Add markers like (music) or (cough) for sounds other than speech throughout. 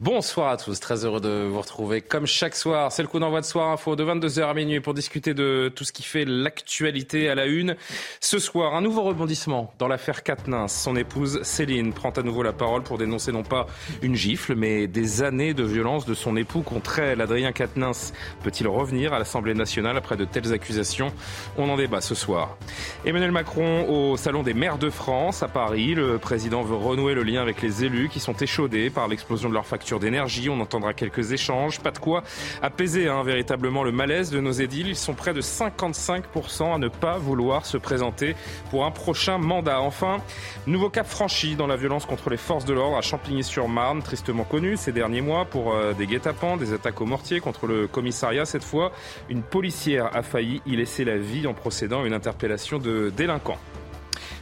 Bonsoir à tous, très heureux de vous retrouver comme chaque soir. C'est le coup d'envoi de Soir Info de 22h à minuit pour discuter de tout ce qui fait l'actualité à la une. Ce soir, un nouveau rebondissement dans l'affaire Katnins. Son épouse Céline prend à nouveau la parole pour dénoncer non pas une gifle, mais des années de violence de son époux contre elle. Adrien Katnins peut-il revenir à l'Assemblée nationale après de telles accusations? On en débat ce soir. Emmanuel Macron au Salon des maires de France à Paris. Le président veut renouer le lien avec les élus qui sont échaudés par l'explosion de leurs d'énergie. On entendra quelques échanges. Pas de quoi apaiser hein, véritablement le malaise de nos édiles. Ils sont près de 55% à ne pas vouloir se présenter pour un prochain mandat. Enfin, nouveau cap franchi dans la violence contre les forces de l'ordre à Champigny-sur-Marne, tristement connu ces derniers mois pour euh, des guet-apens, des attaques au mortier contre le commissariat. Cette fois, une policière a failli y laisser la vie en procédant à une interpellation de délinquants.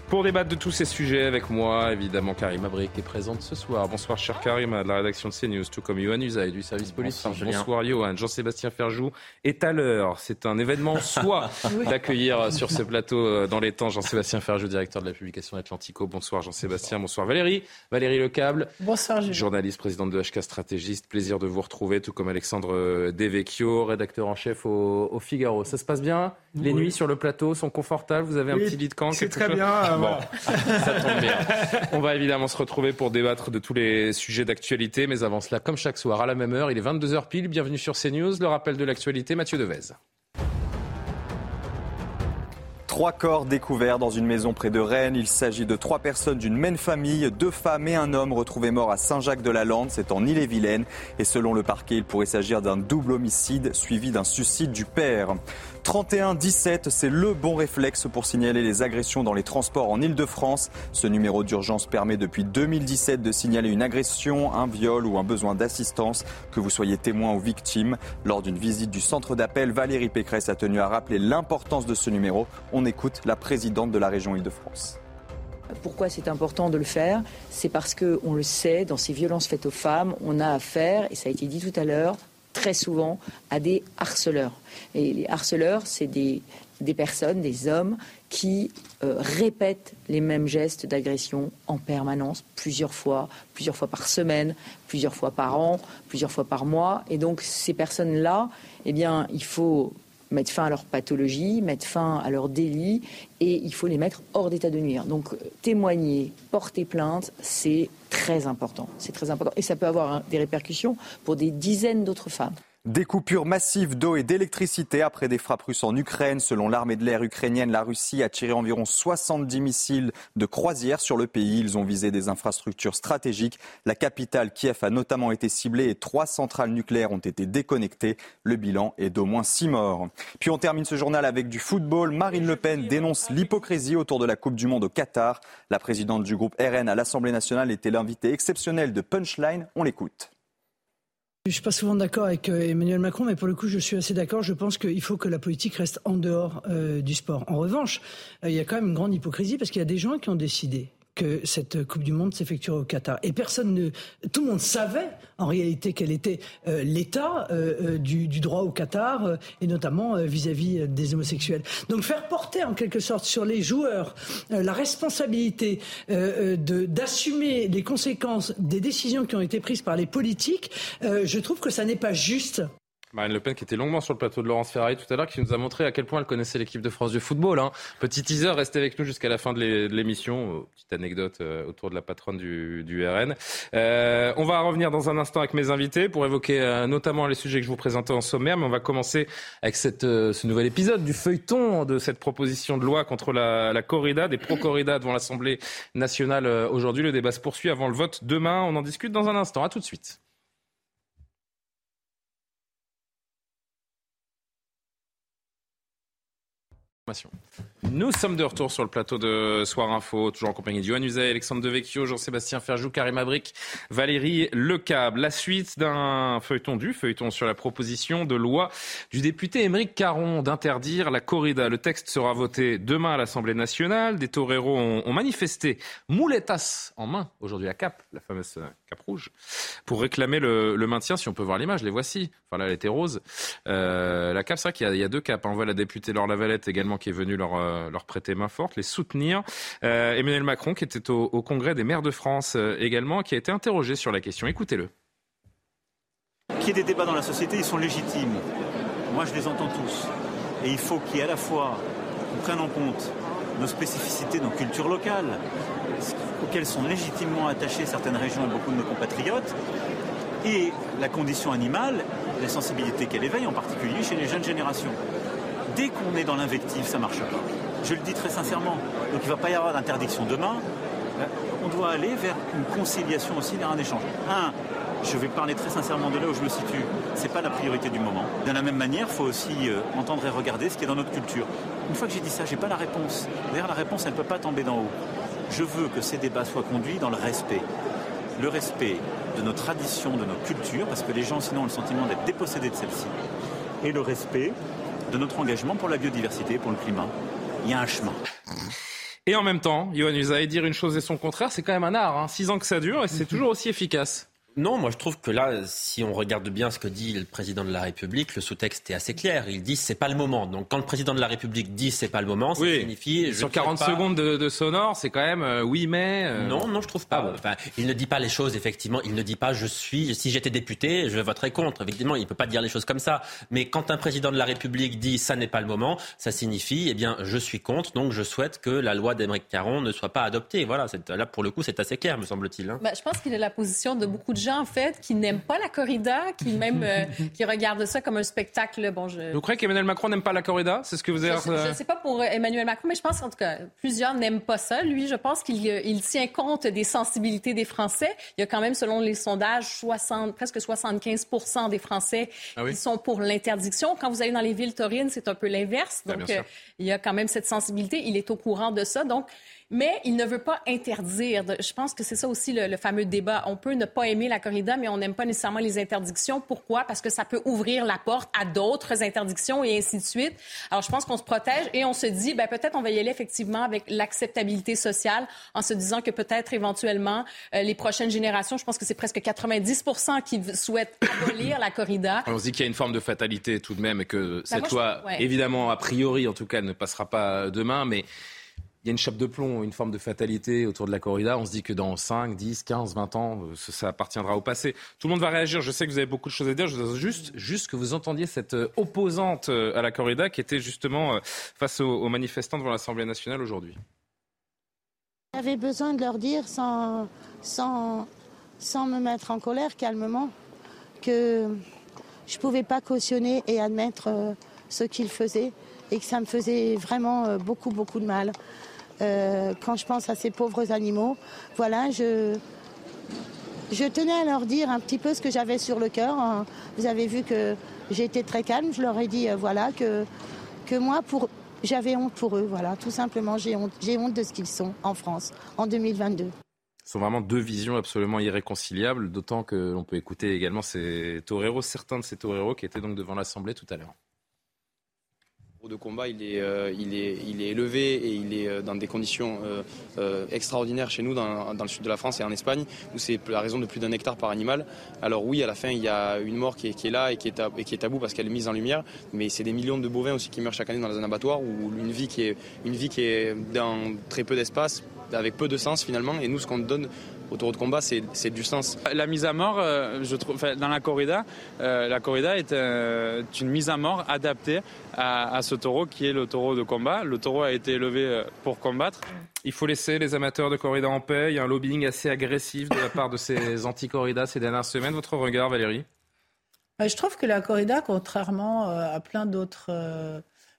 Pour débattre de tous ces sujets avec moi, évidemment, Karim Abric est présente ce soir. Bonsoir, cher Karim, de la rédaction de CNews, tout comme Yohann Usaï du service politique. Bonsoir, Johan. Jean-Sébastien Ferjou est à l'heure. C'est un événement (laughs) soit d'accueillir sur ce plateau euh, dans les temps Jean-Sébastien Ferjou, directeur de la publication Atlantico. Bonsoir, Jean-Sébastien. Bonsoir. Valérie. Valérie Lecable. Bonsoir, Julien. Journaliste, présidente de HK Stratégiste. Plaisir de vous retrouver, tout comme Alexandre euh, Devecchio, rédacteur en chef au, au Figaro. Ça se passe bien? Les Oui. nuits sur le plateau sont confortables Vous avez un Oui, petit lit de camp c'est très chose bien, euh, Bon, voilà. (laughs) ça tombe bien. On va évidemment se retrouver pour débattre de tous les sujets d'actualité, mais avant cela, comme chaque soir, à la même heure, il est 22h pile. Bienvenue sur CNews, le rappel de l'actualité, Mathieu Devez. Trois corps découverts dans une maison près de Rennes. Il s'agit de trois personnes d'une même famille, deux femmes et un homme retrouvés morts à Saint-Jacques-de-la-Lande, c'est en Ille-et-Vilaine. Et selon le parquet, il pourrait s'agir d'un double homicide suivi d'un suicide du père. 31-17, c'est le bon réflexe pour signaler les agressions dans les transports en Ile-de-France. Ce numéro d'urgence permet depuis 2017 de signaler une agression, un viol ou un besoin d'assistance, que vous soyez témoin ou victime. Lors d'une visite du centre d'appel, Valérie Pécresse a tenu à rappeler l'importance de ce numéro. On écoute la présidente de la région Ile-de-France. Pourquoi c'est important de le faire? C'est parce que on le sait, dans ces violences faites aux femmes, on a affaire, et ça a été dit tout à l'heure, très souvent à des harceleurs. Et les harceleurs, c'est des, des personnes, des hommes qui euh, répètent les mêmes gestes d'agression en permanence, plusieurs fois, plusieurs fois par semaine, plusieurs fois par an, plusieurs fois par mois. Et donc ces personnes-là, eh bien, il faut mettre fin à leur pathologie, mettre fin à leur délit, et il faut les mettre hors d'état de nuire. Donc euh, témoigner, porter plainte, c'est très important. C'est très important. Et ça peut avoir hein, des répercussions pour des dizaines d'autres femmes. Des coupures massives d'eau et d'électricité après des frappes russes en Ukraine. Selon l'armée de l'air ukrainienne, la Russie a tiré environ 70 missiles de croisière sur le pays. Ils ont visé des infrastructures stratégiques. La capitale, Kiev, a notamment été ciblée et trois centrales nucléaires ont été déconnectées. Le bilan est d'au moins six morts. Puis on termine ce journal avec du football. Marine Le Pen dénonce l'hypocrisie autour de la Coupe du Monde au Qatar. La présidente du groupe RN à l'Assemblée nationale était l'invitée exceptionnelle de Punchline. On l'écoute. Je suis pas souvent d'accord avec euh, Emmanuel Macron, mais pour le coup, je suis assez d'accord. Je pense qu'il faut que la politique reste en dehors euh, du sport. En revanche, euh, il y a quand même une grande hypocrisie parce qu'il y a des gens qui ont décidé que cette Coupe du Monde s'effectuerait au Qatar. Et personne ne, tout le monde savait en réalité quel était euh, l'état euh, euh, du, droit au Qatar et notamment vis-à-vis des homosexuels. Donc faire porter en quelque sorte sur les joueurs la responsabilité d'assumer les conséquences des décisions qui ont été prises par les politiques, je trouve que ça n'est pas juste. Marine Le Pen qui était longuement sur le plateau de Laurence Ferrari tout à l'heure, qui nous a montré à quel point elle connaissait l'équipe de France de football. Hein. Petit teaser, restez avec nous jusqu'à la fin de l'é- de l'émission. Euh, Petite anecdote euh, autour de la patronne du, du RN. Euh, on va revenir dans un instant avec mes invités pour évoquer euh, notamment les sujets que je vous présentais en sommaire, mais on va commencer avec cette, euh, ce nouvel épisode du feuilleton de cette proposition de loi contre la, la corrida, des pro-corrida devant l'Assemblée nationale aujourd'hui. Le débat se poursuit avant le vote demain. On en discute dans un instant. À tout de suite. formation nous sommes de retour sur le plateau de Soir Info, toujours en compagnie de Johan Uzay, Alexandre Devecchio, Jean-Sébastien Ferjou, Karim Abric, Valérie Lecable. La suite d'un feuilleton du feuilleton sur la proposition de loi du député Émeric Caron d'interdire la corrida. Le texte sera voté demain à l'Assemblée nationale. Des toreros ont, manifesté moulettas en main aujourd'hui à Cap, la fameuse Cap Rouge, pour réclamer le, maintien. Si on peut voir l'image, les voici. Enfin là, elle était rose. Euh, la Cap, c'est vrai qu'il y, a deux caps. On voit la députée Laure Lavalette également qui est venu leur, euh, leur prêter main forte, les soutenir. Euh, Emmanuel Macron, qui était au, Congrès des maires de France euh, également, qui a été interrogé sur la question. Écoutez-le. Qu'il y ait des débats dans la société, ils sont légitimes. Moi, je les entends tous. Et il faut qu'il y ait à la fois, qu'on prenne en compte nos spécificités, nos cultures locales, auxquelles sont légitimement attachées certaines régions et beaucoup de nos compatriotes, et la condition animale, les sensibilités qu'elle éveille, en particulier chez les jeunes générations dès qu'on est dans l'invective, ça ne marche pas. Je le dis très sincèrement. Donc il ne va pas y avoir d'interdiction demain. Euh, on doit aller vers une conciliation aussi, vers un échange. Un, je vais parler très sincèrement de là où je me situe. Ce n'est pas la priorité du moment. De la même manière, il faut aussi euh, entendre et regarder ce qui est dans notre culture. Une fois que j'ai dit ça, je n'ai pas la réponse. D'ailleurs, la réponse, elle ne peut pas tomber d'en haut. Je veux que ces débats soient conduits dans le respect. Le respect de nos traditions, de nos cultures, parce que les gens sinon ont le sentiment d'être dépossédés de celles-ci. Et le respect de notre engagement pour la biodiversité, pour le climat. Il y a un chemin. Et en même temps, Yohann Usaï, dire une chose et son contraire, c'est quand même un art. Hein. Six ans que ça dure et c'est toujours aussi efficace. Non, moi je trouve que là, si on regarde bien ce que dit le président de la République, le sous-texte est assez clair. Il dit c'est pas le moment. Donc quand le président de la République dit c'est pas le moment, ça signifie. Sur 40 secondes de, sonore, c'est quand même euh, oui mais. Euh, non, non, je trouve pas. Ah enfin, il ne dit pas les choses effectivement. Il ne dit pas je suis. Si j'étais député, je voterais contre. Effectivement, il peut pas dire les choses comme ça. Mais quand un président de la République dit ça n'est pas le moment, ça signifie eh bien je suis contre. Donc je souhaite que la loi d'Emeric Caron ne soit pas adoptée. Voilà. Là pour le coup c'est assez clair me semble-t-il. Hein. Bah, je pense qu'il est la position de beaucoup de en fait, qui n'aiment pas la corrida, qui (laughs) même euh, qui regardent ça comme un spectacle. Bon, je... Vous croyez qu'Emmanuel Macron n'aime pas la corrida? C'est ce que vous avez. Je ne sais pas pour euh, Emmanuel Macron, mais je pense qu'en tout cas, plusieurs n'aiment pas ça. Lui, je pense qu'il euh, il tient compte des sensibilités des Français. Il y a quand même, selon les sondages, 60, presque 75 des Français ah qui sont pour l'interdiction. Quand vous allez dans les villes taurines, c'est un peu l'inverse. Ah, Donc, il y a quand même cette sensibilité. Il est au courant de ça. Donc, mais il ne veut pas interdire. Je pense que c'est ça aussi le, fameux débat. On peut ne pas aimer la corrida, mais on n'aime pas nécessairement les interdictions. Pourquoi? Parce que ça peut ouvrir la porte à d'autres interdictions et ainsi de suite. Alors, je pense qu'on se protège et on se dit, ben, peut-être on va y aller effectivement avec l'acceptabilité sociale en se disant que peut-être éventuellement euh, les prochaines générations, je pense que c'est presque 90% qui souhaitent abolir la corrida. On se dit qu'il y a une forme de fatalité tout de même et que ben, cette loi, évidemment, a priori, en tout cas, ne passera pas demain, mais il y a une chape de plomb, une forme de fatalité autour de la corrida. On se dit que dans 5, 10, 15, 20 ans, euh, ça appartiendra au passé. Tout le monde va réagir. Je sais que vous avez beaucoup de choses à dire. Je veux juste, juste que vous entendiez cette euh, opposante euh, à la corrida qui était justement face aux, manifestants devant l'Assemblée nationale aujourd'hui. J'avais besoin de leur dire sans, sans, sans me mettre en colère calmement que je ne pouvais pas cautionner et admettre ce qu'ils faisaient et que ça me faisait vraiment beaucoup, beaucoup de mal. Euh, quand je pense à ces pauvres animaux. Voilà, je, je tenais à leur dire un petit peu ce que j'avais sur le cœur. Hein. Vous avez vu que j'étais très calme. Je leur ai dit euh, voilà que, que moi, pour, j'avais honte pour eux. Voilà, tout simplement, j'ai honte, j'ai honte de ce qu'ils sont en France en 2022. Ce sont vraiment deux visions absolument irréconciliables, d'autant que l'on peut écouter également ces toreros, certains de ces toreros qui étaient donc devant l'Assemblée tout à l'heure de combat, il est, euh, est, élevé et il est euh, dans des conditions euh, extraordinaires chez nous, dans, le sud de la France et en Espagne, où c'est la raison de plus d'un hectare par animal. Alors oui, à la fin, il y a une mort qui est, là et qui est, et qui est tabou parce qu'elle est mise en lumière, mais c'est des millions de bovins aussi qui meurent chaque année dans les abattoirs, où une vie qui est, une vie qui est dans très peu d'espace, avec peu de sens finalement, et nous, ce qu'on donne au taureau de combat, c'est du sens. La mise à mort, euh, je trouve, dans la corrida, euh, la corrida est euh, une mise à mort adaptée à, ce taureau qui est le taureau de combat. Le taureau a été élevé pour combattre. Il faut laisser les amateurs de corrida en paix. Il y a un lobbying assez agressif de la part de ces (laughs) anti-corridas ces dernières semaines. Votre regard, Valérie? Je trouve que la corrida, contrairement à plein d'autres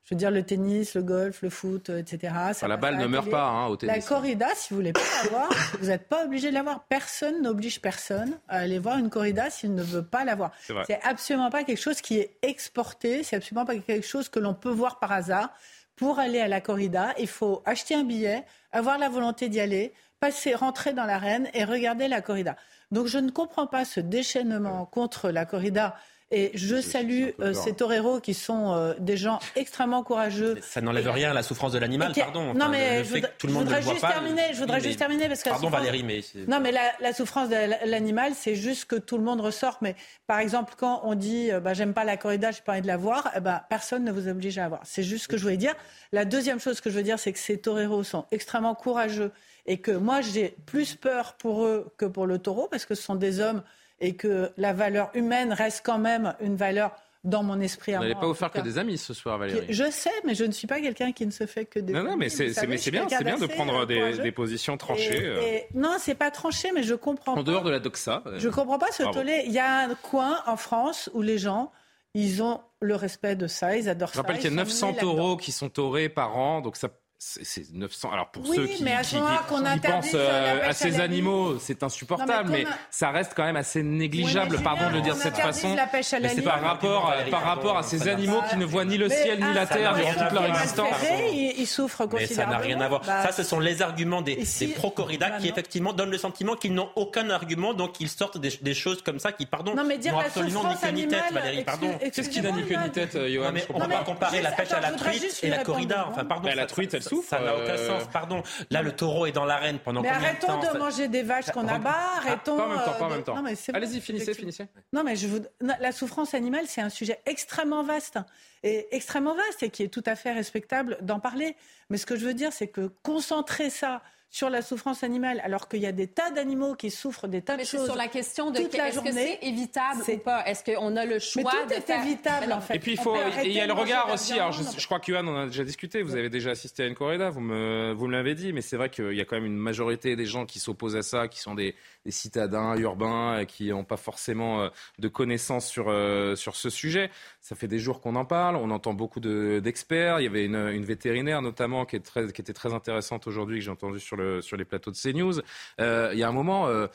je veux dire, le tennis, le golf, le foot, etc. la balle ne meurt pas hein, au tennis. La corrida, si vous voulez pas l'avoir, (coughs) vous n'êtes pas obligé de l'avoir. Personne n'oblige personne à aller voir une corrida s'il ne veut pas l'avoir. C'est absolument pas quelque chose qui est exporté. C'est absolument pas quelque chose que l'on peut voir par hasard. pour aller à la corrida, il faut acheter un billet, avoir la volonté d'y aller, passer, rentrer dans l'arène et regarder la corrida. Donc je ne comprends pas ce déchaînement contre la corrida et je salue euh, ces toreros qui sont euh, des gens extrêmement courageux. ça n'enlève rien à la souffrance de l'animal, pardon. non, mais je, tout le monde voudrais juste terminer. Je voudrais juste terminer parce que pardon Valérie, mais non, mais la, souffrance de l'animal, c'est juste que tout le monde ressort. Mais par exemple, quand on dit, euh, bah, j'aime pas la corrida, j'ai pas envie de la voir, eh ben, personne ne vous oblige à la voir. C'est juste ce que je voulais dire. La deuxième chose que je veux dire, c'est que ces toreros sont extrêmement courageux et que moi j'ai plus peur pour eux que pour le taureau parce que ce sont des hommes et que la valeur humaine reste quand même une valeur dans mon esprit. Vous n'allez pas vous faire que des amis ce soir, Valérie. Je sais, mais je ne suis pas quelqu'un qui ne se fait que des non, amis. Non, mais c'est bien, c'est bien de prendre des, des, positions tranchées. Euh. Et, non, c'est pas tranché, mais je comprends. En dehors de la doxa. Euh, je comprends pas ce tollé. Il y a un coin en France où les gens. Ils ont le respect de ça, ils adorent ça. Je rappelle qu'il y a 900 taureaux qui sont taurés par an, donc ça c'est 900. Alors pour ceux qui, pensent euh, à ces animaux, c'est insupportable, mais, ça reste quand même assez négligeable, pardon de le dire de cette façon. mais c'est par rapport, par rapport à ces animaux qui ne voient ni le ciel ni la terre durant toute leur existence. Ils souffrent Mais ça n'a rien à voir. Bah, ça, ce sont les arguments des, pro-corrida qui effectivement donnent le sentiment qu'ils n'ont aucun argument, donc ils sortent des, choses comme ça qui, pardon, n'ont absolument ni queue ni tête, Valérie. Pardon. Qu'est-ce qui n'a ni queue ni tête, Johan On ne peut pas comparer la pêche à la truite et la corrida. Enfin, pardon. La truite, ça n'a aucun euh, sens, pardon. Là, le taureau est dans l'arène pendant mais combien de temps arrêtons de manger des vaches qu'on abat, ah, arrêtons... pas en même temps, pas en même temps. Allez-y, finissez, finissez. Non, mais je vous... la souffrance animale, c'est un sujet extrêmement vaste. Et extrêmement vaste et qui est tout à fait respectable d'en parler. Mais ce que je veux dire, c'est que concentrer ça sur la souffrance animale, alors qu'il y a des tas d'animaux qui souffrent des tas de choses. sur la question de est-ce que c'est évitable ou pas? Est-ce qu'on a le choix Mais tout est évitable en fait. Et puis il faut, il y a le regard aussi. Alors je, crois que Yohan en a déjà discuté. Vous avez déjà assisté à une corrida, vous me, vous me l'avez dit, mais c'est vrai qu'il y a quand même une majorité des gens qui s'opposent à ça, qui sont des, des citadins urbains qui n'ont pas forcément euh, de connaissances sur, euh, sur ce sujet. Ça fait des jours qu'on en parle, on entend beaucoup d'experts. Il y avait une, une, vétérinaire notamment qui, est très, qui était très intéressante aujourd'hui, que j'ai entendu sur, sur les plateaux de CNews. Euh, il y a un moment, euh,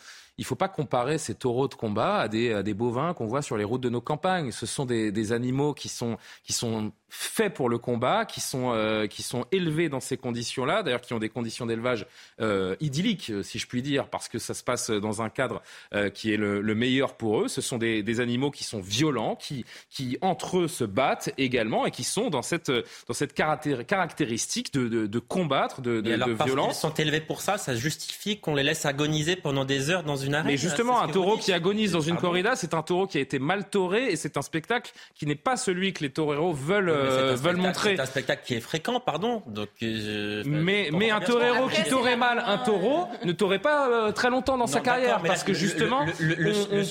il ne faut pas comparer ces taureaux de combat à des, à des bovins qu'on voit sur les routes de nos campagnes. Ce sont des, des animaux qui sont, qui sont faits pour le combat, qui sont, euh, qui sont élevés dans ces conditions-là, d'ailleurs qui ont des conditions d'élevage euh, idylliques, si je puis dire, parce que ça se passe dans un cadre euh, qui est le, le, meilleur pour eux. Ce sont des, des, animaux qui sont violents, qui, qui entre eux se battent également et qui sont dans cette, dans cette caractéristique de, de, de combattre, de, de, alors, de violence. Ils sont élevés pour ça, ça justifie qu'on les laisse agoniser pendant des heures dans une arène. Mais justement, un taureau qui agonise dans une corrida, c'est un taureau qui a été mal tauré et c'est un spectacle qui n'est pas celui que les toreros veulent euh, veulent montrer. C'est un spectacle qui est fréquent, pardon. Donc, euh, mais mais un torero qui taurait mal un taureau ne t'aurait pas euh, très longtemps dans sa carrière parce que justement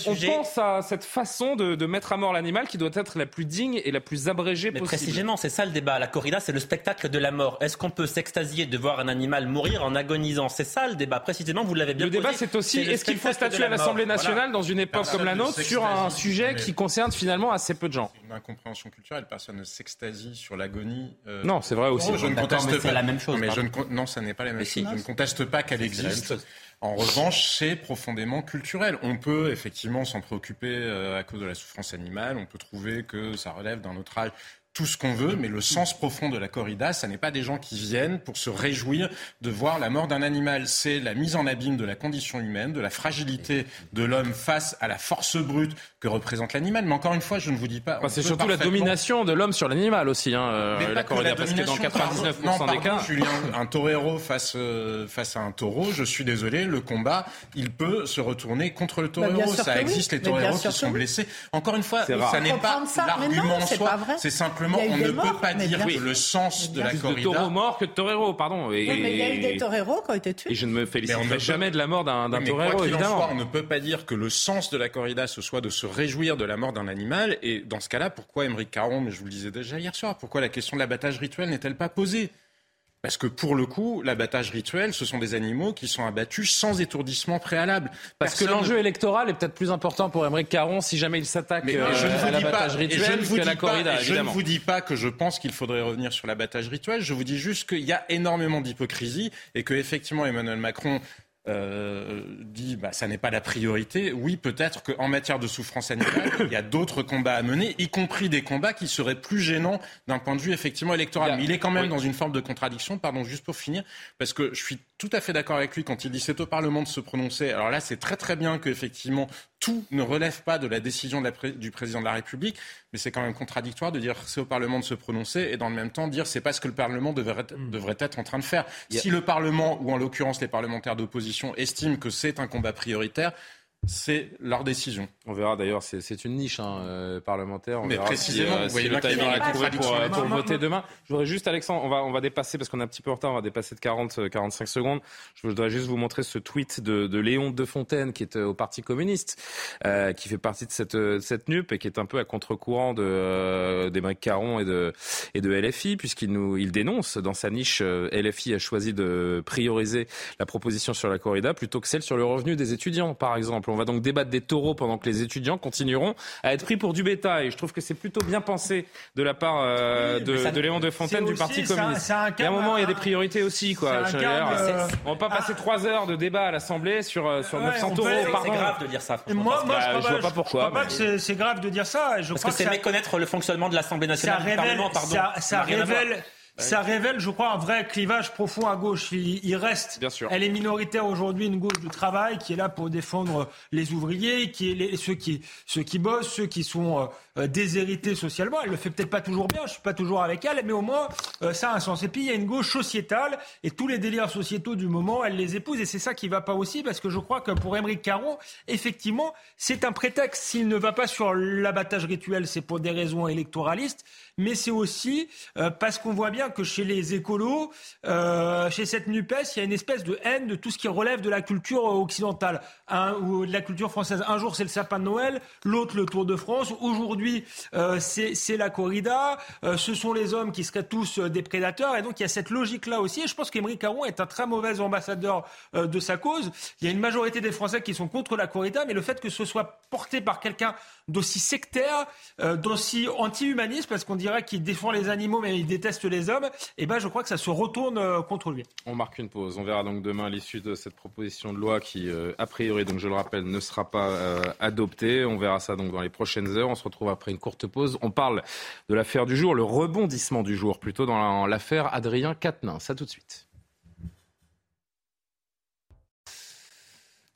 on, pense à cette façon de, de mettre à mort l'animal qui doit être la plus digne et la plus abrégée mais possible. Précisément, c'est ça le débat. La corrida, c'est le spectacle de la mort. Est-ce qu'on peut s'extasier de voir un animal mourir en agonisant? C'est ça le débat. Précisément, vous l'avez bien Le débat, c'est aussi est-ce qu'il faut statuer à l'Assemblée nationale dans une époque comme la nôtre sur un sujet qui concerne finalement assez peu de gens Une incompréhension culturelle. Personne ne s'extasie sur l'agonie. Euh, non, c'est vrai aussi. je ne conteste pas la même chose. Mais je ne, non, ça n'est pas la même chose. Je ne conteste pas qu'elle existe. En revanche, c'est profondément culturel. On peut effectivement s'en préoccuper euh, à cause de la souffrance animale. On peut trouver que ça relève d'un autre âge tout ce qu'on veut, mais le sens profond de la corrida, ça n'est pas des gens qui viennent pour se réjouir de voir la mort d'un animal. C'est la mise en abîme de la condition humaine, de la fragilité de l'homme face à la force brute que représente l'animal. Mais encore une fois, je ne vous dis pas. c'est surtout la domination de l'homme sur l'animal aussi, hein, euh, la corrida, parce que dans 99% des cas. Julien, un torero face, euh, face à un taureau, je suis désolé, le combat, il peut se retourner contre le bah, torero. ça existe, les toreros qui sont blessés. Encore une fois, ça n'est pas l'argument en soi. C'est simple on ne peut pas dire que le sens de la corrida... de taureaux morts que de toreros, pardon. Et, mais il y a eu des toreros qui ont été tués. Et je ne me féliciterai jamais de la mort d'un torero, évidemment. on ne peut pas dire que le sens de la corrida, ce soit de se réjouir de la mort d'un animal. Et dans ce cas-là, pourquoi Émeric Caron, mais je vous le disais déjà hier soir, pourquoi la question de l'abattage rituel n'est-elle pas posée? Parce que pour le coup, l'abattage rituel, ce sont des animaux qui sont abattus sans étourdissement préalable. Parce que l'enjeu électoral est peut-être plus important pour Émeric Caron si jamais il s'attaque euh, à l'abattage rituel que la corrida. je ne vous dis pas que je pense qu'il faudrait revenir sur l'abattage rituel. Je vous dis juste qu'il y a énormément d'hypocrisie et que effectivement Emmanuel Macron euh, dit bah, ça n'est pas la priorité. Oui, peut-être qu'en matière de souffrance animale, (coughs) il y a d'autres combats à mener, y compris des combats qui seraient plus gênants d'un point de vue effectivement électoral. Mais il est quand même dans une forme de contradiction, pardon, juste pour finir, parce que je suis tout à fait d'accord avec lui quand il dit c'est au Parlement de se prononcer. Alors là, c'est très très bien qu'effectivement tout ne relève pas de la décision du président de la République, mais c'est quand même contradictoire de dire c'est au Parlement de se prononcer et dans le même temps dire c'est pas ce que le Parlement devrait, devrait être en train de faire. Si le Parlement, ou en l'occurrence les parlementaires d'opposition, estiment que c'est un combat prioritaire, c'est leur décision. On verra d'ailleurs, c'est une niche hein, euh, parlementaire. On Mais précisément, euh, vous voyez le pour, euh, pour voter demain. Je voudrais juste, Alexandre, on va, on va dépasser, parce qu'on est un petit peu en retard, on va dépasser de 40, 45 secondes. Je voudrais juste vous montrer ce tweet de, de Léon De Fontaine, qui est au Parti communiste, qui fait partie de cette, cette NUP et qui est un peu à contre-courant de, des Caron et de, et de LFI, puisqu'il nous il dénonce dans sa niche, LFI a choisi de prioriser la proposition sur la corrida plutôt que celle sur le revenu des étudiants, par exemple. On va donc débattre des taureaux pendant que les étudiants continueront à être pris pour du bétail. Je trouve que c'est plutôt bien pensé de la part euh, de, Léon de Fontaine du Parti communiste. il y a un moment, il y a des priorités aussi. Quoi. Euh, on va pas passer trois heures de débat à l'Assemblée sur, euh, sur 900 taureaux par an. C'est grave de dire ça. Moi, moi je, ne vois pas pourquoi. Je crois pas que c'est grave de dire ça. Je Parce que c'est méconnaître le fonctionnement de l'Assemblée nationale. Ça révèle, ça révèle je crois, un vrai clivage profond à gauche. Il, reste, Bien sûr. elle est minoritaire aujourd'hui, une gauche du travail qui est là pour défendre les ouvriers, qui est les, ceux qui ceux qui bossent, ceux qui sont euh, déshérités socialement. Elle le fait peut-être pas toujours bien, je suis pas toujours avec elle, mais au moins euh, ça a un sens. Et puis il y a une gauche sociétale et tous les délires sociétaux du moment, elle les épouse et c'est ça qui va pas aussi parce que je crois que pour Émeric Caron, effectivement, c'est un prétexte. S'il ne va pas sur l'abattage rituel, c'est pour des raisons électoralistes mais c'est aussi euh, parce qu'on voit bien que chez les écolos, euh, chez cette NUPES, il y a une espèce de haine de tout ce qui relève de la culture occidentale ou de la culture française. Un jour, c'est le sapin de Noël, l'autre, le Tour de France. Aujourd'hui, euh, c'est la corrida. ce sont les hommes qui seraient tous des prédateurs. Et donc, il y a cette logique-là aussi. Et je pense qu'Émeric Caron est un très mauvais ambassadeur de sa cause. Il y a une majorité des Français qui sont contre la corrida, mais le fait que ce soit porté par quelqu'un d'aussi sectaire, d'aussi anti-humaniste, parce qu'on dirait qu'il défend les animaux mais il déteste les hommes, et eh ben je crois que ça se retourne euh, contre lui. On marque une pause. On verra donc demain l'issue de cette proposition de loi qui, euh, a priori, donc je le rappelle, ne sera pas euh, adoptée. On verra ça donc dans les prochaines heures. On se retrouve après une courte pause. On parle de l'affaire du jour, le rebondissement du jour, plutôt dans l'affaire Adrien Quatennens. Ça tout de suite.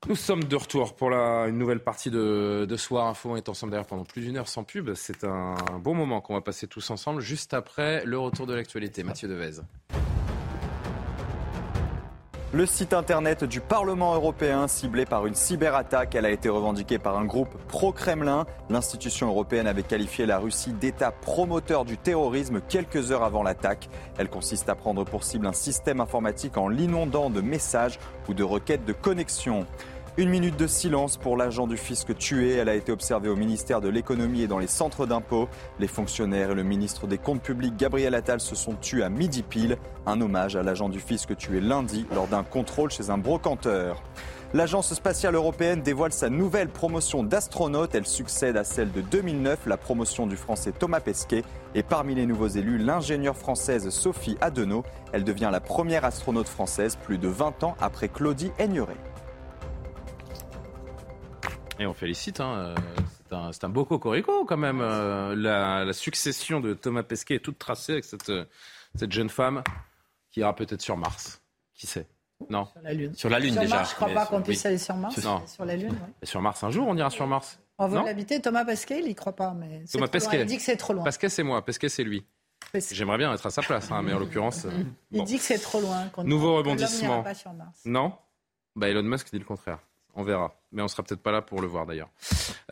Nous sommes de retour pour la, une nouvelle partie de, Soir Info. On est ensemble d'ailleurs pendant plus d'une heure sans pub. C'est un bon moment qu'on va passer tous ensemble juste après le retour de l'actualité. Mathieu Devez. Le site internet du Parlement européen ciblé par une cyberattaque, elle a été revendiquée par un groupe pro-Kremlin. L'institution européenne avait qualifié la Russie d'État promoteur du terrorisme quelques heures avant l'attaque. Elle consiste à prendre pour cible un système informatique en l'inondant de messages ou de requêtes de connexion. Une minute de silence pour l'agent du fisc tué. Elle a été observée au ministère de l'économie et dans les centres d'impôts. Les fonctionnaires et le ministre des Comptes publics, Gabriel Attal, se sont tués à midi pile. Un hommage à l'agent du fisc tué lundi lors d'un contrôle chez un brocanteur. L'Agence spatiale européenne dévoile sa nouvelle promotion d'astronaute. Elle succède à celle de 2009, la promotion du français Thomas Pesquet. Et parmi les nouveaux élus, l'ingénieure française Sophie Adenau. Elle devient la première astronaute française plus de 20 ans après Claudie Aigneret. Et on félicite, hein, euh, c'est un, beau cocorico quand même. Euh, la, succession de Thomas Pesquet est toute tracée avec cette, euh, cette jeune femme qui ira peut-être sur Mars. Qui sait? Non? Sur la Lune. Sur la Lune sur déjà. Mars, je crois pas qu'on puisse aller sur Mars. Non. Sur la Lune. Oui. Sur Mars un jour, on ira sur Mars. On veut l'habiter. Thomas Pesquet, il y croit pas, mais Thomas Pesquet. Il dit que c'est trop loin. Pesquet, c'est moi. Pesquet, c'est lui. J'aimerais bien être à sa place, hein, mais en l'occurrence. il dit que c'est trop loin. Nouveau rebondissement. Non? Bah Elon Musk dit le contraire. On verra. Mais on sera peut-être pas là pour le voir d'ailleurs.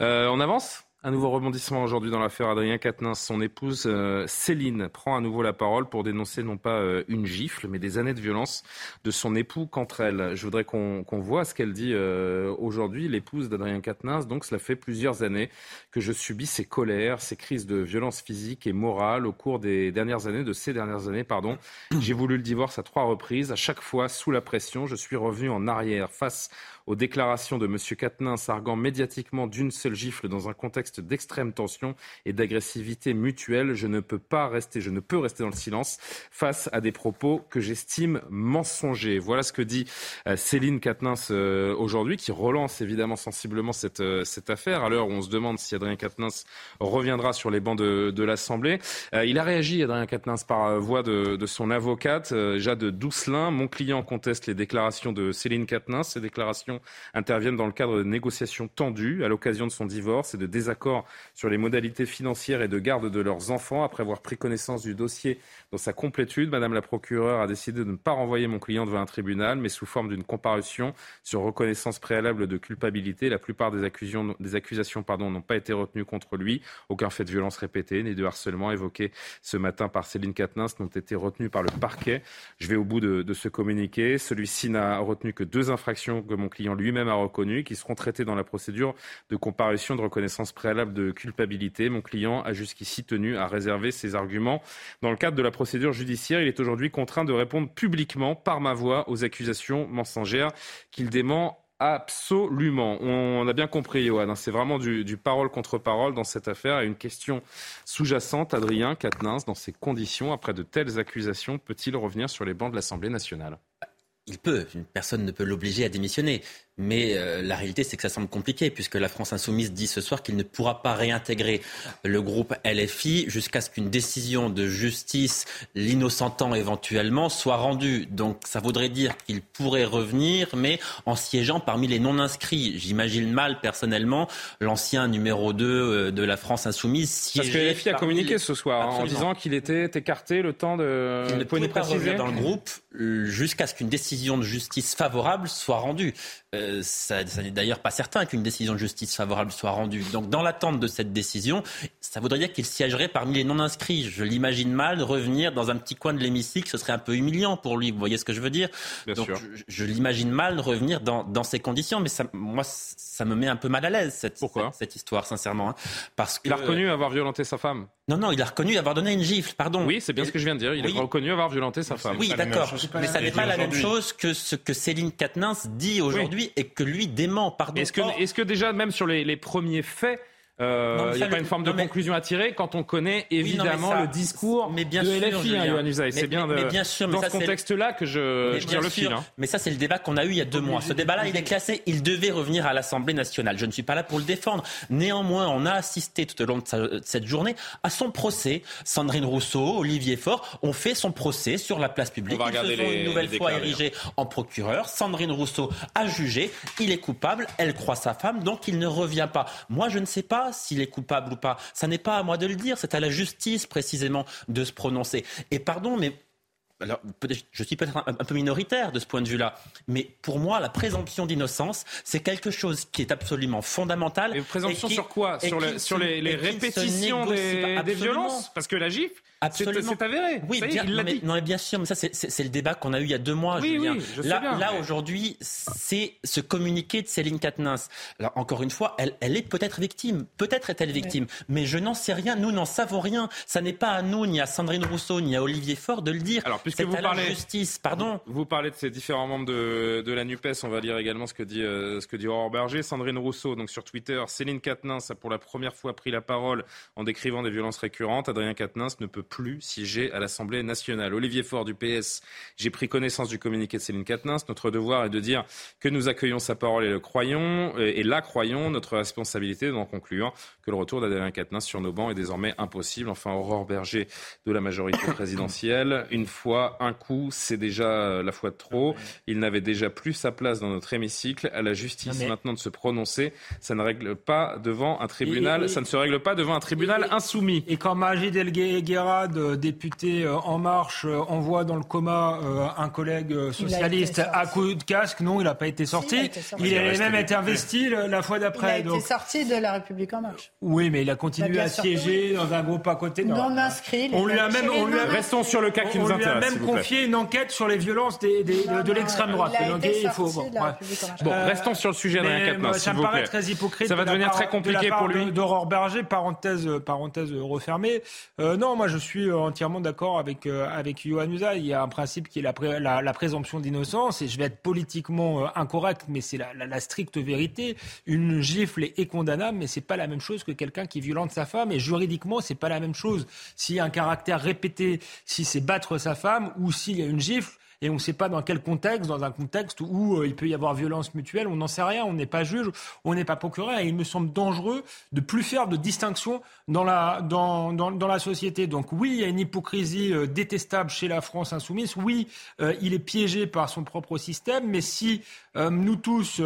Euh, on avance un nouveau rebondissement aujourd'hui dans l'affaire Adrien Quatennens. Son épouse euh, Céline prend à nouveau la parole pour dénoncer non pas euh, une gifle, mais des années de violence de son époux contre elle. Je voudrais qu'on voit ce qu'elle dit aujourd'hui, l'épouse d'Adrien Quatennens. Donc cela fait plusieurs années que je subis ces colères, ces crises de violence physique et morale au cours des dernières années, de ces dernières années, pardon. J'ai voulu le divorce à trois reprises. À chaque fois, sous la pression, je suis revenu en arrière face aux déclarations de M. Quatennens arguant médiatiquement d'une seule gifle dans un contexte d'extrême tension et d'agressivité mutuelle. Je ne peux pas rester, je ne peux rester dans le silence face à des propos que j'estime mensongers. Voilà ce que dit euh, Céline Quatennens euh, aujourd'hui, qui relance évidemment sensiblement cette, euh, cette affaire, à l'heure où on se demande si Adrien Quatennens reviendra sur les bancs de, de l'Assemblée. il a réagi, Adrien Quatennens, par voix de, de son avocate, Jade Doucelin. Mon client conteste les déclarations de Céline Quatennens. Ces déclarations interviennent dans le cadre de négociations tendues à l'occasion de son divorce et de désaccords sur les modalités financières et de garde de leurs enfants. Après avoir pris connaissance du dossier dans sa complétude, Madame la procureure a décidé de ne pas renvoyer mon client devant un tribunal, mais sous forme d'une comparution sur reconnaissance préalable de culpabilité. La plupart des, accusations, des accusations n'ont pas été retenues contre lui. Aucun fait de violence répété ni de harcèlement évoqué ce matin par Céline Katnins n'ont été retenus par le parquet. Je vais au bout de, de ce communiqué. Celui-ci n'a retenu que deux infractions que mon client lui-même a reconnues, qui seront traitées dans la procédure de comparution de reconnaissance préalable de culpabilité. Mon client a jusqu'ici tenu à réserver ses arguments. Dans le cadre de la procédure judiciaire, il est aujourd'hui contraint de répondre publiquement par ma voix aux accusations mensongères qu'il dément Absolument. On a bien compris, Johan. Hein. C'est vraiment du, du, parole contre parole dans cette affaire. Et une question sous-jacente, Adrien Quatennens, dans ces conditions, après de telles accusations, peut-il revenir sur les bancs de l'Assemblée nationale? Il peut, une personne ne peut l'obliger à démissionner. Mais euh, la réalité, c'est que ça semble compliqué, puisque la France insoumise dit ce soir qu'il ne pourra pas réintégrer le groupe LFI jusqu'à ce qu'une décision de justice, l'innocentant éventuellement, soit rendue. Donc ça voudrait dire qu'il pourrait revenir, mais en siégeant parmi les non-inscrits. J'imagine mal, personnellement, l'ancien numéro 2 euh, de la France insoumise siéger... Parce que LFI a communiqué ce soir hein, en disant qu'il était écarté le temps de... Il ne pouvait pas revenir dans le groupe euh, jusqu'à ce qu'une décision de justice favorable soit rendue. Euh, ça, n'est d'ailleurs pas certain qu'une décision de justice favorable soit rendue. Donc, dans l'attente de cette décision, ça voudrait dire qu'il siégerait parmi les non-inscrits. Je l'imagine mal revenir dans un petit coin de l'hémicycle. Ce serait un peu humiliant pour lui. Vous voyez ce que je veux dire Donc, je, l'imagine mal revenir dans, dans, ces conditions. Mais ça, moi, ça me met un peu mal à l'aise cette, Pourquoi cette, histoire, sincèrement. Hein. Parce que, il a reconnu avoir violenté sa femme. Non, non, il a reconnu avoir donné une gifle. Pardon. Oui, c'est bien ce que je viens de dire. Il a reconnu avoir violenté sa femme. Oui, d'accord. Mais ça n'est pas la même chose que ce que Céline Katnins dit aujourd'hui et que lui est-ce que, est que, déjà, même sur les, les premiers faits, euh, il n'y a pas une forme de conclusion à tirer quand on connaît évidemment le discours mais bien de LFI, hein, C'est bien, de, bien sûr, dans ce contexte-là que je, je tire le fil. Hein. Mais ça, c'est le débat qu'on a eu il y a deux mois. Ce débat-là, il est classé. Il devait revenir à l'Assemblée nationale. Je ne suis pas là pour le défendre. Néanmoins, on a assisté tout au long de, cette journée à son procès. Sandrine Rousseau, Olivier Faure ont fait son procès sur la place publique. On va Ils se sont une nouvelle fois érigés en procureur. Sandrine Rousseau a jugé. Il est coupable. Elle croit sa femme. Donc, il ne revient pas. Moi, je ne sais pas s'il est coupable ou pas. Ça n'est pas à moi de le dire, c'est à la justice précisément de se prononcer. Et pardon, mais alors, je suis peut-être un, peu minoritaire de ce point de vue-là, mais pour moi, la présomption d'innocence, c'est quelque chose qui est absolument fondamental. Et présomption sur quoi? Sur, sur les, répétitions des, des, violences? Parce que la gifle, c'est avéré. Oui, bien, non, mais, non, mais bien sûr, mais ça, c'est le débat qu'on a eu il y a deux mois. Oui, Julien. oui, je là, bien, là aujourd'hui, c'est ce communiqué de Céline Katnins. Alors, encore une fois, elle, elle est peut-être victime. Peut-être est-elle victime. Mais je n'en sais rien. Nous n'en savons rien. Ça n'est pas à nous, ni à Sandrine Rousseau, ni à Olivier Faure de le dire. Alors, puisque vous parlez, justice, pardon. Vous, parlez de ces différents membres de, de, la NUPES. On va lire également ce que dit, euh, ce que dit Aurore Berger. Sandrine Rousseau, donc sur Twitter. Céline Katnins a pour la première fois pris la parole en décrivant des violences récurrentes. Adrien Katnins ne peut plus siéger à l'Assemblée nationale. Olivier Faure du PS, j'ai pris connaissance du communiqué de Céline Quatennens. Notre devoir est de dire que nous accueillons sa parole et le croyons, et la croyons. Notre responsabilité d'en conclure que le retour d'Adrien Quatennens sur nos bancs est désormais impossible. Enfin, Aurore Berger de la majorité (coughs) présidentielle. Une fois, un coup, c'est déjà la fois de trop. Il n'avait déjà plus sa place dans notre hémicycle. À la justice maintenant de se prononcer. Ça ne règle pas devant un tribunal. ça ne se règle pas devant un tribunal insoumis. Et quand Majid El député euh, En Marche euh, envoie dans le coma euh, un collègue socialiste à coup de casque. Non, il n'a pas été sorti. il, a même été investi la fois d'après. Il a été sorti de La République En Marche. Oui, mais il a continué à siéger dans un groupe à côté. Non, inscrit. On lui a même, on lui a, restons sur le cas qui nous intéresse. On lui a même confié une enquête sur les violences des, de, l'extrême droite. Il, faut, bon, bon restons sur le sujet d'Adrien Ça me paraît très hypocrite. Ça va devenir très compliqué pour lui. D'Aurore Berger, parenthèse, parenthèse refermée. non, moi je suis suis entièrement d'accord avec, avec Yohann Usa. Il y a un principe qui est la, présomption d'innocence, et je vais être politiquement incorrect, mais c'est la, la, stricte vérité. Une gifle est, condamnable, mais c'est pas la même chose que quelqu'un qui violente sa femme, et juridiquement, c'est pas la même chose. S'il y a un caractère répété, si c'est battre sa femme, ou s'il y a une gifle, et on ne sait pas dans quel contexte, dans un contexte où euh, il peut y avoir violence mutuelle, on n'en sait rien, on n'est pas juge, on n'est pas procureur, et il me semble dangereux de plus faire de distinction dans la, dans, dans, dans la société. Donc oui, il y a une hypocrisie euh, détestable chez la France insoumise, oui, euh, il est piégé par son propre système, mais si nous tous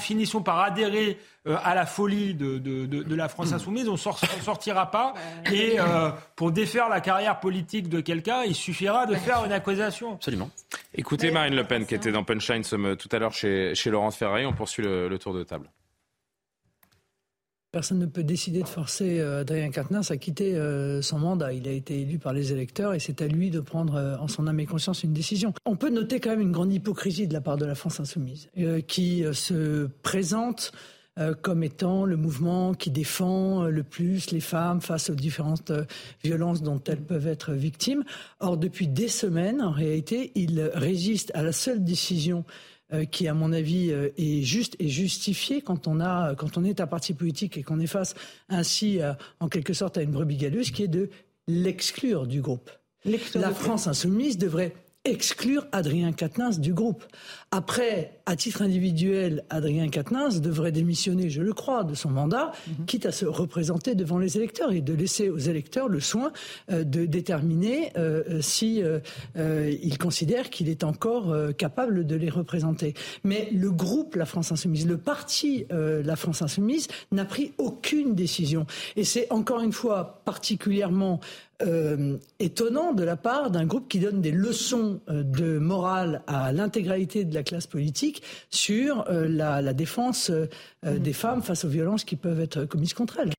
finissons par adhérer à la folie de, de, de, la France insoumise, on ne sortira pas. Et pour défaire la carrière politique de quelqu'un, il suffira de faire une accusation. Absolument. Écoutez Marine Le Pen qui était dans Punchline tout à l'heure chez, chez Laurence Ferrari. On poursuit le, tour de table. Personne ne peut décider de forcer euh, Adrien Quatennens à quitter euh, son mandat. Il a été élu par les électeurs et c'est à lui de prendre euh, en son âme et conscience une décision. On peut noter quand même une grande hypocrisie de la part de la France insoumise qui se présente euh, comme étant le mouvement qui défend euh, le plus les femmes face aux différentes euh, violences dont elles peuvent être victimes. Or, depuis des semaines, en réalité, il résiste à la seule décision qui, à mon avis, est juste et justifiée quand on a, quand on est un parti politique et qu'on est face ainsi, en quelque sorte, à une brebis galeuse, qui est de l'exclure du groupe. La France insoumise devrait exclure Adrien Quatennens du groupe. Après, à titre individuel, Adrien Quatennens devrait démissionner, je le crois, de son mandat, mhm. quitte à se représenter devant les électeurs et de laisser aux électeurs le soin euh, de déterminer euh, euh, si il considère qu'il est encore capable de les représenter. Mais le groupe La France Insoumise, le parti La France Insoumise, n'a pris aucune décision. Et c'est encore une fois particulièrement euh, étonnant de la part d'un groupe qui donne des leçons euh, de morale à l'intégralité de la classe politique sur euh, la, défense mmh. des femmes face aux violences qui peuvent être commises contre elles.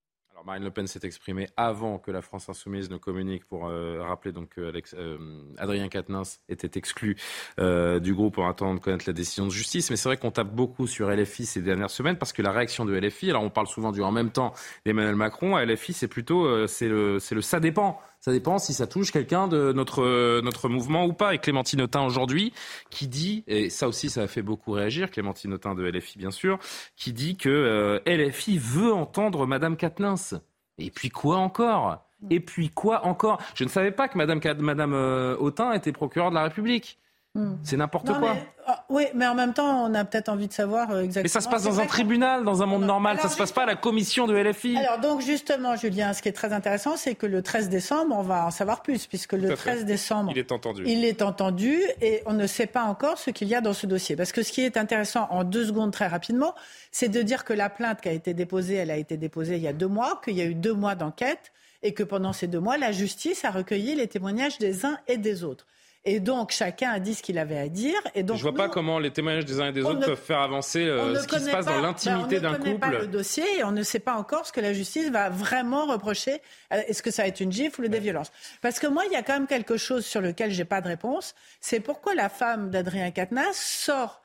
Marine Le Pen s'est exprimée avant que la France insoumise ne communique pour euh, rappeler donc que euh, Adrien Quatennens était exclu euh, du groupe en attendant de connaître la décision de justice. Mais c'est vrai qu'on tape beaucoup sur LFI ces dernières semaines parce que la réaction de LFI, alors on parle souvent du en même temps d'Emmanuel Macron, LFI c'est plutôt c'est le ça dépend. Ça dépend si ça touche quelqu'un de notre, notre mouvement ou pas. Et Clémentine Autain aujourd'hui, qui dit, et ça aussi ça a fait beaucoup réagir, Clémentine Autain de LFI bien sûr, qui dit que LFI veut entendre Madame Quatennens. Et puis quoi encore? Et puis quoi encore? Je ne savais pas que Madame, Madame euh, Autain était procureure de la République. Hmm. C'est n'importe quoi. Ah, oui, mais en même temps, on a peut-être envie de savoir exactement. Euh, mais ça se passe dans un tribunal, dans un monde normal. ça ça se passe pas à la commission de LFI. Alors donc justement, Julien, ce qui est très intéressant, c'est que le 13 décembre, on va en savoir plus, puisque le 13 décembre, il est entendu. Il est entendu, et on ne sait pas encore ce qu'il y a dans ce dossier. Parce que ce qui est intéressant, en deux secondes très rapidement, c'est de dire que la plainte qui a été déposée, elle a été déposée il y a deux mois, qu'il y a eu deux mois d'enquête, et que pendant ces deux mois, la justice a recueilli les témoignages des uns et des autres. Et donc, chacun a dit ce qu'il avait à dire. Et donc, je vois pas comment les témoignages des uns et des autres peuvent faire avancer euh, ce qui se passe dans l'intimité d'un couple. On ne connaît pas le dossier et on ne sait pas encore ce que la justice va vraiment reprocher. Euh, est-ce que ça va être une gifle ou des violences? Parce que moi, il y a quand même quelque chose sur lequel j'ai pas de réponse. C'est pourquoi la femme d'Adrien Quatennens sort,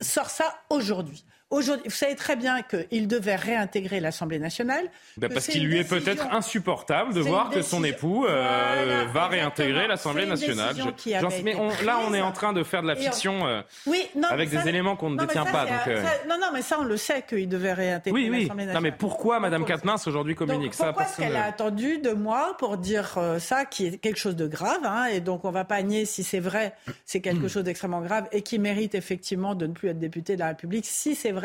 sort ça aujourd'hui. Aujourd'hui, vous savez très bien qu'il devait réintégrer l'Assemblée nationale. Ben, parce qu'il lui est peut-être insupportable de voir que son époux euh, va réintégrer l'Assemblée nationale. mais là, on est en train de faire de la fiction euh, avec des éléments qu'on ne détient pas. Euh, non, non, mais ça, on le sait qu'il devait réintégrer l'Assemblée nationale. Non, mais pourquoi Mme Katnins aujourd'hui communique ça? Pourquoi est-ce qu'elle a attendu deux mois pour dire ça, qui est quelque chose de grave hein, Et donc, on ne va pas nier si c'est vrai, c'est quelque (clears throat) chose d'extrêmement grave et qui mérite effectivement de ne plus être député de la République, si c'est vrai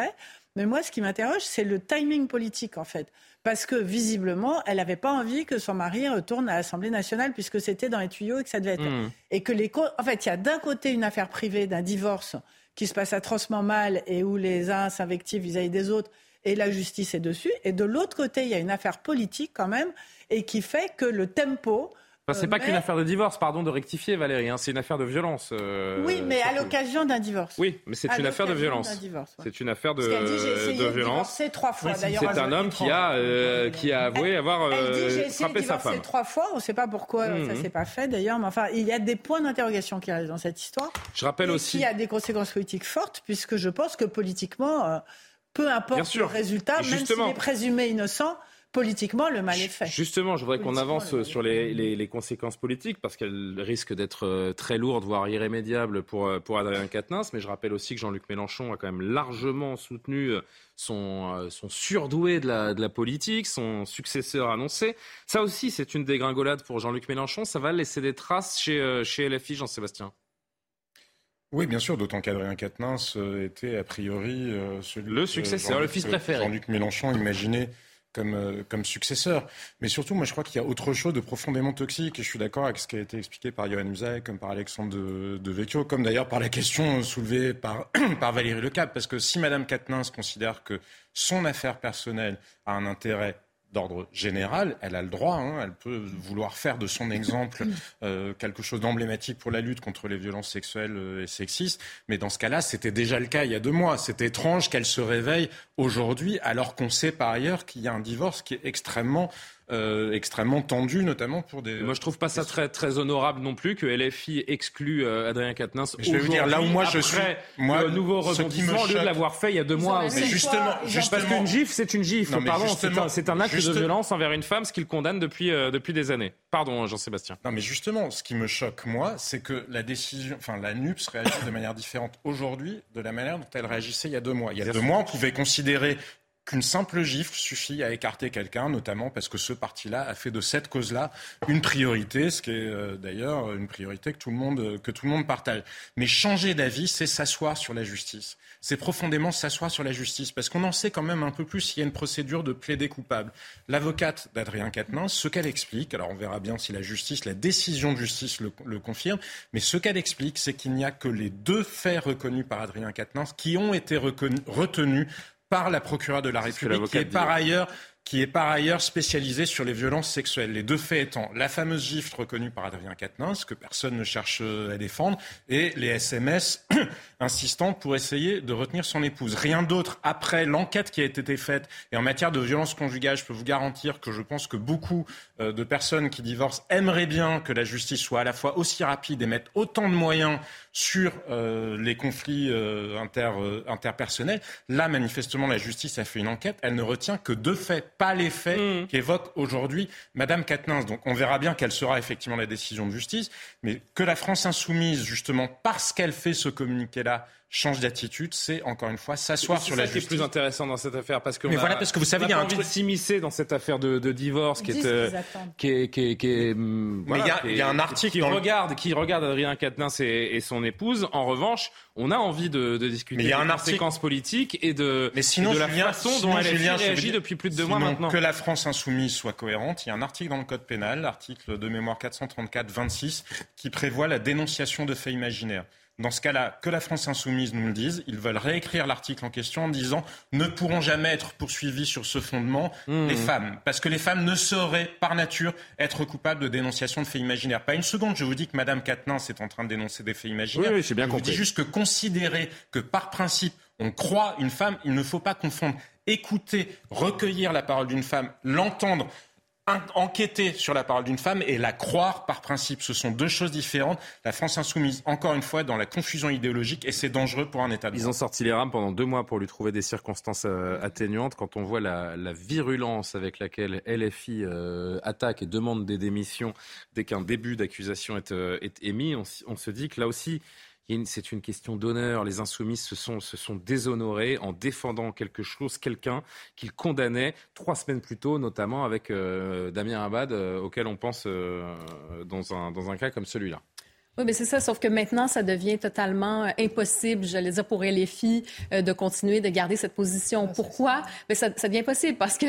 mais moi, ce qui m'interroge, c'est le timing politique, en fait. Parce que, visiblement, elle n'avait pas envie que son mari retourne à l'Assemblée nationale, puisque c'était dans les tuyaux et que ça devait être. Hmm. Et que les. En fait, il y a d'un côté une affaire privée d'un divorce qui se passe atrocement mal et où les uns s'invectivent vis-à-vis des autres et la justice est dessus. Et de l'autre côté, il y a une affaire politique, quand même, et qui fait que le tempo c'est euh, pas qu'une affaire de divorce, pardon de rectifier Valérie, hein, c'est une affaire de violence. Euh, oui, mais à l'occasion d'un divorce. Oui, mais c'est une affaire de violence. C'est une affaire de, de violence. C'est trois fois d'ailleurs. C'est un homme qui a, euh, qui a avoué avoir frappé sa femme. trois fois, on ne sait pas pourquoi ça mhm. s'est pas fait d'ailleurs, mais enfin, il y a des points d'interrogation qui arrivent dans cette histoire. Je rappelle aussi. Il y a des conséquences politiques fortes, puisque je pense que politiquement, peu importe le résultat, même s'il est présumé innocent, politiquement, le mal est fait. Justement, je voudrais qu'on avance sur les, les, conséquences politiques parce qu'elles risquent d'être euh, très lourdes, voire irrémédiables pour, euh, pour Adrien Quatennens. Mais je rappelle aussi que Jean-Luc Mélenchon a quand même largement soutenu euh, son, son surdoué de la, de la politique, son successeur annoncé. Ça aussi, c'est une dégringolade pour Jean-Luc Mélenchon. Ça va laisser des traces chez, chez LFI, Jean-Sébastien? Oui, bien sûr, d'autant qu'Adrien Quatennens était a priori celui le successeur, le fils préféré. Jean-Luc Mélenchon imaginait comme, euh, comme successeur. Mais surtout, moi, je crois qu'il y a autre chose de profondément toxique. Et je suis d'accord avec ce qui a été expliqué par Johan Musaï, comme par Alexandre de, Vecchio, comme d'ailleurs par la question soulevée par, (coughs) Valérie Lecap. Parce que si Mme Quatennens considère que son affaire personnelle a un intérêt d'ordre général, elle a le droit, hein, elle peut vouloir faire de son exemple (coughs) euh, quelque chose d'emblématique pour la lutte contre les violences sexuelles euh, et sexistes. Mais dans ce cas-là, c'était déjà le cas il y a deux mois. C'est étrange qu'elle se réveille aujourd'hui, alors qu'on sait par ailleurs qu'il y a un divorce qui est extrêmement euh, extrêmement tendu, notamment pour des. Moi, je trouve pas ça très très honorable non plus que LFI exclut euh, Adrien Quatennens. Je vais vous dire là où moi je suis. Moi, le nouveau rebondissement, au lieu de l'avoir fait il y a deux mois. Mais justement, parce qu'une gifle, c'est une gifle. Pardon, c'est un, acte de violence envers une femme, ce qu'il condamne depuis euh, depuis des années. Pardon, Jean-Sébastien. Non, mais justement, ce qui me choque moi, c'est que la décision, enfin la NUPS réagit de manière différente aujourd'hui de la manière dont elle réagissait il y a deux mois. Il y a deux mois, on pouvait considérer qu'une simple gifle suffit à écarter quelqu'un, notamment parce que ce parti-là a fait de cette cause-là une priorité, ce qui est euh, d'ailleurs une priorité que tout, le monde, que tout le monde partage. Mais changer d'avis, c'est s'asseoir sur la justice. C'est profondément s'asseoir sur la justice, parce qu'on en sait quand même un peu plus s'il y a une procédure de plaider coupable. L'avocate d'Adrien Quatennens, ce qu'elle explique, alors on verra bien si la justice, la décision de justice le, le confirme, mais ce qu'elle explique, c'est qu'il n'y a que les deux faits reconnus par Adrien Quatennens qui ont été retenus par la procureure de la République, qui est par ailleurs qui est par ailleurs spécialisé sur les violences sexuelles. Les deux faits étant la fameuse gifle reconnue par Adrien Quatennens, que personne ne cherche à défendre, et les SMS insistant pour essayer de retenir son épouse. Rien d'autre après l'enquête qui a été faite. Et en matière de violence conjugale, je peux vous garantir que je pense que beaucoup euh, de personnes qui divorcent aimeraient bien que la justice soit à la fois aussi rapide et mette autant de moyens sur euh, les conflits euh, inter, interpersonnels. Là, manifestement, la justice a fait une enquête. Elle ne retient que deux faits pas les faits mmh. qu'évoque aujourd'hui Madame Quatennens. Donc on verra bien quelle sera effectivement la décision de justice, mais que la France insoumise, justement parce qu'elle fait ce change d'attitude, c'est encore une fois s'asseoir sur la justice. C'est plus intéressant dans cette affaire parce que mais voilà parce que vous savez il y a un truc s'immiscer dans cette affaire de, divorce qui est, euh, qui est, qui est, qui est mais il y, a un article qui regarde qui regarde Adrien Quatennens et, son épouse. En revanche, on a envie de, discuter des conséquences politiques et de, mais sinon, de la façon dont elle réagit depuis plus de deux mois maintenant. Que la France insoumise soit cohérente, il y a un article dans le code pénal, l'article de mémoire 434-26, qui prévoit la dénonciation de faits imaginaires. Dans ce cas-là, que la France insoumise nous le dise, ils veulent réécrire l'article en question en disant ne pourront jamais être poursuivis sur ce fondement mmh. les femmes. Parce que les femmes ne sauraient, par nature, être coupables de dénonciation de faits imaginaires. Pas une seconde, je vous dis que Mme Quatennens est en train de dénoncer des faits imaginaires. Oui, oui, bien je compris. vous dis juste que considérer que par principe, on croit une femme, il ne faut pas confondre écouter, recueillir la parole d'une femme, l'entendre enquêter sur la parole d'une femme et la croire par principe. Ce sont deux choses différentes. La France insoumise, encore une fois, dans la confusion idéologique et c'est dangereux pour un État Ils ont sorti les rames pendant deux mois pour lui trouver des circonstances euh, atténuantes. Quand on voit la, virulence avec laquelle LFI euh, attaque et demande des démissions dès qu'un début d'accusation est, euh, émis, on se dit que là aussi, c'est une question d'honneur. Les insoumis se sont, se sont déshonorés en défendant quelque chose, quelqu'un qu'ils condamnaient trois semaines plus tôt, notamment avec euh, Damien Abad, euh, auquel on pense euh, dans, un, dans un cas comme celui-là. Oui, mais c'est ça, sauf que maintenant, ça devient totalement impossible, j'allais dire, pour les filles de continuer de garder cette position. Pourquoi? Mais ça, ça devient possible parce que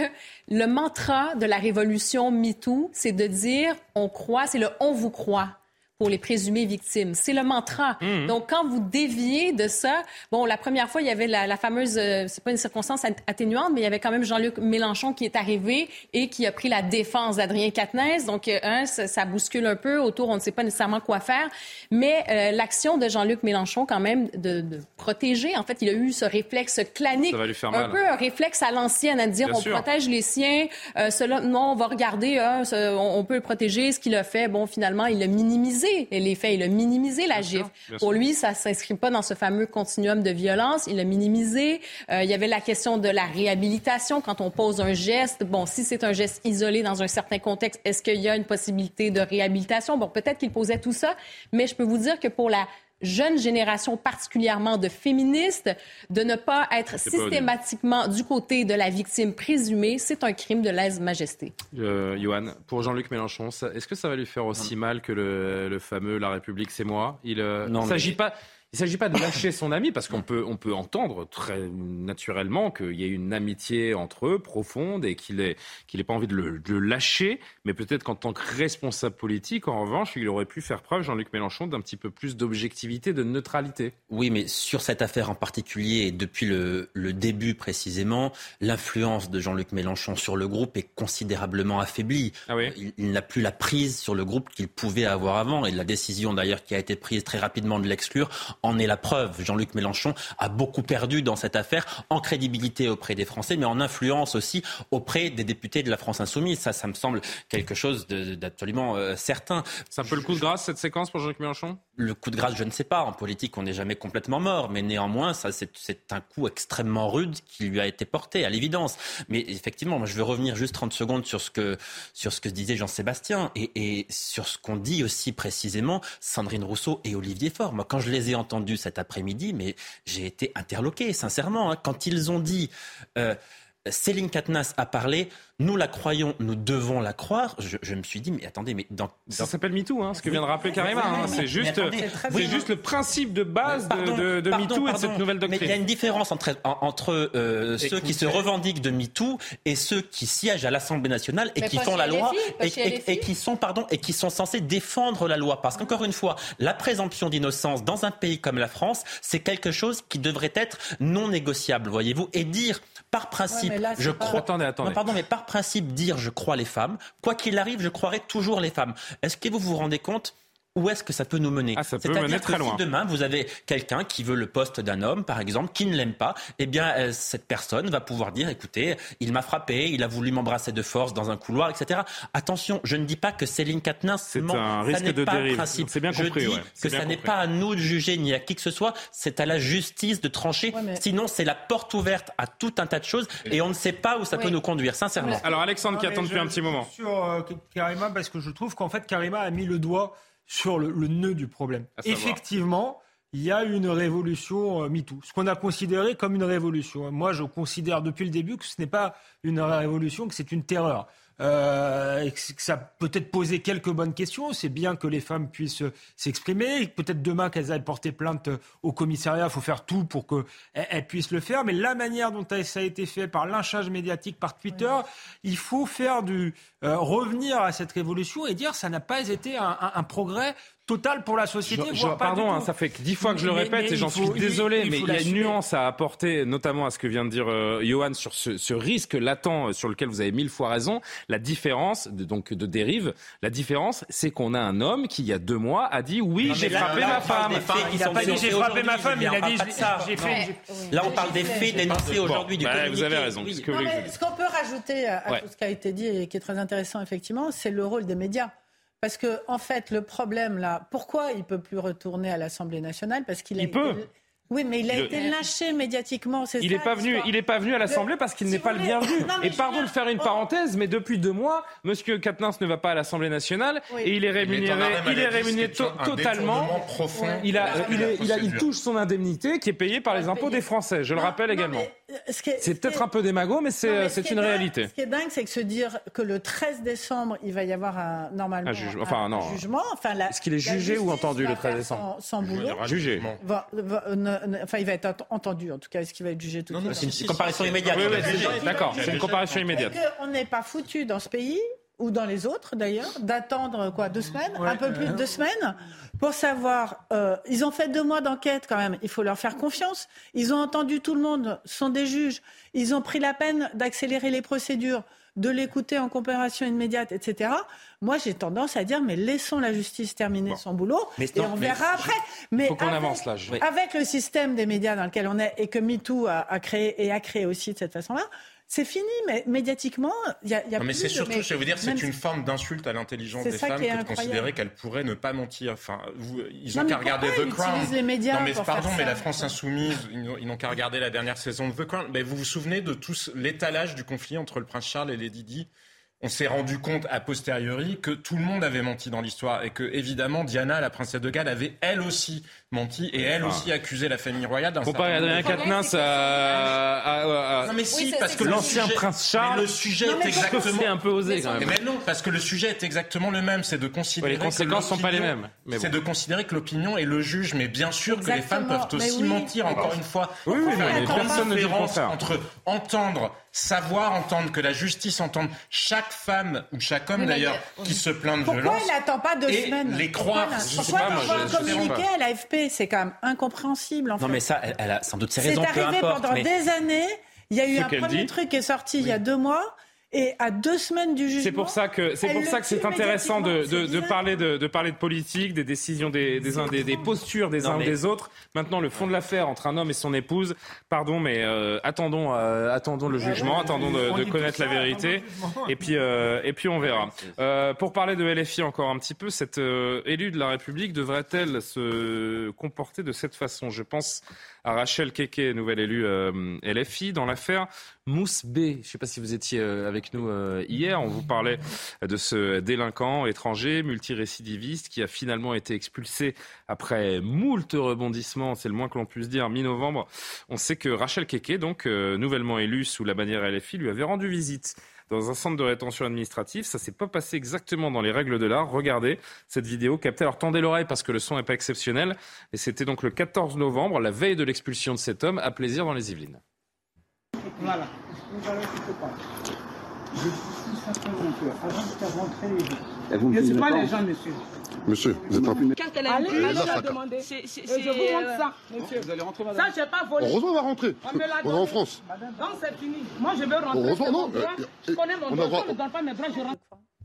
le mantra de la révolution MeToo, c'est de dire on croit, c'est le on vous croit pour les présumées victimes. C'est le mantra. Mmh. Donc, quand vous déviez de ça, bon, la première fois, il y avait la, fameuse, euh, c'est pas une circonstance atténuante, mais il y avait quand même Jean-Luc Mélenchon qui est arrivé et qui a pris la défense d'Adrien Quatennens. Donc, euh, un, ça, bouscule un peu autour, on ne sait pas nécessairement quoi faire. Mais euh, l'action de Jean-Luc Mélenchon, quand même, de, protéger, en fait, il a eu ce réflexe clanique. Ça va lui faire un peu un réflexe à l'ancienne, à dire on protège les siens. cela, non, on va regarder, hein, on, on, peut le protéger. Ce qu'il a fait, bon, finalement, il l'a minimisé les faits, il a minimisé la gifle. Pour lui, ça ne s'inscrit pas dans ce fameux continuum de violence. Il a minimisé. Euh, il y avait la question de la réhabilitation quand on pose un geste. Bon, si c'est un geste isolé dans un certain contexte, est-ce qu'il y a une possibilité de réhabilitation? Bon, peut-être qu'il posait tout ça, mais je peux vous dire que pour la jeune génération, particulièrement de féministes, de ne pas être systématiquement du côté de la victime présumée, c'est un crime de lèse-majesté. Euh, Johan, pour Jean-Luc Mélenchon, est-ce que ça va lui faire aussi mal que le, fameux La République, c'est moi Il euh, ne s'agit pas il ne s'agit pas de lâcher son ami, parce qu'on peut, on peut entendre très naturellement qu'il y a une amitié entre eux profonde et qu'il n'ait qu'il pas envie de le, lâcher. Mais peut-être qu'en tant que responsable politique, en revanche, il aurait pu faire preuve, Jean-Luc Mélenchon, d'un petit peu plus d'objectivité, de neutralité. Oui, mais sur cette affaire en particulier, et depuis le, le début précisément, l'influence de Jean-Luc Mélenchon sur le groupe est considérablement affaiblie. Ah oui il, il n'a plus la prise sur le groupe qu'il pouvait avoir avant. Et la décision d'ailleurs qui a été prise très rapidement de l'exclure en est la preuve. Jean-Luc Mélenchon a beaucoup perdu dans cette affaire en crédibilité auprès des Français, mais en influence aussi auprès des députés de la France insoumise. Ça, ça me semble quelque chose d'absolument euh, certain. C'est un peu le coup de grâce, cette séquence pour Jean-Luc Mélenchon? Le coup de grâce, je ne sais pas. En politique, on n'est jamais complètement mort, mais néanmoins, ça, c'est un coup extrêmement rude qui lui a été porté, à l'évidence. Mais effectivement, moi, je vais revenir juste 30 secondes sur ce que, sur ce que disait Jean-Sébastien et, et, sur ce qu'on dit aussi précisément Sandrine Rousseau et Olivier Faure. Moi, quand je les ai entendus cet après-midi, mais j'ai été interloqué, sincèrement. Hein. quand ils ont dit euh, Céline Katnas a parlé nous la croyons, nous devons la croire. Je, me suis dit, mais attendez, mais dans. Ça s'appelle MeToo, hein, ce que vient de rappeler Karima. Hein. c'est juste, c'est juste le principe de base de, de, MeToo et de cette nouvelle doctrine. Mais il y a une différence entre, entre euh, ceux qui se revendiquent de MeToo et ceux qui siègent à l'Assemblée nationale et qui font la loi et, qui sont, pardon, et qui sont censés défendre la loi. Parce qu'encore une fois, la présomption d'innocence dans un pays comme la France, c'est quelque chose qui devrait être non négociable, voyez-vous, et dire par principe, je crois. Attendez, attendez. pardon, mais par principe dire je crois les femmes. Quoi qu'il arrive, je croirai toujours les femmes. Est-ce que vous vous rendez compte où est-ce que ça peut nous mener ah, ça peut mener très loin. Si demain vous avez quelqu'un qui veut le poste d'un homme, par exemple, qui ne l'aime pas, eh bien euh, cette personne va pouvoir dire écoutez, il m'a frappé, il a voulu m'embrasser de force dans un couloir, etc. Attention, je ne dis pas que Céline Katnin c'est un risque de dérive. C'est bien compris. Je dis que ça n'est pas à nous de juger ni à qui que ce soit, c'est à la justice de trancher. Sinon, c'est la porte ouverte à tout un tas de choses et on ne sait pas où ça peut nous conduire, sincèrement. Alors Alexandre qui attend depuis un petit moment. Sur euh, Karima, parce que je trouve qu'en fait Karima a mis le doigt sur le, nœud du problème. Effectivement, il y a une révolution euh, MeToo, ce qu'on a considéré comme une révolution. Moi, je considère depuis le début que ce n'est pas une révolution, que c'est une terreur. Euh, et que ça peut-être poser quelques bonnes questions. C'est bien que les femmes puissent s'exprimer. Peut-être demain qu'elles aillent porter plainte au commissariat. Il faut faire tout pour qu'elles puissent le faire. Mais la manière dont ça a été fait par lynchage médiatique, par Twitter, il faut faire du euh, revenir à cette révolution et dire ça n'a pas été un progrès total pour la société. pardon, hein, ça fait dix fois que je le répète et j'en suis désolé, mais il y a une nuance à apporter, notamment à ce que vient de dire euh, Johan sur ce, risque latent euh, sur lequel vous avez mille fois raison. La différence, de, donc de dérive, la différence, c'est qu'on a un homme qui il y a deux mois a dit oui, j'ai frappé ma femme. Il n'a pas dit j'ai frappé ma femme, il a dit j'ai fait. Là, on parle des faits dénoncés aujourd'hui du bah, Vous avez raison. Ce qu'on peut rajouter à tout ce qui a été dit et qui est très intéressant effectivement, c'est le rôle des médias. Parce que, en fait, le problème là, pourquoi il peut plus retourner à l'Assemblée nationale? Parce qu'il il peut. Oui, mais il a été lâché médiatiquement. il n'est pas venu. Il est pas venu à l'Assemblée parce qu'il n'est pas le bienvenu. et pardon de faire une parenthèse, mais depuis deux mois, Monsieur Katnins ne va pas à l'Assemblée nationale et il est rémunéré. Il est, rémunéré totalement. Il a, il, il, touche son indemnité qui est payée par les impôts des Français. Je le rappelle également. Euh, c'est peut-être un peu démago, mais c'est une réalité. Ce qui est dingue, c'est que se dire que le 13 décembre, il va y avoir un, normalement un, jugement. Enfin, Est-ce qu'il est jugé ou entendu le 13 décembre Sans, boulot. Jugé. Enfin, il va être entendu, en tout cas. Est-ce qu'il va être jugé tout de suite? C'est une comparaison immédiate. D'accord, c'est une comparaison immédiate. On n'est pas foutu dans ce pays ou dans les autres d'ailleurs, d'attendre quoi deux semaines, un peu plus de deux semaines, pour savoir. Euh, ils ont fait deux mois d'enquête quand même. Il faut leur faire confiance. Ils ont entendu tout le monde. Ce sont des juges. Ils ont pris la peine d'accélérer les procédures, de l'écouter en comparaison immédiate, etc. Moi, j'ai tendance à dire, mais laissons la justice terminer son boulot et on verra après. Mais faut qu'on avance là. Avec le système des médias dans lequel on est et que MeToo a, a créé et a créé aussi de cette façon-là, c'est fini, mais médiatiquement, il y a, y a non, mais c'est surtout, mais je vais vous dire, c'est une forme d'insulte à l'intelligence des femmes que de considérer qu'elles pourraient ne pas mentir. Enfin, vous, ils Non, ont mais qu'à regarder The Crown. les médias non, mais pardon, mais ça la France insoumise, ils n'ont- n'ont qu'à regarder la dernière saison de The Crown. Mais vous vous souvenez de tout l'étalage du conflit entre le prince Charles et Lady Di? On s'est rendu compte a posteriori que tout le monde avait menti dans l'histoire et que évidemment Diana, la princesse de Galles, avait elle aussi menti et elle Ah. aussi accusé la famille royale d'un Comparé Adrien Quatennens à, à- à- à- Non mais si, parce que l'ancien sujet- prince Charles, mais le sujet Non, est mais exactement. c'est un peu osé quand même. Mais non, parce que le sujet est exactement le même, c'est de considérer. Ouais, les conséquences que sont pas les l'opinion- mêmes, mais C'est bon. de considérer que l'opinion est le juge, mais bien sûr que les femmes Exactement, peuvent aussi oui. mentir. Encore une fois, Oui, oui, mais une personne ne dit entre entendre, savoir entendre que la justice entende chaque femme ou chaque homme Oui, d'ailleurs a- qui se plaint de Pourquoi violence. il n'attend pas deux et semaines les Pourquoi croire. sais Pourquoi pas, je- pas. à l'AFP C'est quand même incompréhensible. En Non, fait. mais ça, elle, elle a sans doute ses C'est raisons, peu arrivé importe. pendant mais- des années. Il y a eu Ce un premier dit. truc qui est sorti il y a deux mois. Et à deux semaines du jugement, C'est pour ça que c'est pour ça que c'est intéressant de, de, de parler de, de parler de politique, des décisions des, des uns des, des postures des Non, uns mais- des autres. Maintenant, le fond de l'affaire entre un homme et son épouse. Pardon, mais euh, attendons euh, attendons le jugement, attendons de, connaître la vérité. Et puis euh, et puis on verra. Euh, pour parler de LFI encore un petit peu, cette euh, élue de la République devrait-elle se comporter de cette façon? Je pense à Rachel Keke, nouvelle élue euh, LFI, dans l'affaire Mousse B. Je ne sais pas si vous étiez euh, avec nous euh, hier. On vous parlait de ce délinquant étranger, multirécidiviste, qui a finalement été expulsé après moult rebondissements, c'est le moins que l'on puisse dire, mi-novembre. On sait que Rachel Keke, donc euh, nouvellement élue sous la bannière LFI, lui avait rendu visite dans un centre de rétention administrative. Ça s'est pas passé exactement dans les règles de l'art. Regardez cette vidéo captée. Alors tendez l'oreille parce que le son n'est pas exceptionnel. Et c'était donc le 14 novembre, la veille de l'expulsion de cet homme, à plaisir dans les Yvelines. Voilà. Rentrer, je ne suis pas les gens, monsieur. Monsieur, vous êtes en Quand elle a Allez, dit, là, elle ça a craint. demandé. C'est- c'est- Et c'est, je vous montre euh, ça, monsieur. Vous allez rentrer, Ça, j'ai pas volé. Heureusement, on va rentrer. On On est en. France. Donc, c'est fini. Moi, je veux rentrer. Heureusement, non, droit. euh, Je connais mon on droit. Je ne donne pas mes droits, je rentre.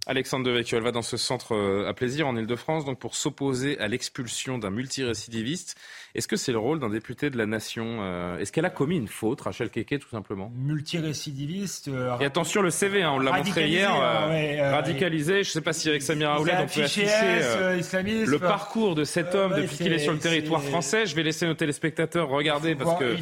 Alexandre Devecchio, elle va dans ce centre euh, à plaisir en Ile-de-France donc pour s'opposer à l'expulsion d'un multirécidiviste. Est-ce que c'est le rôle d'un député de la nation euh, Est-ce qu'elle a commis une faute, Rachel Keke, tout simplement? Multirécidiviste. euh, Et attention, le CV, hein, on l'a montré hier, hein, euh, ouais, euh, radicalisé. Je ne sais pas si avec Samira il Aoulet, a on peut afficher S, le parcours de cet homme ouais, depuis qu'il est sur le territoire français. Je vais laisser nos téléspectateurs regarder parce voir- que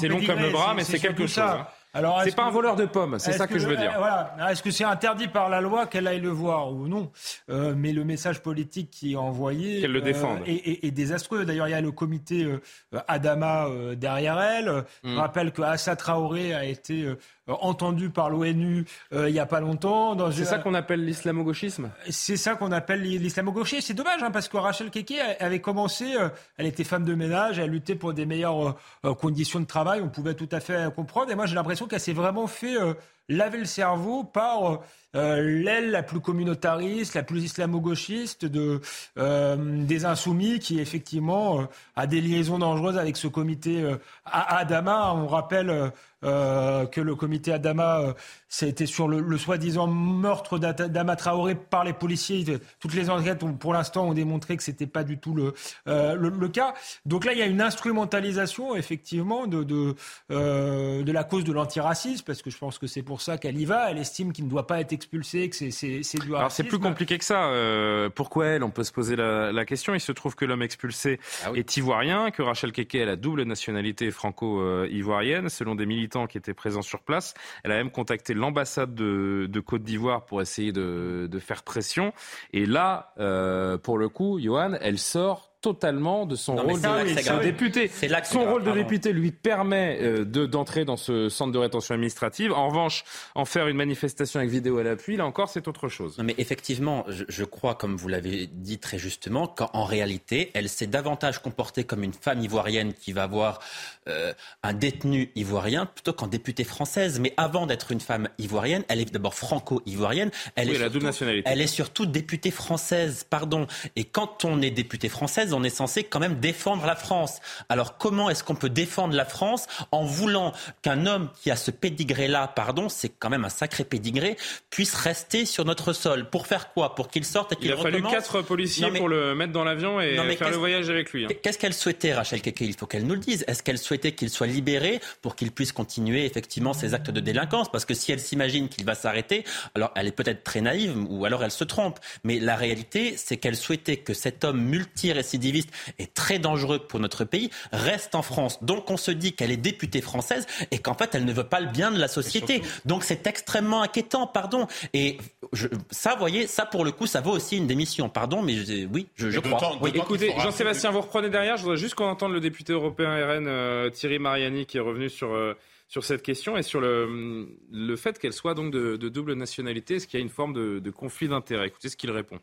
c'est long comme le bras, mais c'est quelque chose. hein. Alors, c'est pas que- un voleur de pommes, c'est ça que, je veux dire. voilà. Est-ce que c'est interdit par la loi qu'elle aille le voir ou non Euh, Mais le message politique qui est envoyé Qu'elle le euh, est, est- est désastreux. D'ailleurs, il y a le comité euh, Adama euh, derrière elle. Mm. Je rappelle que Assa Traoré a été entendu par l'ONU euh, il y a pas longtemps. dans C'est ça qu'on appelle l'islamo-gauchisme c'est ça qu'on appelle l'islamo-gaucher. C'est dommage hein, parce que Rachel Keke avait commencé, euh, elle était femme de ménage, elle luttait pour des meilleures euh, euh, conditions de travail. On pouvait tout à fait euh, comprendre. Et moi, j'ai l'impression qu'elle s'est vraiment fait euh, laver le cerveau par euh, l'aile la plus communautariste, la plus islamo-gauchiste de, euh, des insoumis qui effectivement euh, a des liaisons dangereuses avec ce comité A- Adama. On rappelle que le comité Adama, c'était sur le, soi-disant meurtre d'Ata- d'Ama Traoré par les policiers. Toutes les enquêtes, pour l'instant, ont démontré que c'était pas du tout le, le, cas. Donc là, il y a une instrumentalisation, effectivement, de, de, de la cause de l'antiracisme, parce que je pense que c'est pour ça qu'elle y va. Elle estime qu'il ne doit pas être expulsé, que c'est c'est- c'est du Alors c'est plus compliqué que ça. Euh, pourquoi elle On peut se poser la, la question. Il se trouve que l'homme expulsé est ivoirien, que Rachel Keke a la double nationalité franco-ivoirienne. Selon des militants qui étaient présents sur place, elle a même contacté l'ambassade de, de Côte d'Ivoire pour essayer de, de faire pression. Et là, euh, pour le coup, Johan, elle sort totalement de son Non, rôle de, député. Son rôle de député lui permet euh, de d'entrer dans ce centre de rétention administrative. En revanche, en faire une manifestation avec vidéo à l'appui, là encore, c'est autre chose. Non, mais effectivement, je, je crois, comme vous l'avez dit très justement, qu'en réalité, elle s'est davantage comportée comme une femme ivoirienne qui va voir euh, un détenu ivoirien plutôt qu'en députée française. Mais avant d'être une femme ivoirienne, elle est d'abord franco-ivoirienne. Elle, Oui, est elle a double nationalité. elle est surtout députée française, pardon. Et quand on est députée française, on est censé quand même défendre la France. Alors comment est-ce qu'on peut défendre la France en voulant qu'un homme qui a ce pédigré-là, pardon, c'est quand même un sacré pédigré, puisse rester sur notre sol? Pour faire quoi? Pour qu'il sorte et qu'il Il a fallu quatre policiers pour le mettre dans l'avion et faire le voyage avec lui. Hein. Qu'est-ce qu'elle souhaitait, Rachel Keke Il faut qu'elle nous le dise. Est-ce qu'elle souhaitait qu'il soit libéré pour qu'il puisse continuer effectivement ses actes de délinquance? Parce que si elle s'imagine qu'il va s'arrêter, alors elle est peut-être très naïve ou alors elle se trompe. Mais la réalité, c'est qu'elle souhaitait que cet homme multirécidiviste et très dangereux pour notre pays reste en France. Donc on se dit qu'elle est députée française et qu'en fait elle ne veut pas le bien de la société. Donc c'est extrêmement inquiétant, pardon. Et ça, vous voyez, ça pour le coup, ça vaut aussi une démission. Pardon, mais oui, je, crois. Écoutez, Jean-Sébastien, vous reprenez derrière. Je voudrais juste qu'on entende le député européen RN euh, Thierry Mariani qui est revenu sur. Euh, sur cette question et sur le, le fait qu'elle soit donc de, double nationalité. Est-ce qu'il y a une forme de, de conflit d'intérêt Écoutez ce qu'il répond.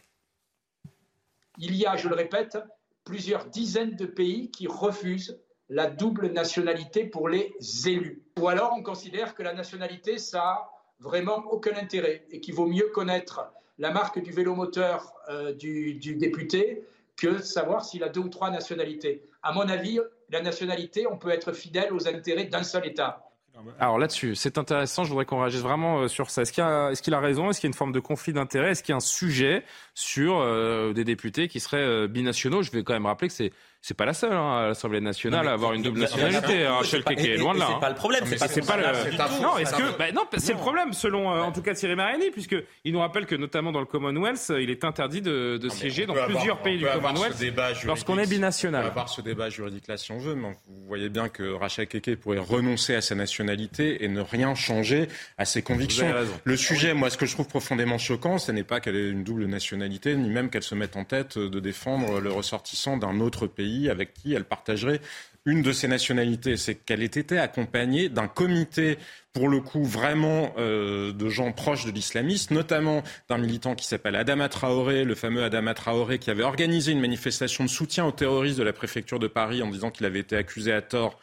Il y a, je le répète, plusieurs dizaines de pays qui refusent la double nationalité pour les élus. Ou alors on considère que la nationalité, ça vraiment aucun intérêt et qu'il vaut mieux connaître la marque du vélomoteur euh, du, du député que savoir s'il a deux ou trois nationalités. À mon avis, la nationalité, on peut être fidèle aux intérêts d'un seul État. Alors là-dessus, c'est intéressant, je voudrais qu'on réagisse vraiment euh, sur ça. Est-ce qu'il a, raison? Est-ce qu'il y a une forme de conflit d'intérêt Est-ce qu'il y a un sujet sur euh, des députés qui seraient binationaux? Je vais quand même rappeler que c'est c'est pas la seule hein, à l'Assemblée nationale à avoir une double nationalité. Rachel Keke, loin de là. C'est pas le problème. C'est pas, le. Non, est-ce que non, c'est le problème selon euh, en tout cas Thierry Mariani, puisque il nous rappelle que notamment dans le Commonwealth, il est interdit de, de siéger dans plusieurs pays du Commonwealth lorsqu'on est binational. On va avoir ce débat juridique là si on veut, mais vous voyez bien que Rachel Keke pourrait renoncer à sa nationalité et ne rien changer à ses convictions. Le sujet, moi, ce que je trouve profondément choquant, ce n'est pas qu'elle ait une double nationalité, ni même qu'elle se mette en tête de défendre le ressortissant d'un autre pays avec qui elle partagerait une de ses nationalités, c'est qu'elle ait été accompagnée d'un comité, pour le coup, vraiment euh, de gens proches de l'islamisme, notamment d'un militant qui s'appelle Adama Traoré, le fameux Adama Traoré, qui avait organisé une manifestation de soutien aux terroristes de la préfecture de Paris en disant qu'il avait été accusé à tort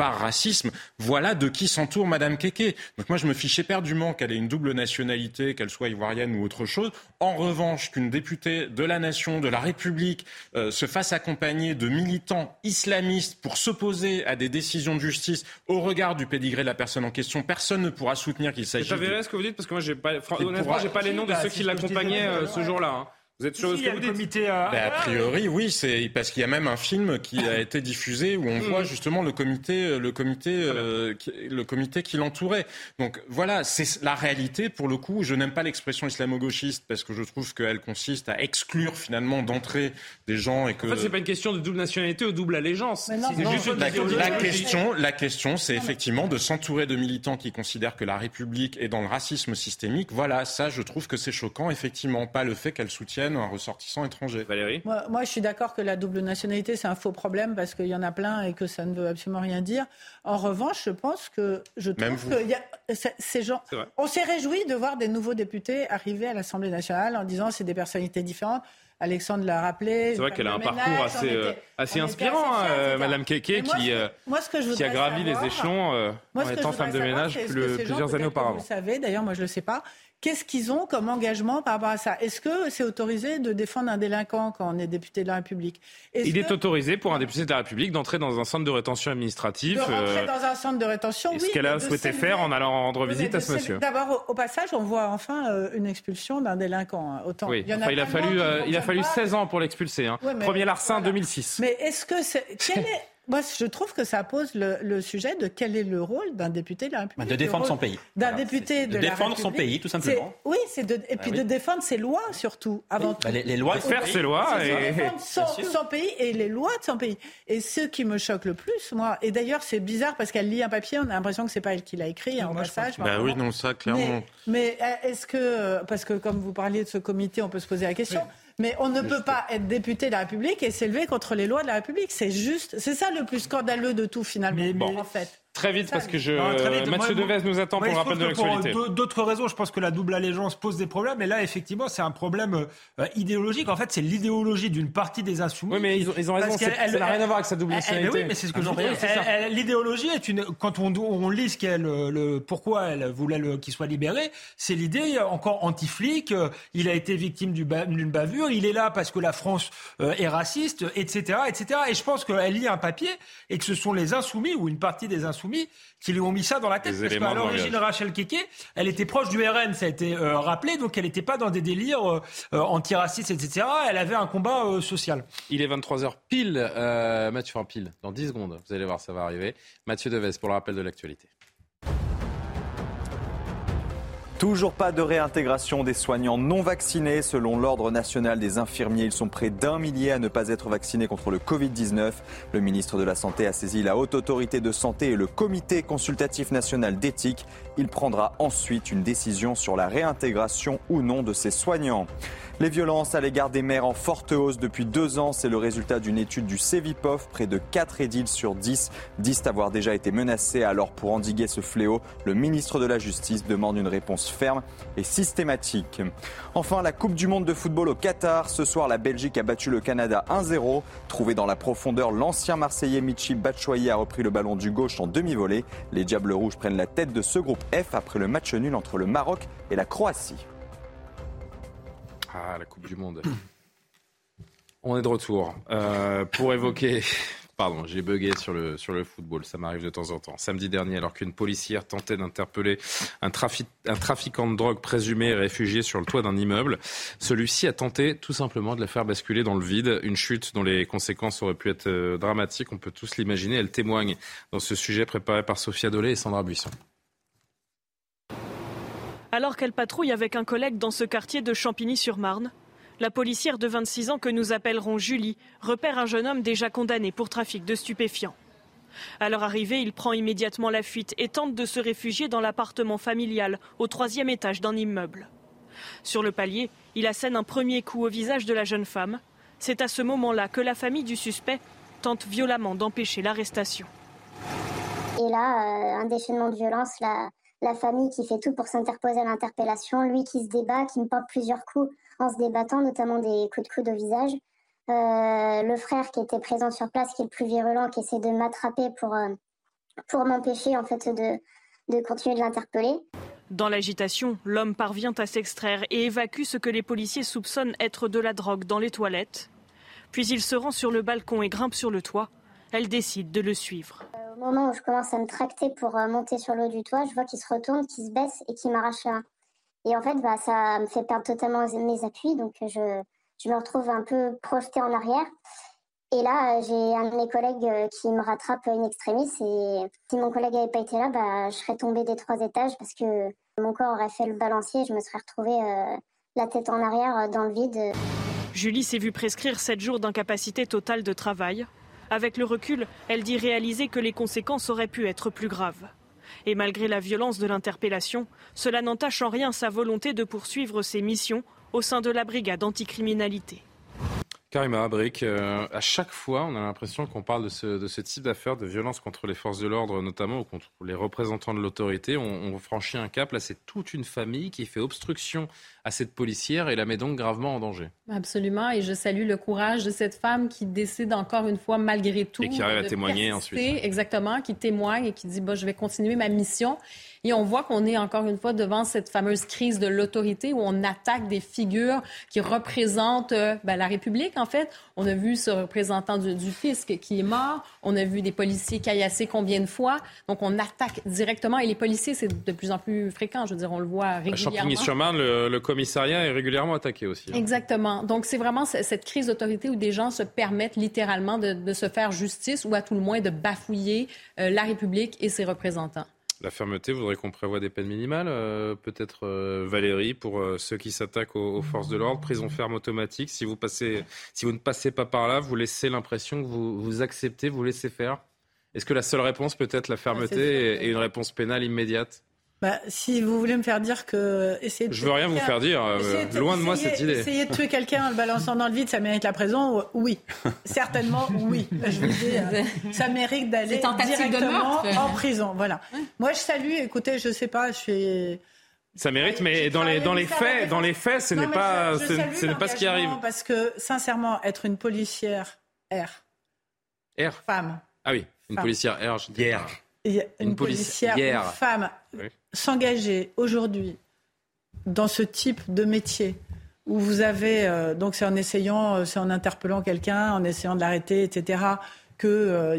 par racisme. Voilà de qui s'entoure Madame Keke. Donc moi, je me fiche éperdument qu'elle ait une double nationalité, qu'elle soit ivoirienne ou autre chose. En revanche, qu'une députée de la nation, de la République, euh, se fasse accompagner de militants islamistes pour s'opposer à des décisions de justice au regard du pédigré de la personne en question, personne ne pourra soutenir qu'il s'agit. Vous savez ce que vous dites parce que moi, j'ai pas, honnêtement, j'ai pas les noms de ceux qui l'accompagnaient euh, ce jour-là. Hein. Vous êtes sûr de ce que vous dites ben, A priori, oui, c'est parce qu'il y a même un film qui a été diffusé où on hmm. voit justement le comité, le comité, euh, le comité qui l'entourait. Donc voilà, c'est la réalité. Pour le coup, je n'aime pas l'expression islamo-gauchiste parce que je trouve qu'elle consiste à exclure finalement d'entrée des gens et que. En fait, c'est pas une question de double nationalité ou double allégeance. C'est juste la, la, question, la question, c'est effectivement de s'entourer de militants qui considèrent que la République est dans le racisme systémique. Voilà, ça, je trouve que c'est choquant. Effectivement, pas le fait qu'elle soutienne un ressortissant étranger. Valérie? Moi, je suis d'accord que la double nationalité, c'est un faux problème parce qu'il y en a plein et que ça ne veut absolument rien dire. En revanche, je pense que je trouve que y a, ces gens. On s'est réjoui de voir des nouveaux députés arriver à l'Assemblée nationale en disant c'est des personnalités différentes. Alexandre l'a rappelé. C'est vrai qu'elle a un parcours assez, euh, assez inspirant, hein, Madame Keke, qui, euh, qui a gravi les échelons euh, en étant femme de ménage plusieurs années auparavant. Vous savez, d'ailleurs, moi je ne le sais pas, Qu'est-ce qu'ils ont comme engagement par rapport à ça? Est-ce que c'est autorisé de défendre un délinquant quand on est député de la République? Il est autorisé pour un député de la République d'entrer dans un centre de rétention administratif. De rentrer dans un centre de rétention, oui. Ce qu'elle a souhaité faire en allant rendre visite à ce monsieur. D'abord, au, passage, on voit enfin euh, une expulsion d'un délinquant. Hein. Autant. Oui. Il, a fallu, euh, il a fallu 16 ans pour l'expulser. Hein. Premier larcin, 2006. Mais est-ce que c'est... Quel (laughs) est... Moi, je trouve que ça pose le, sujet de quel est le rôle d'un député de la République. Bah, de défendre son pays. D'un député de, de défendre son pays, tout simplement. Oui, c'est de, et puis bah de défendre ses lois surtout, avant tout. Bah, les, lois, de faire ses lois et défendre son, pays et les lois de son pays. Et ce qui me choque le plus, moi, et d'ailleurs c'est bizarre parce qu'elle lit un papier, on a l'impression que c'est pas elle qui l'a écrit en passage. Bah oui, non, ça clairement. Mais, est-ce que, parce que comme vous parliez de ce comité, on peut se poser la question. Mais on ne peut pas être député de la République et s'élever contre les lois de la République. C'est juste, c'est ça le plus scandaleux de tout finalement, en fait. Très vite, parce que je... Mathieu Devez nous attend pour le rappel de l'actualité. Pour d'autres raisons, je pense que la double allégeance pose des problèmes. Et là, effectivement, c'est un problème euh, idéologique. En fait, c'est l'idéologie d'une partie des insoumis. Oui, mais ils ont, ils ont raison. Ça n'a rien à voir avec sa double nationalité. oui, mais c'est ce que j'en L'idéologie est une. Quand on, on lit ce qu'elle, le, pourquoi elle voulait qu'il soit libéré, c'est l'idée encore anti-flic. Euh, il a été victime d'une bavure. Il est là parce que la France euh, est raciste, etc., etc. Et je pense qu'elle lit un papier et que ce sont les insoumis ou une partie des insoumis qui lui ont mis ça dans la tête. parce qu'à l'origine, Rachel Keke, elle était proche du RN, ça a été euh, rappelé, donc elle n'était pas dans des délires euh, euh, antiracistes, etc. Elle avait un combat social. Il est 23h pile, Mathieu, enfin pile, dans 10 secondes, vous allez voir, ça va arriver. Mathieu Deves pour le rappel de l'actualité. Toujours pas de réintégration des soignants non vaccinés. Selon l'Ordre national des infirmiers, ils sont près d'un millier à ne pas être vaccinés contre le Covid-19. Le ministre de la Santé a saisi la Haute Autorité de Santé et le Comité consultatif national d'éthique. Il prendra ensuite une décision sur la réintégration ou non de ces soignants. Les violences à l'égard des maires en forte hausse depuis deux ans, c'est le résultat d'une étude du Cevipof. Près de 4 édiles sur 10 disent avoir déjà été menacés. Alors pour endiguer ce fléau, le ministre de la Justice demande une réponse ferme et systématique. Enfin, la Coupe du Monde de football au Qatar. Ce soir, la Belgique a battu le Canada 1-0. Trouvé dans la profondeur, l'ancien Marseillais Michi Batshuayi a repris le ballon du gauche en demi-volée. Les Diables Rouges prennent la tête de ce groupe F après le match nul entre le Maroc et la Croatie. Ah, la Coupe du Monde. On est de retour euh, pour évoquer. (laughs) Pardon, j'ai bugué sur le, football, ça m'arrive de temps en temps. Samedi dernier, alors qu'une policière tentait d'interpeller un, un trafiquant de drogue présumé réfugié sur le toit d'un immeuble, celui-ci a tenté tout simplement de la faire basculer dans le vide. Une chute dont les conséquences auraient pu être euh, dramatiques, on peut tous l'imaginer. Elle témoigne dans ce sujet préparé par Sophia Dolé et Sandra Buisson alors qu'elle patrouille avec un collègue dans ce quartier de Champigny-sur-Marne. La policière de 26 ans que nous appellerons Julie repère un jeune homme déjà condamné pour trafic de stupéfiants. À leur arrivée, il prend immédiatement la fuite et tente de se réfugier dans l'appartement familial au troisième étage d'un immeuble. Sur le palier, il assène un premier coup au visage de la jeune femme. C'est à ce moment-là que la famille du suspect tente violemment d'empêcher l'arrestation. Et là, euh, un déchaînement de violence, la, la famille qui fait tout pour s'interposer à l'interpellation, lui qui se débat, qui me porte plusieurs coups en se débattant, notamment des coups de coude au visage. Euh, le frère qui était présent sur place, qui est le plus virulent, qui essaie de m'attraper pour, euh, pour m'empêcher en fait de, de continuer de l'interpeller. Dans l'agitation, l'homme parvient à s'extraire et évacue ce que les policiers soupçonnent être de la drogue dans les toilettes. Puis il se rend sur le balcon et grimpe sur le toit. Elle décide de le suivre. Moment où je commence à me tracter pour euh, monter sur le haut du toit, je vois qu'il se retourne, qu'il se baisse et qu'il m'arrache un. Et en fait, bah, ça me fait perdre totalement mes appuis, donc je, je me retrouve un peu projetée en arrière. Et là, j'ai un de mes collègues euh, qui me rattrape une extrémiste. Et si mon collègue n'avait pas été là, bah, je serais tombée des trois étages parce que mon corps aurait fait le balancier et je me serais retrouvée la tête en arrière dans le vide. Julie s'est vue prescrire 7 jours d'incapacité totale de travail. Avec le recul, elle dit réaliser que les conséquences auraient pu être plus graves. Et malgré la violence de l'interpellation, cela n'entache en rien sa volonté de poursuivre ses missions au sein de la brigade anticriminalité. Karima Abric, euh, à chaque fois, on a l'impression qu'on parle de ce, type d'affaires, de violence contre les forces de l'ordre notamment, ou contre les représentants de l'autorité. On, on, franchit un cap. Là, c'est toute une famille qui fait obstruction à cette policière et la met donc gravement en danger. Absolument. Et je salue le courage de cette femme qui décide encore une fois, malgré tout. Et qui arrive à témoigner ensuite. Exactement, qui témoigne et qui dit bah, je vais continuer ma mission. Et on voit qu'on est encore une fois devant cette fameuse crise de l'autorité où on attaque des figures qui représentent euh, ben, la République, en fait. On a vu ce représentant du, fisc qui est mort. On a vu des policiers caillassés combien de fois. Donc, on attaque directement. Et les policiers, c'est de plus en plus fréquent. Je veux dire, on le voit régulièrement. À Champigny-sur-Marne, le, commissariat est régulièrement attaqué aussi. Hein. Exactement. Donc, c'est vraiment cette crise d'autorité où des gens se permettent littéralement de, se faire justice ou à tout le moins de bafouiller euh, la République et ses représentants. La fermeté, vous voudrez qu'on prévoie des peines minimales euh, Peut-être euh, Valérie, pour euh, ceux qui s'attaquent aux, forces de l'ordre, prison ferme automatique. Si vous, passez, si vous ne passez pas par là, vous laissez l'impression que vous, vous acceptez, vous laissez faire. Est-ce que la seule réponse peut être la fermeté et, une réponse pénale immédiate? Bah, si vous voulez me faire dire que essayer de Je veux rien vous faire dire. euh, loin de moi cette idée. Essayer de tuer quelqu'un en le balançant dans le vide, ça mérite la prison Oui, (laughs) certainement oui. Je vous dis, euh, ça mérite d'aller directement meurtre. en prison. Voilà. Moi, je salue. Écoutez, je sais pas, je suis. Ça mérite, mais dans les, dans les faits, dans les faits, ce n'est pas, je- je ce, n'est pas ce qui arrive. Parce que sincèrement, être une policière R, R. femme, Ah oui, une Femme. policière R. je dis R. et une, Une policière, policière. une femme, Oui. S'engager aujourd'hui dans ce type de métier où vous avez, euh, donc c'est en essayant, euh, c'est en interpellant quelqu'un, en essayant de l'arrêter, etc., qu'il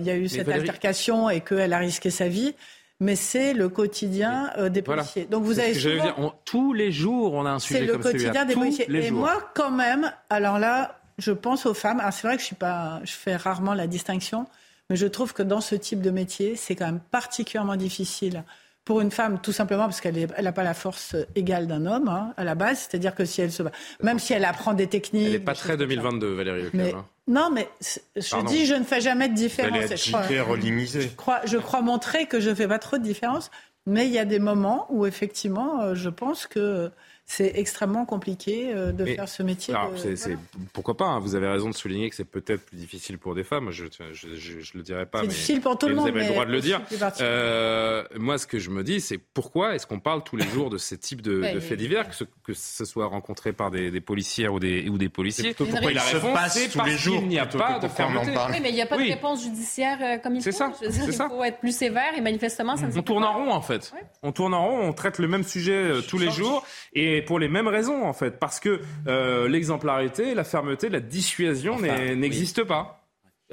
y a eu cette Valérie- altercation et qu'elle a risqué sa vie. Mais c'est le quotidien euh, des Voilà. policiers. Donc vous C'est avez que j'allais souvent- dire. On- tous les jours, on a un c'est sujet le comme celui-là. quotidien des Tous policiers. les Et jours. moi, quand même, alors là, je pense aux femmes. C'est vrai que je suis pas, je fais rarement la distinction, mais je trouve que dans ce type de métier, c'est quand même particulièrement difficile pour une femme, tout simplement parce qu'elle n'a pas la force égale d'un homme hein, à la base. C'est-à-dire que si elle se, bat- même si elle apprend des techniques, Elle n'est pas très 2022, Valérie Leclerc. mais hein. non, mais je Pardon. dis, je ne fais jamais de différence. Elle est Je crois-. Je crois, je crois montrer que je ne fais pas trop de différence, mais il y a des moments où effectivement, euh, je pense que c'est extrêmement compliqué euh, de Mais- faire ce métier. Alors, de- c'est- c'est- pourquoi pas hein, Vous avez raison de souligner que c'est peut-être plus difficile pour des femmes. Je je, je, je le dirais pas. C'est mais, difficile pour tout mais le vous monde, avez le droit de le dire. Euh, moi, ce que je me dis, c'est pourquoi est-ce qu'on parle tous les jours de ces types de, Ouais, de mais- faits divers, que ce, que ce soit rencontré par des, des policières ou des, ou des policiers? C'est Pourquoi il se réponse, passe tous parce les jours qu'il n'y a pas de on fermeté. parle. Oui, mais il n'y a pas de réponse judiciaire euh, comme il C'est faut. ça, Je veux dire, c'est il ça. faut être plus sévère et manifestement, ça ne On s'est tourne pas en rond en fait. On tourne en rond, on traite le même sujet tous les jours et pour les mêmes raisons en fait. Parce que euh, l'exemplarité, la fermeté, la dissuasion Enfin, oui. n'existe pas.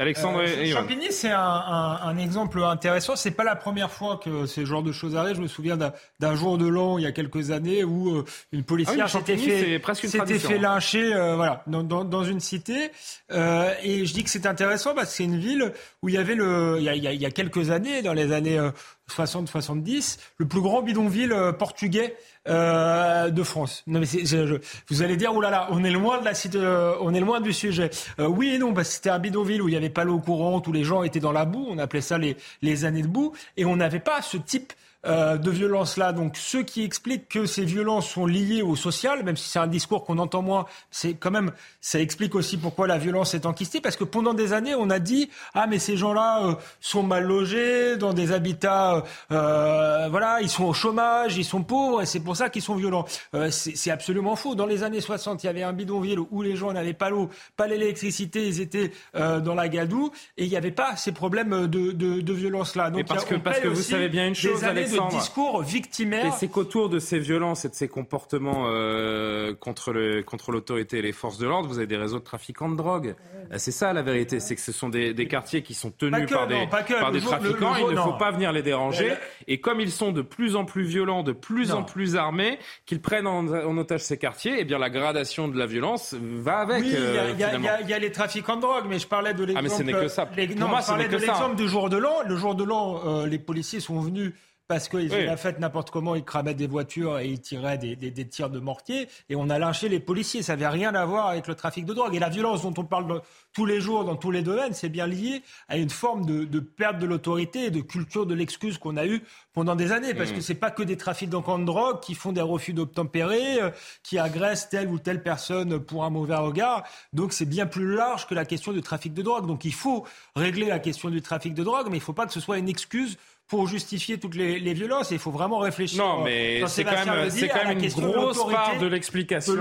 Alexandre Euh, et. Champigny, c'est un, un- un exemple intéressant. C'est pas la première fois que ce genre de choses arrivent. Je me souviens d'un- jour de l'an il y a quelques années où euh, une Ah policière oui, s'était fait, hein. lyncher, euh, voilà, dans, dans- dans une cité. Euh, et je dis que c'est intéressant parce que c'est une ville où il y avait le, il y a, il y a- il y a quelques années, dans les années euh, 60-70, le plus grand bidonville euh, portugais euh, de France. Non mais je- vous allez dire là, on est loin de la euh, on est loin du sujet. Euh, oui et non parce que c'était un bidonville où il n'y avait pas l'eau courante, où les gens étaient dans la boue. On appelait ça les les années de boue et on n'avait pas ce type euh, de violence-là. Donc, ceux qui expliquent que ces violences sont liées au social, même si c'est un discours qu'on entend moins, c'est quand même, ça explique aussi pourquoi la violence est enquistée, parce que pendant des années, on a dit, ah, mais ces gens-là euh, sont mal logés, dans des habitats, euh, voilà, ils sont au chômage, ils sont pauvres, et c'est pour ça qu'ils sont violents. Euh, c'est absolument faux. Dans les années 60, il y avait un bidonville où les gens n'avaient pas l'eau, pas l'électricité, ils étaient euh, dans la gadoue, et il n'y avait pas ces problèmes de, de, de violence-là. Donc, parce que, parce que vous savez bien une chose. De discours Et victimaires. c'est qu'autour de ces violences et de ces comportements euh, contre le contre l'autorité et les forces de l'ordre, vous avez des réseaux de trafiquants de drogue. Euh, C'est ça la vérité, c'est que ce sont des, des quartiers qui sont tenus que, par des, que. par des jour- trafiquants. le jour- il ne faut pas venir les déranger. Euh, Et comme ils sont de plus en plus violents, de plus en plus armés, qu'ils prennent en, en otage ces quartiers, eh bien la gradation de la violence va avec. Oui, il y, a- euh, y y y les trafiquants de drogue, mais je parlais de l'exemple. Ah, mais ce n'est que ça. les- Pour non, moi, je ce parlais n'est de l'exemple du jour de l'an. Le jour de l'an, euh, les policiers sont venus parce qu'ils Oui. la fête n'importe comment, ils cramaient des voitures et ils tiraient des, des- des tirs de mortier. Et on a lynché les policiers. Ça n'avait rien à voir avec le trafic de drogue. Et la violence dont on parle tous les jours dans tous les domaines, c'est bien lié à une forme de, de perte de l'autorité et de culture de l'excuse qu'on a eue pendant des années. Parce Mm. que c'est pas que des trafiquants de drogue qui font des refus d'obtempérer, euh, qui agressent telle ou telle personne pour un mauvais regard. Donc c'est bien plus large que la question du trafic de drogue. Donc il faut régler la question du trafic de drogue, mais il ne faut pas que ce soit une excuse pour justifier toutes les, les violences. Il faut vraiment réfléchir. Non, mais quand c'est quand même, c'est quand une grosse part de l'explication.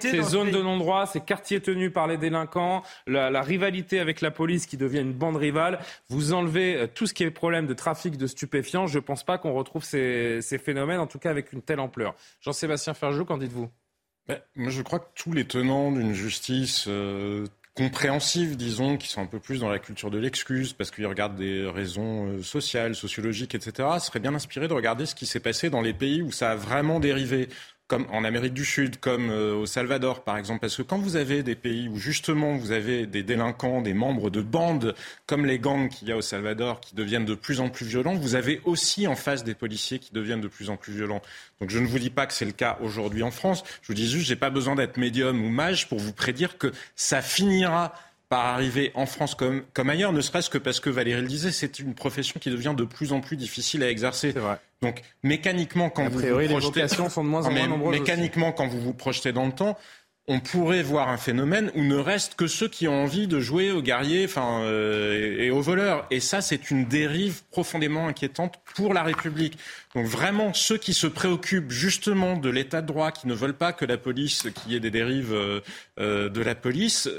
Ces zones de non-droit, ces quartiers tenus par les délinquants, la, la rivalité avec la police qui devient une bande rivale. Vous enlevez euh, tout ce qui est problème de trafic de stupéfiants. Je ne pense pas qu'on retrouve ces, ces phénomènes, en tout cas avec une telle ampleur. Jean-Sébastien Ferjou, qu'en dites-vous? Ben, moi, je crois que tous les tenants d'une justice euh, compréhensive, disons, qui sont un peu plus dans la culture de l'excuse, parce qu'ils regardent des raisons euh, sociales, sociologiques, etc., seraient bien inspirés de regarder ce qui s'est passé dans les pays où ça a vraiment dérivé comme en Amérique du Sud, comme euh, au Salvador par exemple, parce que quand vous avez des pays où justement vous avez des délinquants, des membres de bandes comme les gangs qu'il y a au Salvador qui deviennent de plus en plus violents, vous avez aussi en face des policiers qui deviennent de plus en plus violents. Donc je ne vous dis pas que c'est le cas aujourd'hui en France, je vous dis juste j'ai pas besoin d'être médium ou mage pour vous prédire que ça finira par arriver en France comme, comme ailleurs, ne serait-ce que parce que Valérie le disait, c'est une profession qui devient de plus en plus difficile à exercer. Vrai. Donc mécaniquement, quand vous vous projetez, sont de moins en moins nombreuses mécaniquement, quand vous vous projetez dans le temps, on pourrait voir un phénomène où ne reste que ceux qui ont envie de jouer aux guerriers enfin, euh, et aux voleurs. Et ça, c'est une dérive profondément inquiétante pour la République. Donc vraiment, ceux qui se préoccupent justement de l'état de droit, qui ne veulent pas que la police, qu'il y ait des dérives euh, euh, de la police,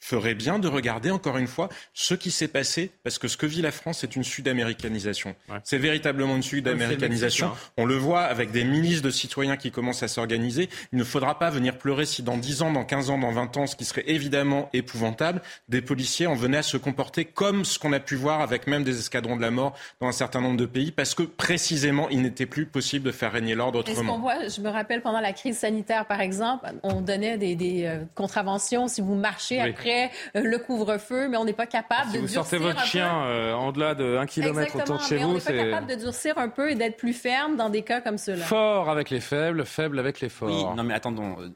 ferait bien de regarder encore une fois ce qui s'est passé, parce que ce que vit la France, c'est une sud-américanisation. C'est véritablement une sud-américanisation. Hein. On le voit avec des milices de citoyens qui commencent à s'organiser. Il ne faudra pas venir pleurer si dans 10 ans, dans 15 ans, dans 20 ans, ce qui serait évidemment épouvantable, des policiers en venaient à se comporter comme ce qu'on a pu voir avec même des escadrons de la mort dans un certain nombre de pays, parce que précisément, il n'était plus possible de faire régner l'ordre Est-ce qu'on autrement. voit, je me rappelle pendant la crise sanitaire, par exemple, on donnait des, des, euh, contraventions si vous marchez Oui. après euh, le couvre-feu, mais on n'est pas capable Si de vous durcir sortez votre chien euh, en delà de 1 km autour de chez mais on vous, n'est pas capable de durcir un peu et d'être plus ferme dans des cas comme cela. fort avec les faibles, faible avec les forts. Oui, non mais attendons, euh,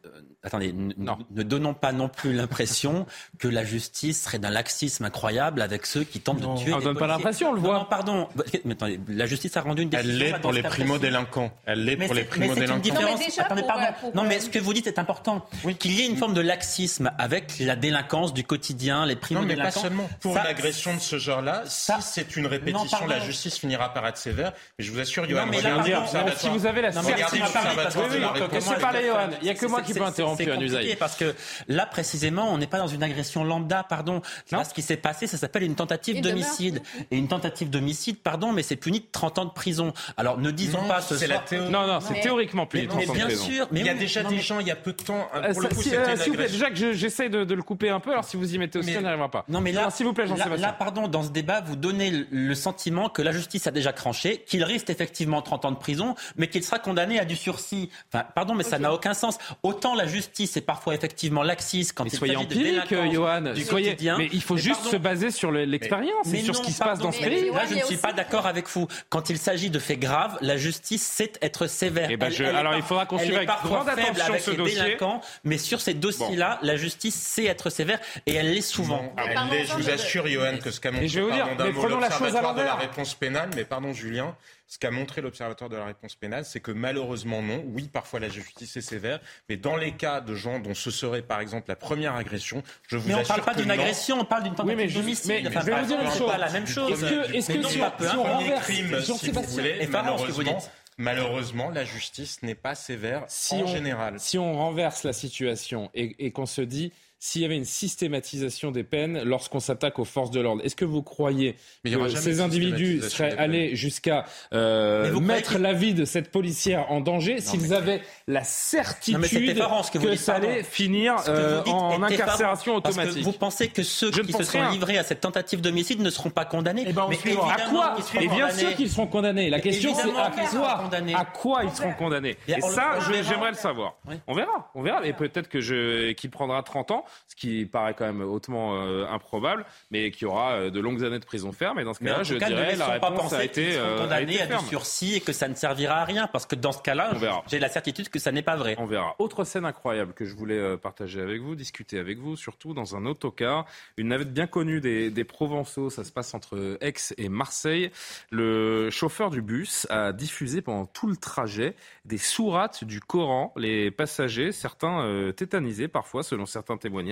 attendez, n- ne donnons pas non plus l'impression (laughs) que la justice serait d'un laxisme incroyable avec ceux qui tentent de tuer. On des donne pas l'impression, on le Non, voit. non, pardon. Mais attendez, la justice a rendu une décision. Elle l'est pour les primo-délinquants. Elle l'est pour les primo-délinquants. différence. Non, mais déjà Attendez, pour, pardon. pour, non, mais ce que vous dites est important. Qu'il y ait une forme de laxisme avec la délinquance du quotidien, les Non, primo mais pas seulement. Pour une agression de ce genre-là, si c'est une répétition, pardon. la justice finira par être sévère. Mais je vous assure, Johan, mais regardez là, pardon, si vous avez la Non, de réponse laissez parler, Johan. Il y a que moi qui peux interrompre Johan. Parce que là, précisément, on n'est pas dans une agression lambda, pardon. Là, ce qui s'est passé, ça s'appelle une tentative de d'homicide. Et une tentative d'homicide, pardon, mais c'est puni de 30 ans de prison. Alors, ne disons Non, pas ce soir... Non, non, c'est théoriquement puni. Mais, 30 mais ans de bien prison. sûr, mais Il y a déjà non, des gens, il y a peu de temps, Euh, pour le coup, si- c'était euh, je- j'essaie de, de le couper un peu, alors si vous y mettez aussi, Mais- on n'y arrivera pas. Non mais là, s'il vous plaît, là, Jean-Sébastien. là, pardon, dans ce débat, vous donnez le- sentiment que la justice a déjà cranché, qu'il risque effectivement 30 ans de prison, mais qu'il sera condamné à du sursis. Enfin, pardon, mais ça n'a aucun sens. Autant la justice est parfois effectivement laxiste quand Mais il soyez s'agit de empirique, délinquance Johan. du Soyez... quotidien. Mais il faut Mais juste pardon, se baser sur le- l'expérience et mais sur ce qui se passe dans ce mais pays. Là, je ne suis pas d'accord avec vous. Quand il s'agit de faits graves, la justice sait être sévère. Eh ben, je- alors, il faudra qu'on suive avec grande attention avec ce les dossier. mais sur ces dossiers-là, la justice sait être sévère et elle l'est souvent. Non, elle l'est, je vous assure, Johan, que ce qu'a montré mais l'Observatoire de la réponse pénale, mais pardon Julien, ce qu'a montré l'Observatoire de la réponse pénale, c'est que malheureusement non, oui, parfois la justice est sévère, mais dans les cas de gens dont ce serait par exemple la première agression, je vous Mais on ne assure parle pas d'une agression, on parle d'une Oui, mais tentative je- d'homicide. mais Enfin, je vais vous dire une chose. pas la même chose. Est-ce que- est-ce Mais que non, si pas on- si renverse- crime, si vous voulez, effarant, ce que vous malheureusement, dites. malheureusement, la justice n'est pas sévère si en on, général. Si on renverse la situation et, et qu'on se dit s'il y avait une systématisation des peines lorsqu'on s'attaque aux forces de l'ordre, est-ce que vous croyez Mais que ces individus seraient allés jusqu'à euh, mettre la vie de cette policière en danger s'ils avaient la certitude Non, que ça allait finir euh, en incarcération que automatique vous pensez que ceux Je qui se sont rien. livrés à cette tentative d'homicide ne seront pas condamnés Eh ben, on Mais. À quoi qu'ils seront Et bien condamnés. sûr qu'ils seront condamnés. La question c'est à quoi. À quoi ils seront condamnés Bien, Et ça, j'aimerais le savoir. On verra, on verra. Et peut-être que je qu'il prendra 30 ans, ce qui paraît quand même hautement euh, improbable, mais qui aura euh, de longues années de prison ferme. Et dans ce cas-là, je cas, ne dirais la laissons pas réponse a été, euh, condamnés été à du sursis et que ça ne servira à rien, parce que dans ce cas-là, On verra. j'ai la certitude que ça n'est pas vrai. On verra. Autre scène incroyable que je voulais euh, partager avec vous, discuter avec vous, surtout dans un autocar, une navette bien connue des, des Provençaux. Ça se passe entre Aix et Marseille. Le chauffeur du bus a diffusé pendant tout le trajet des sourates du Coran. Les passagers, certains euh, tétanisés parfois, selon certains témoignages,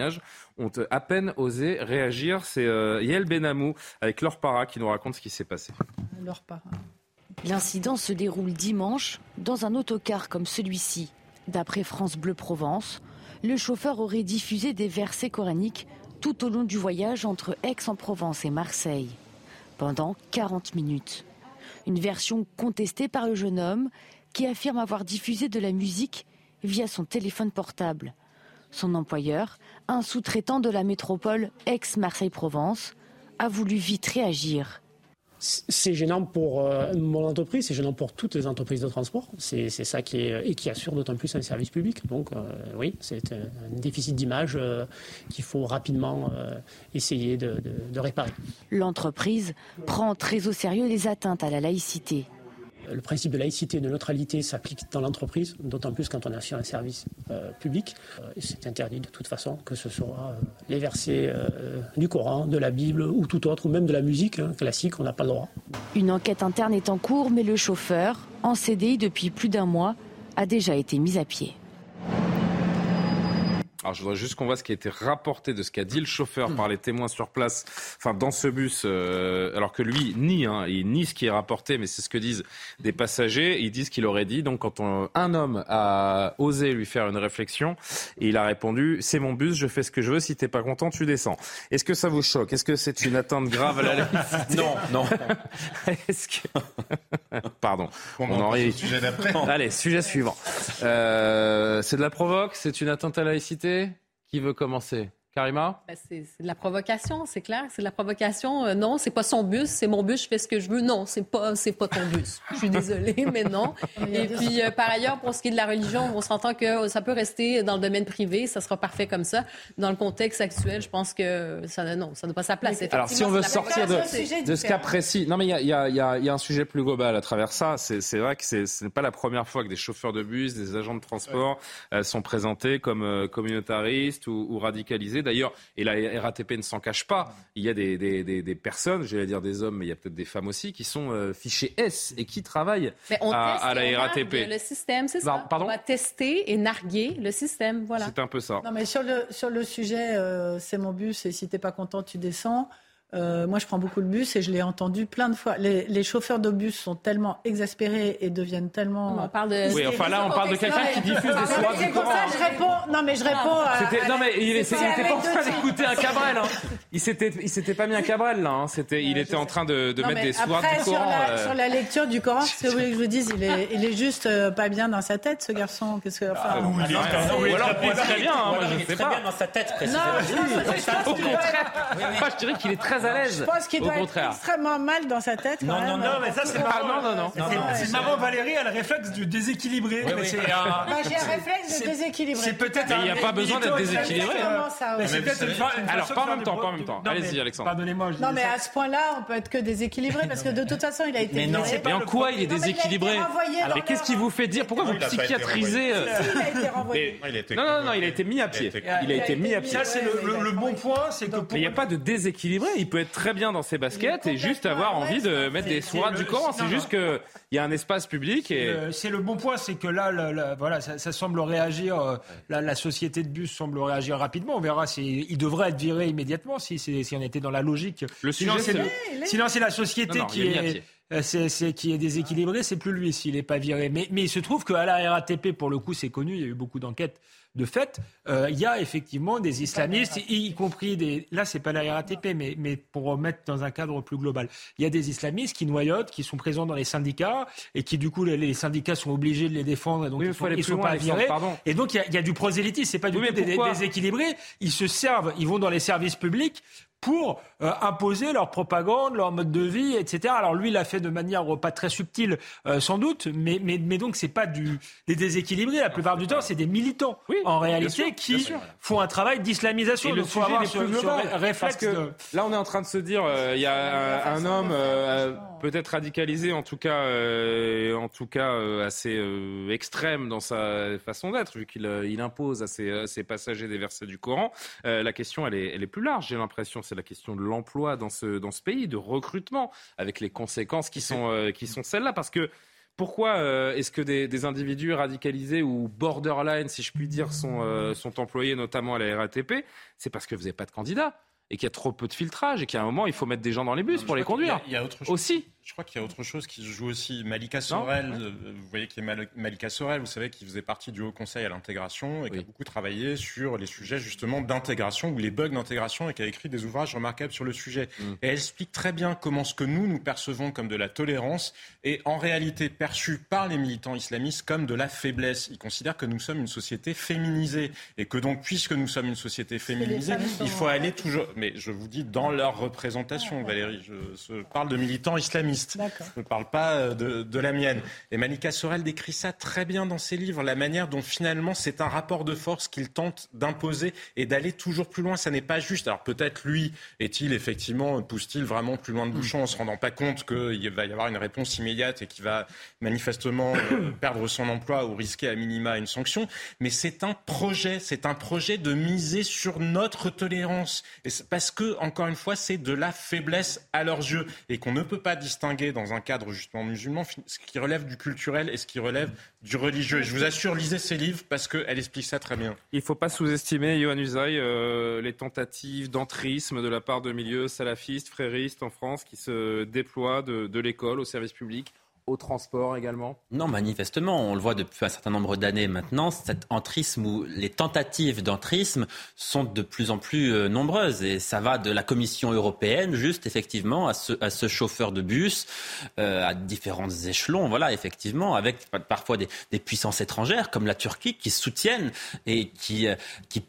ont à peine osé réagir. C'est euh, Yael Benamou avec Laure Para qui nous raconte ce qui s'est passé. L'incident se déroule dimanche dans un autocar comme celui-ci. D'après France Bleu Provence, le chauffeur aurait diffusé des versets coraniques tout au long du voyage entre Aix-en-Provence et Marseille, pendant 40 minutes. Une version contestée par le jeune homme qui affirme avoir diffusé de la musique via son téléphone portable. Son employeur, un sous-traitant de la métropole Aix-Marseille-Provence, a voulu vite réagir. C'est gênant pour euh, mon entreprise, c'est gênant pour toutes les entreprises de transport. C'est c'est ça qui est et qui assure d'autant plus un service public. Donc euh, oui, c'est un, un déficit d'image euh, qu'il faut rapidement euh, essayer de, de- de réparer. L'entreprise prend très au sérieux les atteintes à la laïcité. Le principe de laïcité et de neutralité s'applique dans l'entreprise, d'autant plus quand on assure un service euh, public. Euh, c'est interdit de toute façon, que ce soit euh, les versets du Coran, de la Bible ou tout autre, ou même de la musique hein, classique, on n'a pas le droit. Une enquête interne est en cours, mais le chauffeur, en CDI depuis plus d'un mois, a déjà été mis à pied. Alors, je voudrais juste qu'on voit ce qui a été rapporté de ce qu'a dit le chauffeur par les témoins sur place, enfin dans ce bus, euh, alors que lui nie, hein, il nie ce qui est rapporté, mais c'est ce que disent des passagers. Ils disent qu'il aurait dit, donc quand un homme a osé lui faire une réflexion, et il a répondu, c'est mon bus, je fais ce que je veux, si t'es pas content, tu descends. Est-ce que ça vous choque? Est-ce que c'est une atteinte grave à la laïcité? Non, non. (laughs) Est-ce que... (laughs) Pardon. On, en rit. Sujet. Allez, sujet suivant. Euh, c'est de la provoque, c'est une atteinte à la laïcité? Qui veut commencer? Karima? Ben, C'est de la provocation, c'est clair. C'est de la provocation. Euh, non, c'est pas son bus, c'est mon bus, je fais ce que je veux. Non, c'est pas, c'est pas ton bus. Je suis désolée, (laughs) mais non. Et puis, euh, par ailleurs, pour ce qui est de la religion, on s'entend que ça peut rester dans le domaine privé, ça sera parfait comme ça. Dans le contexte actuel, je pense que ça, non, ça n'a pas sa place. Alors, si on veut sortir de, de ce cas précis, non, mais il y, y, y a, un sujet plus global à travers ça. C'est vrai que ce n'est pas la première fois que des chauffeurs de bus, des agents de transport euh, sont présentés comme communautaristes ou, ou radicalisés D'ailleurs, et la RATP ne s'en cache pas, il y a des, des, des, des personnes, j'allais dire des hommes, mais il y a peut-être des femmes aussi, qui sont euh, fichés S et qui travaillent à, à, la RATP. Le système, c'est ça? Pardon? On va tester et narguer le système, voilà. C'est un peu ça. Non, mais sur le, sur le sujet, euh, c'est mon bus et si t'es pas content, tu descends. Euh, moi, je prends beaucoup le bus et je l'ai entendu plein de fois. Les, les chauffeurs de bus sont tellement exaspérés et deviennent tellement. On parle de. Oui, enfin là, on parle de quelqu'un qui diffuse des soirs C'est pour ça que je réponds. Non, mais je réponds. À, non, mais il, était pas en train d'écouter un Cabrel. Hein. Il s'était, il s'était pas mis un Cabrel là. Hein. C'était, il était en train de, de mettre des soirs du Coran. Sur la, euh... sur la lecture du Coran, ce que vous voulez que je vous dise, il est, il est juste euh, pas bien dans sa tête, ce garçon. Qu'est-ce que. Enfin, ah, ou, il est, alors très bien. Hein, moi, je sais pas. Très bien dans sa tête, précisément. Non, au contraire. Je dirais qu'il est très à l'aise. Je pense qu'il doit être extrêmement mal dans sa tête. Non, non, non, mais ça c'est pas. Non, non, non. C'est maman Valérie a le réflexe du déséquilibré. J'ai un réflexe de déséquilibré. C'est peut-être. Il n'y a pas besoin d'être déséquilibré. C'est peut-être Alors pas en même temps, pas en même temps. Allez-y, Alexandre. Pardonnez-moi. Non, mais à ce point-là, on peut être que déséquilibré parce que de toute façon, il a été. Mais non, mais en quoi il est déséquilibré Alors qu'est-ce qui vous fait dire Pourquoi vous psychiatrisez Non, non, non, il a été mis à pied. Il a été mis à pied. Ça, c'est le bon point, c'est que. Il n'y a pas de déséquilibré. Il peut être très bien dans ses baskets et juste avoir envie de mettre des sourates du Coran. C'est juste qu'il y a un espace public et. C'est le bon point, c'est que là, voilà, ça, semble réagir. Euh, la, société de bus semble réagir rapidement. On verra. Il devrait être viré immédiatement si, si on était dans la logique. Le sujet, sinon, c'est la société qui est. Euh, c'est qui est déséquilibré, c'est plus lui s'il n'est pas viré. Mais, mais il se trouve qu'à la RATP, pour le coup, c'est connu, il y a eu beaucoup d'enquêtes de fait, euh, il y a effectivement des islamistes, y, compris des. Là, c'est pas la RATP, mais, mais pour remettre dans un cadre plus global, il y a des islamistes qui noyotent, qui sont présents dans les syndicats et qui, du coup, les, syndicats sont obligés de les défendre et donc ils, ne sont pas virés. Et donc, il y, a, du prosélytisme, c'est pas du tout déséquilibré. Ils se servent, ils vont dans les services publics pour euh, imposer leur propagande, leur mode de vie, etc. Alors lui, il l'a fait de manière pas très subtile, euh, sans doute, mais, mais, mais donc c'est pas du, des déséquilibrés. La plupart du temps, c'est des militants, oui, en réalité, qui font un travail d'islamisation. Le sujet avoir plus global, que là, on est en train de se dire, euh, il y a un, homme peut-être radicalisé, en tout cas, en tout cas assez extrême dans sa façon d'être, vu qu'il il impose à ses, ses, passagers des versets du Coran. la question, elle est, elle est plus large, j'ai l'impression c'est la question de l'emploi dans ce, dans ce pays, de recrutement, avec les conséquences qui sont, euh, qui sont celles-là. Parce que pourquoi euh, est-ce que des, individus radicalisés ou borderline, si je puis dire, sont, euh, sont employés notamment à la RATP C'est parce que vous n'avez pas de candidats et qu'il y a trop peu de filtrage et qu'à un moment, il faut mettre des gens dans les bus pour les conduire. Il y a, autre chose. Aussi. Je crois qu'il y a autre chose qui se joue aussi. Malika Sorel, euh, vous voyez qui est Malika Sorel, vous savez, qui faisait partie du Haut Conseil à l'intégration et qui a beaucoup travaillé sur les sujets justement d'intégration ou les bugs d'intégration et qui a écrit des ouvrages remarquables sur le sujet. Mm. Et elle explique très bien comment ce que nous, nous percevons comme de la tolérance est en réalité perçu par les militants islamistes comme de la faiblesse. Ils considèrent que nous sommes une société féminisée et que donc, puisque nous sommes une société féminisée, il faut aller toujours, mais je vous dis dans leur représentation, Valérie, je, je parle de militants islamistes Je ne parle pas de, de, la mienne. Et Malika Sorel décrit ça très bien dans ses livres, la manière dont finalement c'est un rapport de force qu'il tente d'imposer et d'aller toujours plus loin. Ça n'est pas juste. Alors peut-être lui est-il effectivement, pousse-t-il vraiment plus loin de bouchon en se rendant pas compte qu'il va y avoir une réponse immédiate et qu'il va manifestement perdre son emploi ou risquer à minima une sanction. Mais c'est un projet, c'est un projet de miser sur notre tolérance. Et parce que, encore une fois, c'est de la faiblesse à leurs yeux et qu'on ne peut pas distinguer dans un cadre justement musulman ce qui relève du culturel et ce qui relève du religieux. Et je vous assure, lisez ces livres parce qu'elle explique ça très bien. Il ne faut pas sous-estimer, Yohann Usaï, euh, les tentatives d'entrisme de la part de milieux salafistes, fréristes en France qui se déploient de l'école au service public au transport également? Non, manifestement, on le voit depuis un certain nombre d'années maintenant, cet entrisme ou les tentatives d'entrisme sont de plus en plus euh, nombreuses. Et ça va de la Commission européenne juste effectivement à ce, chauffeur de bus, euh, à différents échelons, voilà, effectivement, avec parfois des, puissances étrangères comme la Turquie qui soutiennent et qui, euh,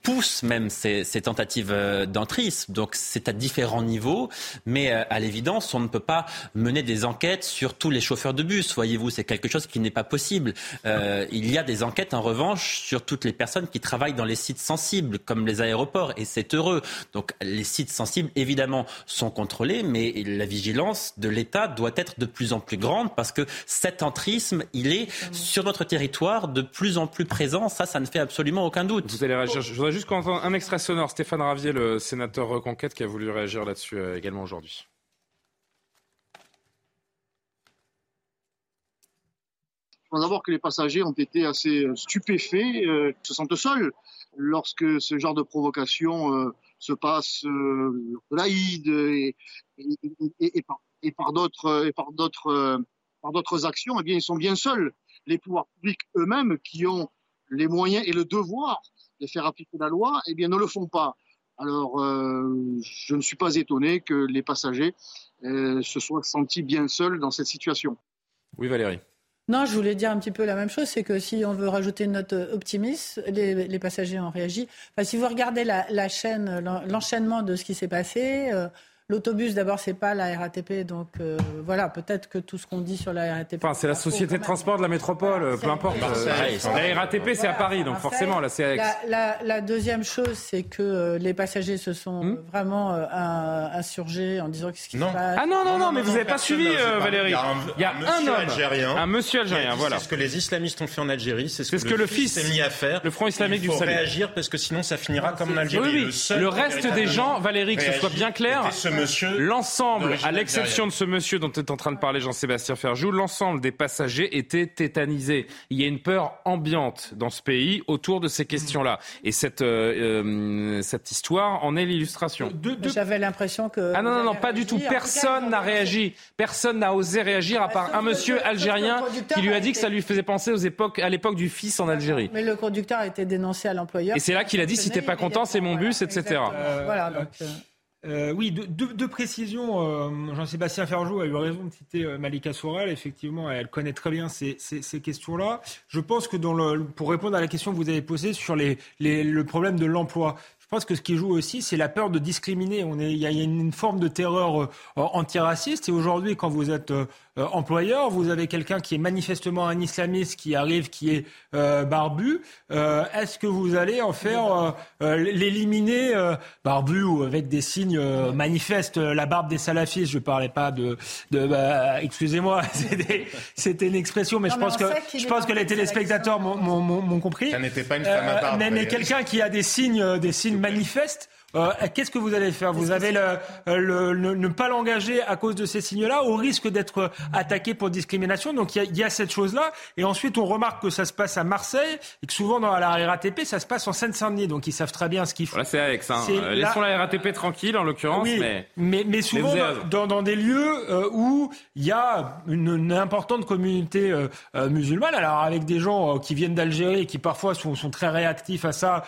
poussent même ces, ces tentatives d'entrisme. Donc c'est à différents niveaux, mais à l'évidence, on ne peut pas mener des enquêtes sur tous les chauffeurs de bus, voyez-vous, c'est quelque chose qui n'est pas possible. Euh, il y a des enquêtes, en revanche, sur toutes les personnes qui travaillent dans les sites sensibles, comme les aéroports, et c'est heureux. Donc les sites sensibles, évidemment, sont contrôlés, mais la vigilance de l'État doit être de plus en plus grande, parce que cet entrisme, il est sur notre territoire de plus en plus présent. Ça, ça ne fait absolument aucun doute. Vous allez réagir. Je voudrais juste qu'on entende un extrait sonore. Stéphane Ravier, le sénateur Reconquête, qui a voulu réagir là-dessus euh, également aujourd'hui. Faut savoir que les passagers ont été assez euh, stupéfaits, euh, se sentent seuls lorsque ce genre de provocation euh, se passe euh, l'Aïd et, par, par d'autres et actions, eh bien ils sont bien seuls. Les pouvoirs publics eux-mêmes qui ont les moyens et le devoir de faire appliquer la loi, eh bien ne le font pas. Alors je ne suis pas étonné que les passagers se soient sentis bien seuls dans cette situation. Oui Valérie. Non, je voulais dire un petit peu la même chose, c'est que si on veut rajouter une note optimiste, les, passagers ont réagi. Enfin, si vous regardez la, la chaîne, l'enchaînement de ce qui s'est passé, euh, L'autobus, d'abord, c'est pas la RATP, donc euh, voilà, peut-être que tout ce qu'on dit sur la RATP. Enfin, c'est la société de transport de la métropole, peu importe. la RATP, c'est à Paris, donc forcément, là, c'est. La, la, la, deuxième chose, c'est que euh, les passagers se sont hmm vraiment euh, insurgés en disant qu'est-ce qui se passe. Ah non, non, non, mais vous n'avez pas suivi, euh, Valérie. Il y a un, il y a un homme, algérien, un monsieur algérien, voilà. C'est ce que les islamistes ont fait en Algérie, c'est ce, ce, que, le fils s'est mis à faire. Le Front islamique il faut du réagir parce que sinon, ça finira comme en Algérie. Oui, oui. Le, le reste des gens, Valérie, que ce soit bien clair, monsieur l'ensemble, à l'exception de ce monsieur dont est en train de parler Jean-Sébastien Ferjou, l'ensemble des passagers étaient tétanisés. Il y a une peur ambiante dans ce pays autour de ces questions-là. Et cette, euh, euh, cette histoire en est l'illustration. J'avais l'impression que. Ah non, non, non, pas du tout. Personne n'a réagi. Personne n'a osé réagir à part un monsieur algérien qui lui a dit que ça lui faisait penser aux époques, à l'époque du fils en Algérie. Mais le conducteur a été dénoncé à l'employeur. Et c'est là qu'il a dit si t'es pas content, c'est mon bus, etc. Euh, voilà, donc. Euh, oui, deux, deux, deux précisions. Euh, Jean-Sébastien Ferjou a eu raison de citer euh, Malika Sorel. Effectivement, elle connaît très bien ces, ces, ces questions-là. Je pense que dans le, pour répondre à la question que vous avez posée sur les, les, le problème de l'emploi, je pense que ce qui joue aussi, c'est la peur de discriminer. Il y a une forme de terreur euh, antiraciste. Et aujourd'hui, quand vous êtes euh, employeur, vous avez quelqu'un qui est manifestement un islamiste qui arrive, qui est euh, barbu. Euh, Est-ce que vous allez en faire euh, l'éliminer barbu ou avec des signes manifestes La barbe des salafistes? Je parlais pas de, de bah, excusez-moi, (laughs) c'était une expression, mais non, je mais pense que je pense que les téléspectateurs m'ont compris. Ça n'était pas une femme à barbe. mais, mais quelqu'un qui a des signes, des signes manifestes. Euh, Qu'est-ce que vous allez faire? Vous avez le, le, le, ne pas l'engager à cause de ces signes-là, au risque d'être attaqué pour discrimination? Donc il y, y, a cette chose-là. Et ensuite, on remarque que ça se passe à Marseille et que souvent dans la RATP, ça se passe en Seine-Saint-Denis. Donc ils savent très bien ce qu'ils font. Là, c'est Alex. Hein. Euh, laissons la RATP tranquille, en l'occurrence. Oui, mais... mais, mais souvent dans, dans, dans, des lieux euh, où il y a une, une importante communauté euh, euh, musulmane. Alors avec des gens qui viennent d'Algérie et qui parfois sont, sont, très réactifs à ça,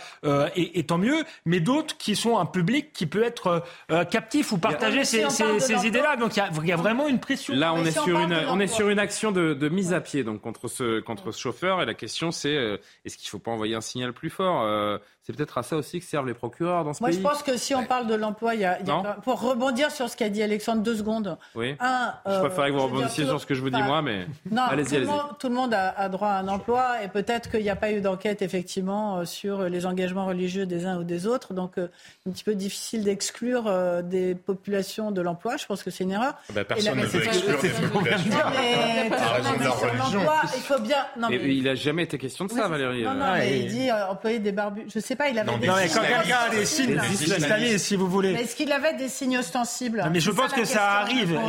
et, et tant mieux. Mais d'autres qui sont un public qui peut être euh, captif ou partager ces, ces, idées-là. Donc il y, a vraiment une pression. Là, on, est, sur une, on est sur une action de, de, mise à pied donc, contre, ce, contre ce chauffeur. Et la question, c'est est-ce qu'il ne faut pas envoyer un signal plus fort c'est peut-être à ça aussi que servent les procureurs dans ce pays. Moi, je pense que si on parle de l'emploi, il y a, pour rebondir sur ce qu'a dit Alexandre deux secondes. Oui. Un, je euh, préférerais que vous rebondissiez sur ce que je vous dis moi, mais allez-y, (laughs) allez-y. Tout le monde a, droit à un emploi et peut-être qu'il n'y a pas eu d'enquête effectivement euh, sur les engagements religieux des uns ou des autres. Donc, euh, un petit peu difficile d'exclure des populations de l'emploi. Je pense que c'est une erreur. Bah, personne ne veut exclure des populations. Il faut bien. Non, mais... Il n'a jamais été question de ça, Valérie. Non, non, mais il dit employer des barbus. Je sais pas, il avait des quand quelqu'un a des signes islamistes, si vous voulez. Mais est-ce qu'il avait des signes ostensibles? Mais je pense que ça arrive,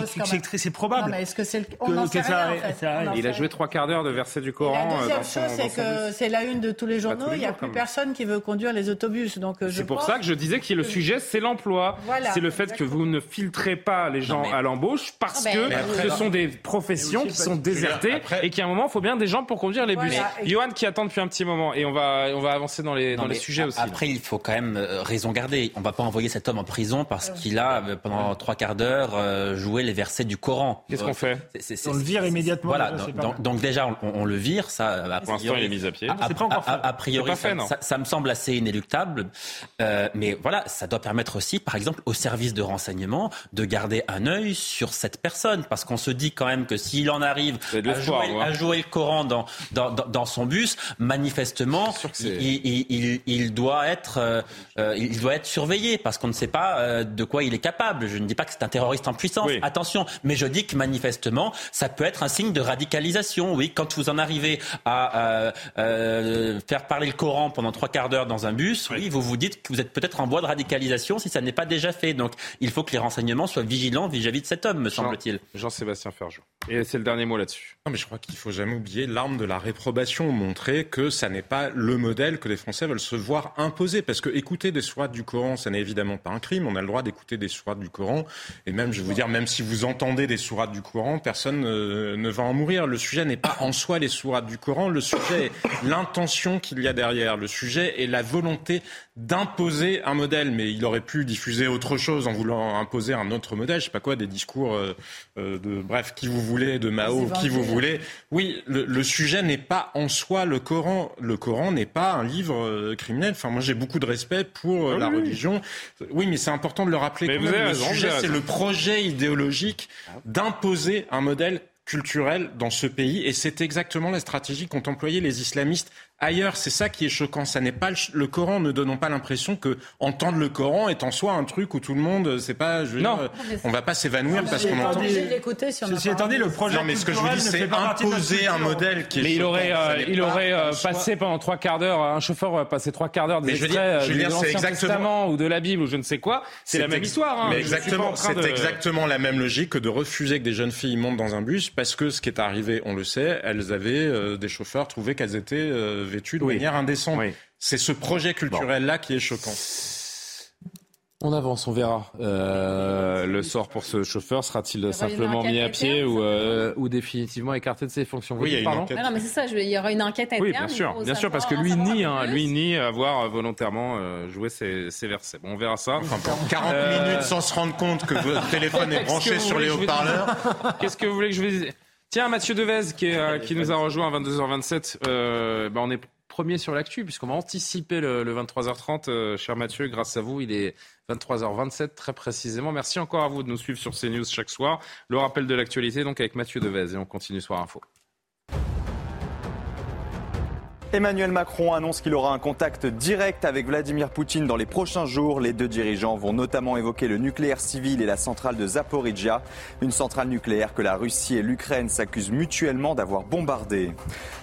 c'est probable. est-ce que c'est On sait rien, Il a joué trois quarts d'heure de verset du Coran. La deuxième chose, c'est que c'est la une de tous les journaux. Il n'y a plus personne qui veut conduire les autobus. Donc c'est pour ça que je disais que le sujet, c'est l'emploi. C'est le fait que vous ne filtrez pas les gens à l'embauche parce que ce sont des professions qui sont désertées et qu'à un moment, il faut bien des gens pour conduire les bus. Johan qui attend depuis un petit moment et on va on va avancer dans les dans les sujets aussi. Après, il faut quand même euh, raison garder. On ne va pas envoyer cet homme en prison parce qu'il a, euh, pendant trois quarts d'heure, euh, joué les versets du Coran. Qu'est-ce qu'on fait On le vire immédiatement. Voilà, donc, déjà, on, le vire. Ça, Pour l'instant, il est mis à pied. A, priori, ça, me semble assez inéluctable. mais voilà, ça doit permettre aussi, par exemple, au service de renseignement de garder un œil sur cette personne. Parce qu'on se dit quand même que s'il en arrive à jouer, le Coran dans, dans, son bus, manifestement, il, il, doit être euh, euh, il doit être surveillé parce qu'on ne sait pas euh, de quoi il est capable. Je ne dis pas que c'est un terroriste en puissance, attention, mais je dis que manifestement, ça peut être un signe de radicalisation. Oui, quand vous en arrivez à faire parler le Coran pendant trois quarts d'heure dans un bus, oui. vous vous dites que vous êtes peut-être en voie de radicalisation si ça n'est pas déjà fait. Donc, il faut que les renseignements soient vigilants vis-à-vis de cet homme, me semble-t-il. Jean-Sébastien Ferjou. Et c'est le dernier mot là-dessus. Non, mais je crois qu'il faut jamais oublier l'arme de la réprobation, montrer que ça n'est pas le modèle que les Français veulent se voir imposer. Parce que écouter des sourates du Coran, ça n'est évidemment pas un crime. On a le droit d'écouter des sourates du Coran. Et même, je vais vous dire, même si vous entendez des sourates du Coran, personne euh, ne va en mourir. Le sujet n'est pas en soi les sourates du Coran. Le sujet est l'intention qu'il y a derrière. Le sujet est la volonté d'imposer un modèle. Mais il aurait pu diffuser autre chose en voulant imposer un autre modèle. Je sais pas quoi, des discours euh, euh, de, bref, qui vous voulez, de Mao, qui vous voulez. Oui, le, sujet n'est pas en soi le Coran. Le Coran n'est pas un livre criminel. Enfin, moi, j'ai beaucoup de respect pour euh, ah la religion. Oui, mais c'est important de le rappeler. le sujet, c'est le projet idéologique d'imposer un modèle culturel dans ce pays. Et c'est exactement la stratégie qu'ont employé les islamistes ailleurs. C'est ça qui est choquant. Ça n'est pas le, Coran. Ne donnons pas l'impression que entendre le Coran est en soi un truc où tout le monde, c'est pas. Je non. on va pas s'évanouir parce qu'on entend. Si attendez, le projet. Non, mais ce que je vous dis, c'est imposer un modèle qui est. Mais il aurait, euh, il aurait euh, passé pendant trois quarts d'heure. Un chauffeur aurait passé trois quarts d'heure des extraits euh, de l'Ancien Testament ou de la Bible ou je ne sais quoi. C'est la même histoire. Hein. Mais exactement. C'est exactement la même logique que de refuser que des jeunes filles montent dans un bus parce que ce qui est arrivé, on le sait, elles avaient des chauffeurs trouvé qu'elles étaient vêtues de manière indécente. C'est ce projet culturel-là qui est choquant. On avance, on verra. Euh, le sort pour ce chauffeur sera-t-il simplement mis à pied ou, euh, ou, définitivement écarté de ses fonctions? Oui, il y a une enquête. non, mais c'est ça, il y aura une enquête interne. Oui, bien sûr, bien sûr, parce que lui nie, hein, lui nie avoir volontairement euh, joué ses, ses, versets. Bon, on verra ça. Enfin, 40 minutes sans se rendre compte que votre téléphone est (laughs) branché sur les haut-parleurs. Qu'est-ce que vous voulez que je vous dise? Tiens, Mathieu Devez, qui, qui nous a rejoint à 22h27, bah, on est premier sur l'actu, puisqu'on va anticiper le, 23h30. Euh, cher Mathieu, grâce à vous, il est 23h27 très précisément. Merci encore à vous de nous suivre sur CNews chaque soir. Le rappel de l'actualité, donc avec Mathieu Devez. Et on continue Soir Info. Emmanuel Macron annonce qu'il aura un contact direct avec Vladimir Poutine dans les prochains jours. Les deux dirigeants vont notamment évoquer le nucléaire civil et la centrale de Zaporizhia, une centrale nucléaire que la Russie et l'Ukraine s'accusent mutuellement d'avoir bombardée.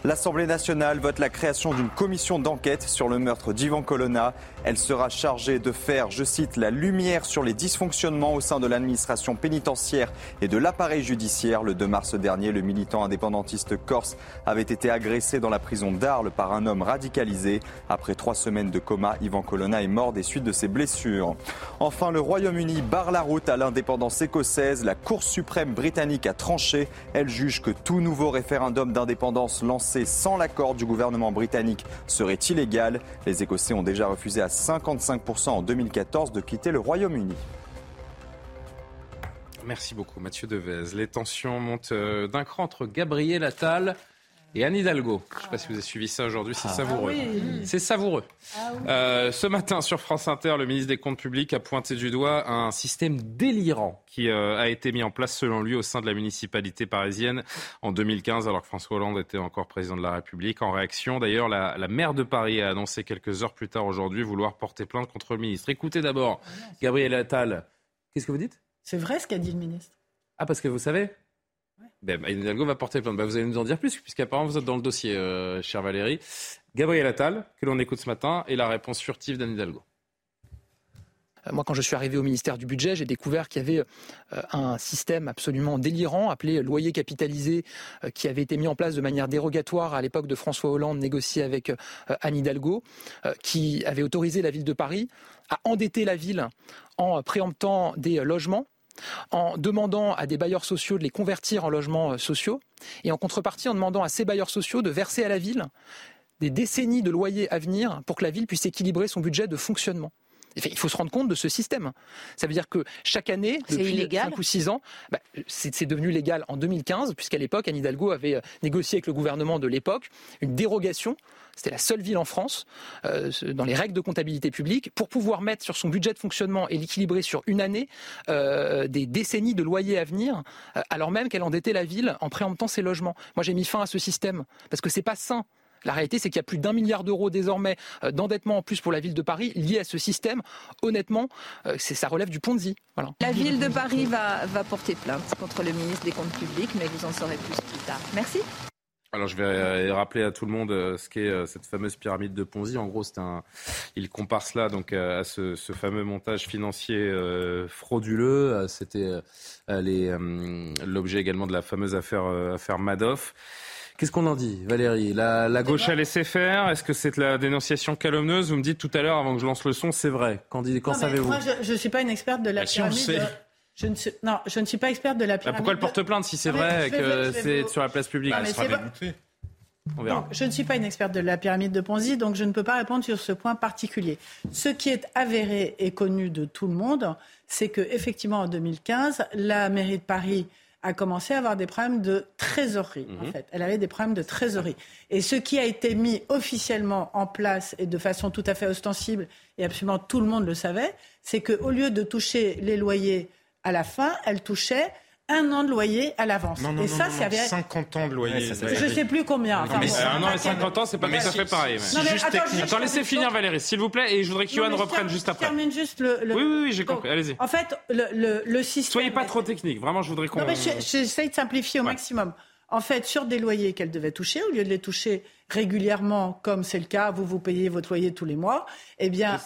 L'Assemblée nationale vote la création d'une commission d'enquête sur le meurtre d'Ivan Colonna. Elle sera chargée de faire, je cite, la lumière sur les dysfonctionnements au sein de l'administration pénitentiaire et de l'appareil judiciaire. Le 2 mars dernier, le militant indépendantiste corse avait été agressé dans la prison d'Arles par un homme radicalisé. Après trois semaines de coma, Ivan Colonna est mort des suites de ses blessures. Enfin, le Royaume-Uni barre la route à l'indépendance écossaise. La Cour suprême britannique a tranché. Elle juge que tout nouveau référendum d'indépendance lancé sans l'accord du gouvernement britannique serait illégal. Les Écossais ont déjà refusé à 55% en 2014 de quitter le Royaume-Uni. Merci beaucoup, Mathieu Devez. Les tensions montent euh, d'un cran entre Gabriel Attal et Anne Hidalgo. Je ne sais pas si vous avez suivi ça aujourd'hui, c'est ah. savoureux. Ah c'est savoureux. Ah euh, ce matin, sur France Inter, le ministre des Comptes publics a pointé du doigt un système délirant qui euh, a été mis en place, selon lui, au sein de la municipalité parisienne en 2015, alors que François Hollande était encore président de la République. En réaction, d'ailleurs, la, la maire de Paris a annoncé quelques heures plus tard aujourd'hui vouloir porter plainte contre le ministre. Écoutez d'abord, Gabriel Attal. Qu'est-ce que vous dites? C'est vrai ce qu'a dit le ministre? Ah, parce que vous savez? Ben, Hidalgo va porter plainte. Ben, vous allez nous en dire plus, puisqu'apparemment vous êtes dans le dossier, euh, cher Valérie. Gabriel Attal, que l'on écoute ce matin, et la réponse furtive d'Anne Hidalgo. Euh, moi, quand je suis arrivé au ministère du Budget, j'ai découvert qu'il y avait euh, un système absolument délirant appelé loyer capitalisé qui avait été mis en place de manière dérogatoire à l'époque de François Hollande, négocié avec Anne Hidalgo, qui avait autorisé la ville de Paris à endetter la ville en préemptant des logements en demandant à des bailleurs sociaux de les convertir en logements euh, sociaux et en contrepartie en demandant à ces bailleurs sociaux de verser à la ville des décennies de loyers à venir pour que la ville puisse équilibrer son budget de fonctionnement. Il faut se rendre compte de ce système. Ça veut dire que chaque année, depuis 5 ou 6 ans, bah, c'est devenu légal en 2015, puisqu'à l'époque, Anne Hidalgo avait euh, négocié avec le gouvernement de l'époque une dérogation. C'était la seule ville en France, euh, dans les règles de comptabilité publique, pour pouvoir mettre sur son budget de fonctionnement et l'équilibrer sur une année euh, des décennies de loyers à venir, alors même qu'elle endettait la ville en préemptant ses logements. Moi, j'ai mis fin à ce système, parce que c'est pas sain. La réalité, c'est qu'il y a plus d'un milliard d'euros désormais euh, d'endettement en plus pour la ville de Paris lié à ce système. Honnêtement, euh, ça relève du Ponzi. La ville de Paris va porter plainte contre le ministre des Comptes publics, mais vous en saurez plus plus tard. Merci. Alors je vais euh, rappeler à tout le monde ce qu'est cette fameuse pyramide de Ponzi. En gros, c'est un, il compare cela donc à ce, fameux montage financier frauduleux. C'était l'objet également de la fameuse affaire, affaire Madoff. Qu'est-ce qu'on en dit, Valérie? La, gauche a laissé faire Est-ce que c'est la dénonciation calomneuse? Vous me dites tout à l'heure, avant que je lance le son, c'est vrai. Quand, quand savez-vous? Moi, je ne suis pas une experte de la bah, pyramide. Je ne, suis, non, je ne suis pas experte de la bah, pyramide. pourquoi elle porte plainte si c'est vrai que c'est sur la place publique Elle sera On verra. je ne suis pas une experte de la pyramide de Ponzi, donc je ne peux pas répondre sur ce point particulier. Ce qui est avéré et connu de tout le monde, c'est que effectivement en 2015, la mairie de Paris a commencé à avoir des problèmes de trésorerie, en mhm. fait. Elle avait des problèmes de trésorerie. Et ce qui a été mis officiellement en place et de façon tout à fait ostensible, et absolument tout le monde le savait, c'est qu'au lieu de toucher les loyers à la fin, elle touchait un an de loyer à l'avance. et ça, c'est 50 ans de loyer. je ne sais plus combien. un an et 50 ans, c'est pas tout à fait pareil. attends, laissez finir Valérie, s'il vous plaît, et je voudrais que Johan reprenne juste après. termine juste le. Oui, oui, oui j'ai compris. Allez-y. En fait, le, le, système. Soyez pas trop technique. Vraiment, je voudrais qu'on. Non, mais j'essaye de simplifier au maximum. En fait, sur des loyers qu'elle devait toucher, au lieu de les toucher régulièrement, comme c'est le cas, vous vous payez votre loyer tous les mois, eh bien,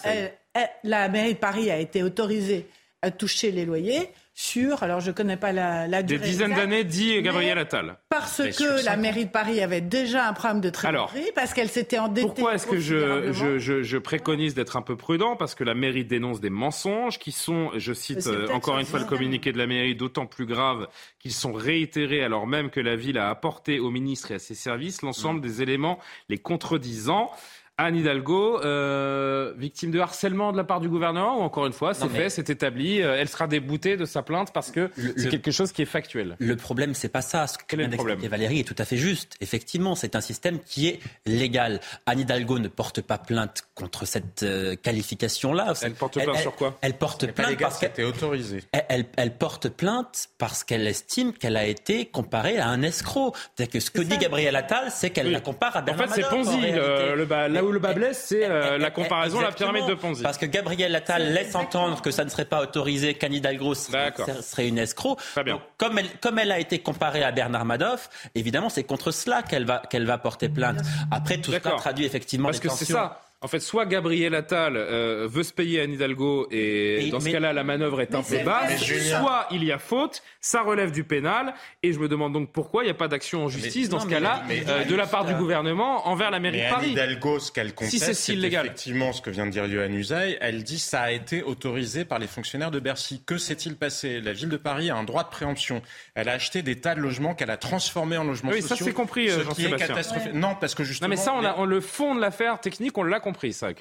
la mairie de Paris a été autorisée à toucher les loyers sur, alors je ne connais pas la, la durée. Des dizaines d'années, dit Gabriel Attal. Parce que la mairie de Paris avait déjà un problème de trésorerie, parce qu'elle s'était endettée. Pourquoi est-ce que je, je, je, préconise d'être un peu prudent? Parce que la mairie dénonce des mensonges qui sont, je cite euh, encore une fois le communiqué de la mairie, d'autant plus graves qu'ils sont réitérés alors même que la ville a apporté au ministre et à ses services l'ensemble mm. des éléments les contredisant. Anne Hidalgo, euh, victime de harcèlement de la part du gouvernement ou encore une fois, c'est fait, c'est établi, euh, elle sera déboutée de sa plainte parce que c'est quelque chose qui est factuel. Le problème, c'est pas ça. Ce que Quel est le problème? Valérie est tout à fait juste. Effectivement, c'est un système qui est légal. Anne Hidalgo ne porte pas plainte contre cette euh, qualification-là. Elle porte plainte sur quoi? Elle porte plainte parce qu'elle autorisée. Elle, elle, porte plainte parce qu'elle estime qu'elle a été comparée à un escroc. C'est-à-dire que ce que dit Gabriel Attal, c'est qu'elle la compare à Bernard En fait, c'est Ponzi, le, là où le bas blesse, c'est euh, la comparaison, la pyramide de Ponzi. Parce que Gabriel Attal laisse entendre que ça ne serait pas autorisé, qu'Anne Hidalgo serait, une escroc. Très bien. comme, elle, comme elle a été comparée à Bernard Madoff, évidemment, c'est contre cela qu'elle va, qu'elle va porter plainte. Après, tout ça traduit effectivement Parce que c'est ça. En fait, soit Gabriel Attal euh, veut se payer Anne Hidalgo et, et dans ce cas-là, la manœuvre est un peu basse, soit il y a faute, ça relève du pénal, et je me demande donc pourquoi il n'y a pas d'action en justice mais, dans non, ce cas-là euh, de la part du gouvernement envers la mairie de Paris. Hidalgo, ce qu'elle conteste, si c'est effectivement ce que vient de dire Yohann Usaï, elle dit ça a été autorisé par les fonctionnaires de Bercy. Que s'est-il passé? La ville de Paris a un droit de préemption. Elle a acheté des tas de logements qu'elle a transformés en logements oui, sociaux. Oui, ça c'est compris, euh, ce qui est catastrophique. Ouais. Non, parce que justement... Non, mais ça, on, a, on le fond de l'affaire technique, on l'a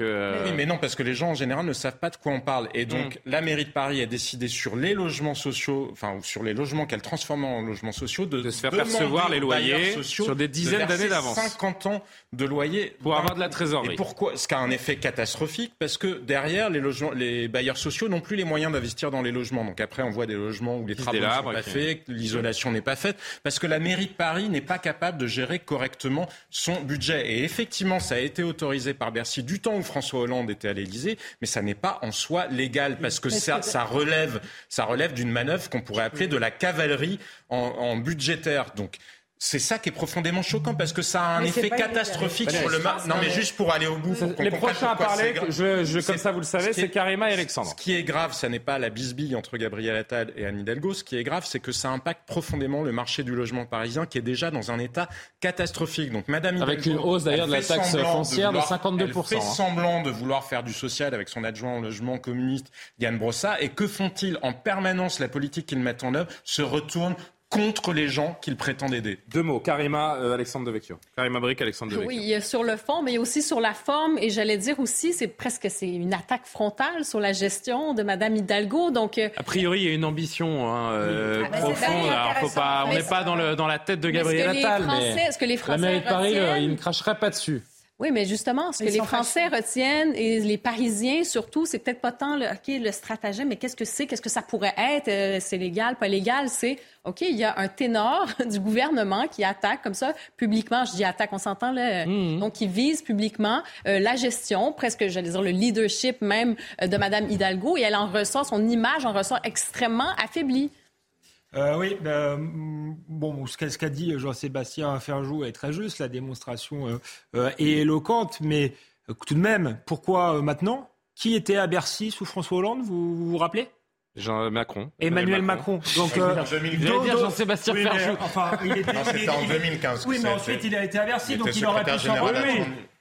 euh, oui, mais non, parce que les gens en général ne savent pas de quoi on parle. Et donc, mm. la mairie de Paris a décidé sur les logements sociaux, enfin, ou sur les logements qu'elle transforme en logements sociaux, de, se faire percevoir les loyers sur des dizaines d'années d'avance. 50 ans de loyer. Pour avoir de la trésorerie. Et pourquoi? Ce qui a un effet catastrophique, parce que derrière, les, bailleurs sociaux n'ont plus les moyens d'investir dans les logements. Donc après, on voit des logements où les travaux ne sont pas faits, l'isolation n'est pas faite, parce que la mairie de Paris n'est pas capable de gérer correctement son budget. Et effectivement, ça a été autorisé par Bercy partie du temps où François Hollande était à l'Élysée, mais ça n'est pas en soi légal parce que ça, relève, ça relève d'une manœuvre qu'on pourrait appeler de la cavalerie en, budgétaire. Donc c'est ça qui est profondément choquant parce que ça a un effet catastrophique sur le marché. Non, mais juste pour aller au bout. Les prochains à parler, je, je, comme ça vous le savez, c'est Karima et Alexandre. Ce qui est grave, ça n'est pas la bisbille entre Gabriel Attal et Anne Hidalgo. Ce qui est grave, c'est que ça impacte profondément le marché du logement parisien qui est déjà dans un état catastrophique. Donc, Madame Hidalgo, Avec une hausse d'ailleurs de la taxe foncière de, 52%. Elle fait hein. semblant de vouloir faire du social avec son adjoint au logement communiste, Yann Brossa. Et que font-ils en permanence La politique qu'ils mettent en œuvre? Se retourne contre les gens qu'ils prétendent aider. Deux mots, Karima euh, Alexandre Devecchio. Karima Brick, Alexandre Devecchio. Oui, euh, sur le fond, mais aussi sur la forme. Et j'allais dire aussi, c'est presque c'est une attaque frontale sur la gestion de Mme Hidalgo. Donc. Euh, a priori, il y a une ambition hein, euh, ah, bah, profonde. Alors, on n'est pas dans, la tête de Gabriel Attal. Mais, Français. ce que les Français la mairie de Paris, il ne crachera pas dessus. Oui, mais justement, ce que les Français retiennent et les Parisiens surtout, c'est peut-être pas tant le, okay, le stratagème, mais qu'est-ce que c'est, qu'est-ce que ça pourrait être, euh, c'est légal, pas légal, c'est OK, il y a un ténor (laughs) du gouvernement qui attaque comme ça publiquement, je dis attaque, on s'entend là, donc qui vise publiquement euh, la gestion, presque j'allais dire le leadership même euh, de Madame Hidalgo, et elle en ressort, son image en ressort extrêmement affaiblie. Euh, oui, ben, mm, bon, ce qu'a dit Jean-Sébastien Ferjou est très juste, la démonstration euh, euh, est éloquente, mais tout de même, pourquoi maintenant? Qui était à Bercy sous François Hollande, vous, vous rappelez? Jean Macron. Emmanuel Macron. Macron. Jean-Sébastien oui, Ferjou. Enfin, il en 2015. Oui, mais ensuite il a été à Bercy, donc il aurait pu s'en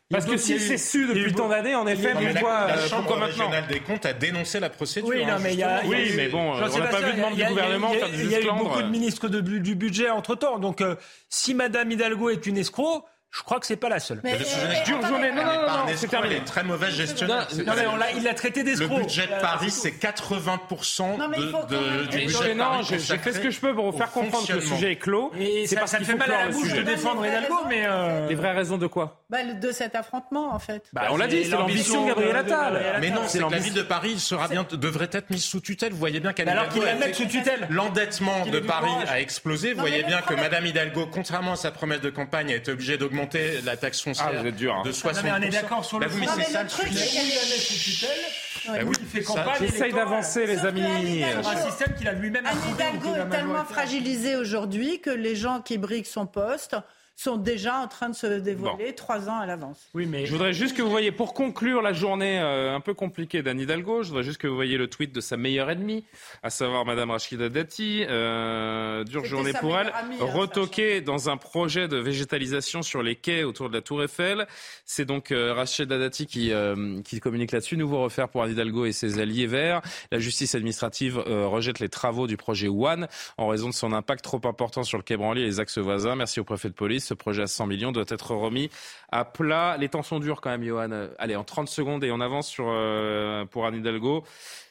parce que si c'est su depuis tant d'années, en effet, mais euh, pourquoi, la, Chambre régionale des comptes a dénoncé la procédure. Oui, non, hein, mais y a, oui, mais bon, euh, on n'a pas vu de membre du gouvernement faire des Il y a eu beaucoup de euh. ministres du budget entre-temps. Donc, si Madame Hidalgo est une escroc, je crois que c'est pas la seule. Mais euh, euh, Durgeonnet, non, non, non, c'est terminé. Très mauvaise gestionnaire. Non, mais il l'a traité d'escroc. Le budget de Paris, c'est 80 non, de, du budget de Paris. Non, j'ai fait ce que je peux pour vous faire comprendre que le sujet est clos. Et c'est parce ça me fait mal à la bouche de défendre Hidalgo, mais euh, les vraies raisons de quoi? Bah, de cet affrontement, en fait. Bah, on l'a dit, c'est l'ambition de Gabriel Attal. Mais non, c'est la ville de Paris sera devrait être mise sous tutelle. Vous voyez bien qu'elle. est. Alors qu'il la met sous tutelle. L'endettement de Paris a explosé. Vous voyez bien que Madame Hidalgo, contrairement à sa promesse de campagne, a été obligée d'augmenter monter la taxe foncière ah, vous êtes dur, hein. de 60%. Non, on est d'accord sur le bah, mais c'est ça le truc. Bah, bah, oui, il fait campagne. J'essaye d'avancer, les amis. Sur un système qu'il a lui-même Anne Hidalgo est tellement fragilisée aujourd'hui que les gens qui briquent son poste sont déjà en train de se dévoiler trois ans à l'avance. Je voudrais juste que vous voyez, pour conclure la journée euh, un peu compliquée d'Anne Hidalgo, je voudrais juste que vous voyez le tweet de sa meilleure ennemie, à savoir Madame Rachida Dati. Euh, dure journée pour elle. Amie, hein, dans un projet de végétalisation sur les quais autour de la Tour Eiffel. C'est donc euh, Rachida Dati qui, euh, qui communique là-dessus. Nouveau refaire pour Anne Hidalgo et ses alliés verts. La justice administrative rejette les travaux du projet One en raison de son impact trop important sur le quai branly et les axes voisins. Merci au préfet de police. Ce projet à 100 millions doit être remis à plat. Les temps sont durs quand même, Johan. Allez, en 30 secondes et on avance sur, euh, pour Anne Hidalgo.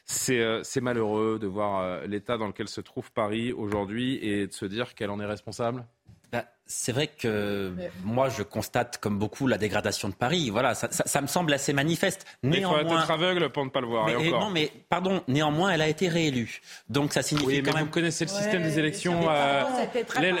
C'est euh, malheureux de voir euh, l'état dans lequel se trouve Paris aujourd'hui et de se dire qu'elle en est responsable. Bah, c'est vrai que moi, je constate, comme beaucoup, la dégradation de Paris. Voilà, ça, me semble assez manifeste. Néanmoins... il faut être aveugle pour ne pas le voir. Non, mais pardon, néanmoins, elle a été réélue. Donc ça signifie oui, mais quand même... Vous connaissez le système des élections. Euh,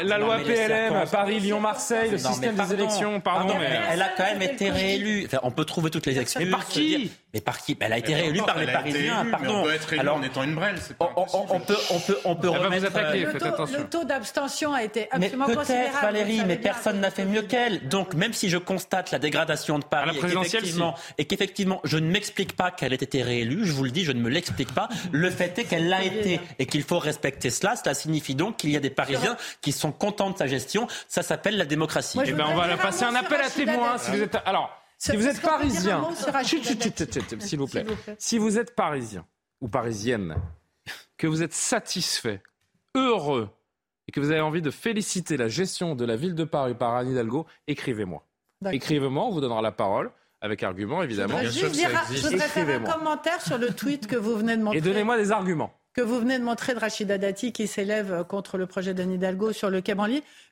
la, loi PLM, Paris, Lyon, Marseille, le système des élections, pardon. pardon. Elle a quand même été réélue. Enfin, on peut trouver toutes les excuses. Mais par qui mais par qui? Elle a été réélue par les Parisiens. Pardon. on peut être élu Alors, en étant une brêle. On, peut, on peut, on peut eh ben, remettre... vous attaquer, euh, le taux, taux d'abstention a été absolument considérable. Valérie, mais personne n'a fait mieux qu'elle. Donc, même si je constate la dégradation de Paris la présidentielle, et qu'effectivement, je ne m'explique pas qu'elle ait été réélue, je vous le dis, je ne me l'explique pas. (laughs) Le fait est qu'elle l'a été et qu'il faut respecter cela. Cela signifie donc qu'il y a des Parisiens qui sont contents de sa gestion. Ça s'appelle la démocratie. Eh ben, on va passer un appel à témoins. Si vous êtes, alors, si vous êtes parisien, s'il vous plaît, si vous êtes parisien ou parisienne, que vous êtes satisfait, heureux et que vous avez envie de féliciter la gestion de la ville de Paris par Anne Hidalgo, écrivez-moi. Écrivez-moi, on vous donnera la parole avec arguments, évidemment. Je voudrais, faire un commentaire sur le tweet que vous venez de montrer. Et donnez-moi des arguments que vous venez de montrer de Rachida Dati qui s'élève contre le projet d'Anne Hidalgo sur le Quai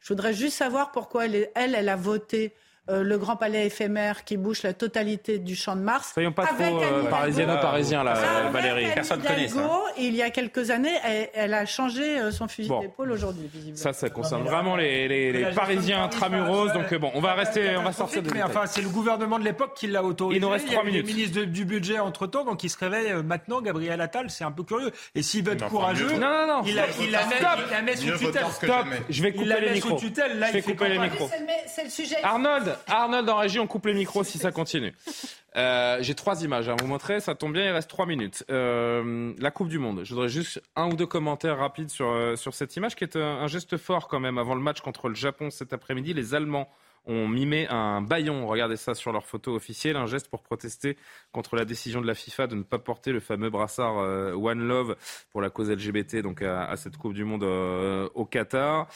Je voudrais juste savoir pourquoi elle, elle, elle a voté euh, le Grand Palais éphémère qui bouche la totalité du Champ de Mars. Soyons pas trop euh, parisiens, là, Valérie. Personne ne connaît ça. Il y a quelques années, elle, a changé euh, son fusil d'épaule aujourd'hui, Ça, ça concerne vraiment les, les, Parisiens intramuros. Donc bon, on va rester, on va sortir de. Mais enfin, c'est le gouvernement de l'époque qui l'a autorisé. Il nous reste trois minutes. Le ministre du budget entre temps, donc il se réveille maintenant. Gabriel Attal, c'est un peu curieux. Et s'il veut être courageux, non, non, non, il la, met, sous tutelle. Stop. Je vais couper les micros. Je vais couper les micros. C'est le sujet. Arnold, Arnold en régie, on coupe les micros si ça continue. Euh, j'ai trois images à vous montrer, ça tombe bien, il reste trois minutes. Euh, la Coupe du Monde, je voudrais juste un ou deux commentaires rapides sur, euh, sur cette image qui est un geste fort quand même avant le match contre le Japon cet après-midi. Les Allemands ont mimé un baillon, regardez ça sur leur photo officielle, un geste pour protester contre la décision de la FIFA de ne pas porter le fameux brassard euh, One Love pour la cause LGBT donc à, cette Coupe du Monde euh, au Qatar,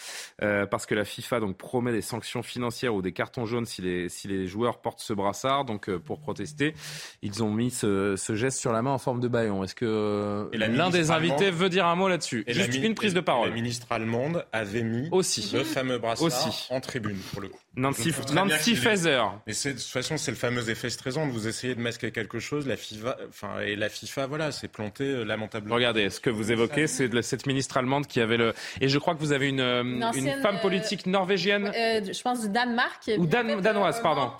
euh, parce que la FIFA donc promet des sanctions financières ou des cartons jaunes si les, si les joueurs portent ce brassard. Donc pour protester, ils ont mis ce, geste sur la main en forme de baillon. Est-ce que l'un des invités veut dire un mot là-dessus? Juste une prise de parole. La ministre allemande avait mis aussi le fameux brassard en tribune pour le coup. Nancy, Nancy Faeser. Mais de toute façon, c'est le fameux effet stressant. Vous essayez de masquer quelque chose, la FIFA, enfin, et la FIFA, voilà, c'est planté euh, lamentablement. Regardez, ce que vous évoquez, c'est cette ministre allemande qui avait le. Et je crois que vous avez une, euh, une, femme euh, politique norvégienne. je pense du Danemark. Ou danoise, pardon.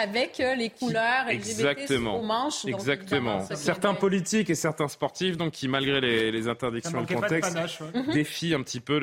avec les couleurs Exactement. LGBT manches. Exactement. certains politiques et certains sportifs, donc, qui, malgré les, les interdictions de contexte, défient un petit peu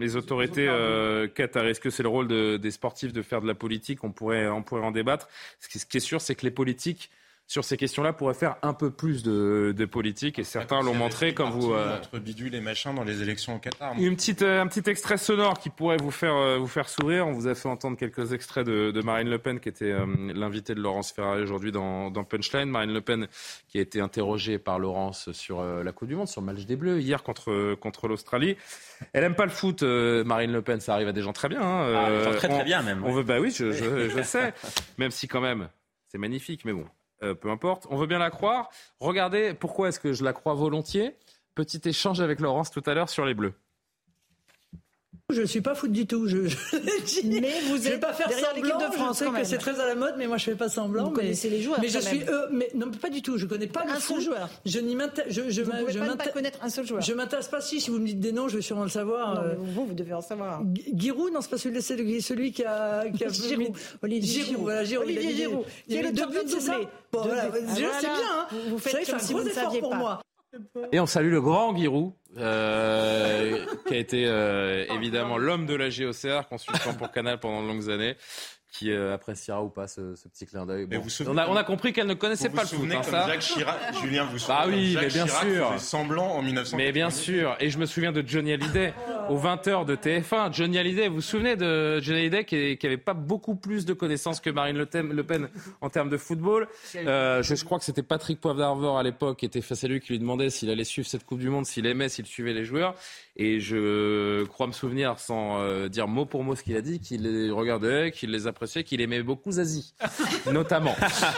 les autorités euh, Est-ce que c'est le rôle de, des sportifs de faire de la politique on pourrait, on pourrait en débattre. Ce qui est sûr, c'est que les politiques sur ces questions-là pourraient faire un peu plus de, politique et certains l'ont montré comme vous. Euh, entre bidule et machin dans les élections au Qatar. Une petite, euh, un petit extrait sonore qui pourrait vous faire euh, vous faire sourire. On vous a fait entendre quelques extraits de, Marine Le Pen qui était l'invité de Laurence Ferrari aujourd'hui dans, Punchline. Marine Le Pen qui a été interrogée par Laurence sur la Coupe du Monde, sur le match des Bleus hier contre contre l'Australie. Elle aime pas le foot, Marine Le Pen. Ça arrive à des gens très bien. Hein. Ah, très très bien même. On veut bah oui, je, je (laughs) sais. Même si quand même c'est magnifique, mais bon. Euh, peu importe. On veut bien la croire. Regardez, pourquoi est-ce que je la crois volontiers? Petit échange avec Laurence tout à l'heure sur les Bleus. Je ne suis pas foot du tout. Je, (laughs) mais vous je vais pas faire semblant. de France. Je sais que c'est très à la mode, mais moi je fais pas semblant. Vous mais, connaissez les joueurs. Mais je suis, euh, mais non, pas du tout. Je connais pas un seul joueur. Je n'y m'intéresse. Je, je, vous ne pas, connaître un seul joueur. Je m'intéresse pas. Si, si vous me dites des noms, je vais sûrement le savoir. Non, euh, vous, vous devez en savoir. Giroud, non, c'est pas celui, celui qui a, qui a (laughs) Giroud. Olivier Giroud. Voilà, Giroud. Olivier Giroud. Il y a le deux buts, c'est ça. Bon, voilà, c'est bien. Hein. Vous faites comme si vous ne saviez pas. Et on salue le grand Giroud, euh, qui a été euh, évidemment l'homme de la GOCR, consultant pour Canal pendant de longues années, qui euh, appréciera ou pas ce, ce petit clin d'œil. Bon, on, a, on, a, compris qu'elle ne connaissait pas le foot. Hein, ça. Jacques Chirac, (laughs) Julien, vous bah oui, mais bien Chirac sûr. semblant en 1900. Mais bien sûr. Et je me souviens de Johnny Hallyday aux 20h de TF1. Johnny Hallyday, vous vous souvenez de Johnny Hallyday qui, qui avait pas beaucoup plus de connaissances que Marine Le, Pen en termes de football? Euh, je, crois que c'était Patrick Poivre d'Arvor à l'époque qui était face à lui qui lui demandait s'il allait suivre cette Coupe du Monde, s'il aimait, s'il suivait les joueurs. Et je crois me souvenir, sans euh, dire mot pour mot ce qu'il a dit, qu'il les regardait, qu'il les appréciait, qu'il aimait beaucoup Zazie, (laughs) notamment.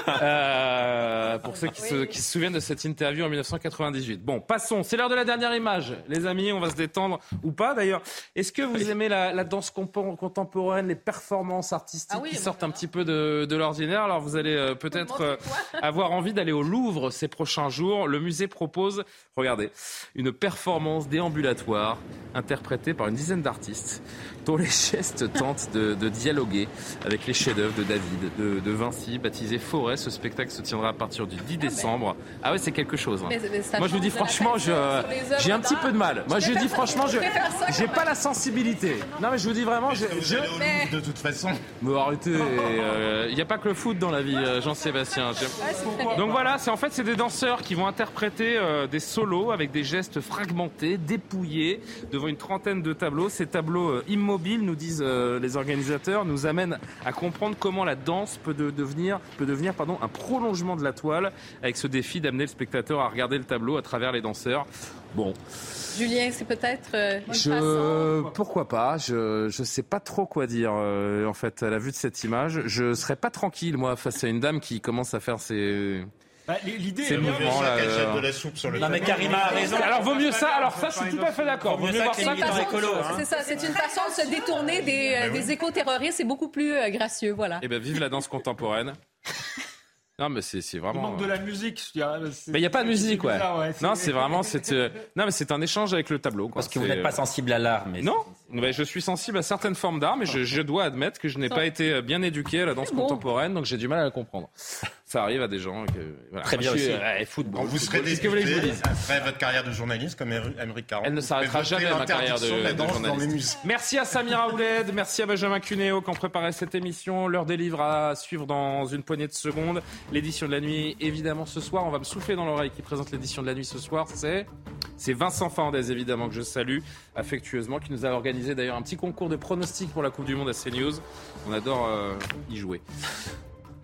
Euh, pour ceux qui, se, qui, se, souviennent de cette interview en 1998. Bon, passons. C'est l'heure de la dernière image. Les amis, on va se détendre ou pas d'ailleurs. Est-ce que vous aimez la, la, danse contemporaine, les performances artistiques ah qui sortent un petit peu de, de l'ordinaire? Alors vous allez euh, peut-être avoir envie d'aller au Louvre ces prochains jours. Le musée propose, regardez, une performance déambulatoire interprété par une dizaine d'artistes dont les gestes tentent de, dialoguer avec les chefs-d'œuvre de David, de, Vinci, baptisé Forêt. Ce spectacle se tiendra à partir du 10 ah, décembre. Ah ouais, c'est quelque chose. Hein. Moi, je vous dis franchement, j'ai un petit peu de mal. Moi, je dis franchement, je, j'ai pas la sensibilité. Non, mais je vous dis vraiment, je. De toute façon. Mais arrêtez, il n'y a pas que le foot dans la vie, euh, Jean-Sébastien. Donc voilà, c'est en fait c'est des danseurs qui vont interpréter euh, des solos avec des gestes fragmentés, dépouillés, devant une trentaine de tableaux. Ces tableaux euh, immobiles, nous disent les organisateurs, nous amènent à comprendre comment la danse peut devenir, peut devenir pardon, un prolongement de la toile, avec ce défi d'amener le spectateur à regarder le tableau à travers les danseurs. Bon. Julien, c'est peut-être euh, je... Pourquoi pas Je ne sais pas trop quoi dire, euh, en fait, à la vue de cette image. Je serais pas tranquille, moi, face à une dame qui commence à faire ses... Bah, L'idée c'est mouvement. Euh... de la soupe sur le non mais Karima a raison. Alors vaut mieux ça. Alors ça, je suis tout à fait d'accord. Vaut mieux voir ça écolo. Hein. C'est ça. C'est une façon de se détourner des, bah des éco-terroristes. C'est beaucoup plus euh, gracieux, voilà. Eh ben vive la danse contemporaine. Non, mais c'est vraiment. Il manque de la musique. Mais il n'y a pas de musique, ouais. non, c'est vraiment. Euh, non, mais c'est un échange avec le tableau. Parce que vous n'êtes pas sensible à l'art. Mais non, mais je suis sensible à certaines formes d'art, mais je, dois admettre que je n'ai pas été bien éduqué à la danse contemporaine, donc j'ai du mal à la comprendre. Ça arrive à des gens. Que, Très bien aussi. football. Vous serez ce que vous voulez que je vous dise Après votre carrière de journaliste comme Émeric Caron. Elle ne s'arrêtera jamais ma carrière de, journaliste. Merci à Samira Ouled, merci à Benjamin Cuneo qui ont préparé cette émission. L'heure des livres à suivre dans une poignée de secondes. L'édition de la nuit, évidemment, ce soir. On va me souffler dans l'oreille qui présente l'édition de la nuit ce soir. C'est c'est Vincent Fernandez, évidemment, que je salue affectueusement, qui nous a organisé d'ailleurs un petit concours de pronostics pour la Coupe du Monde à CNews. On adore euh, y jouer.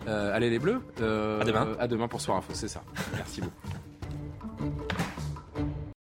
Euh, allez les bleus. Euh, à demain. Pour Soir Info, c'est ça. Merci beaucoup. (laughs)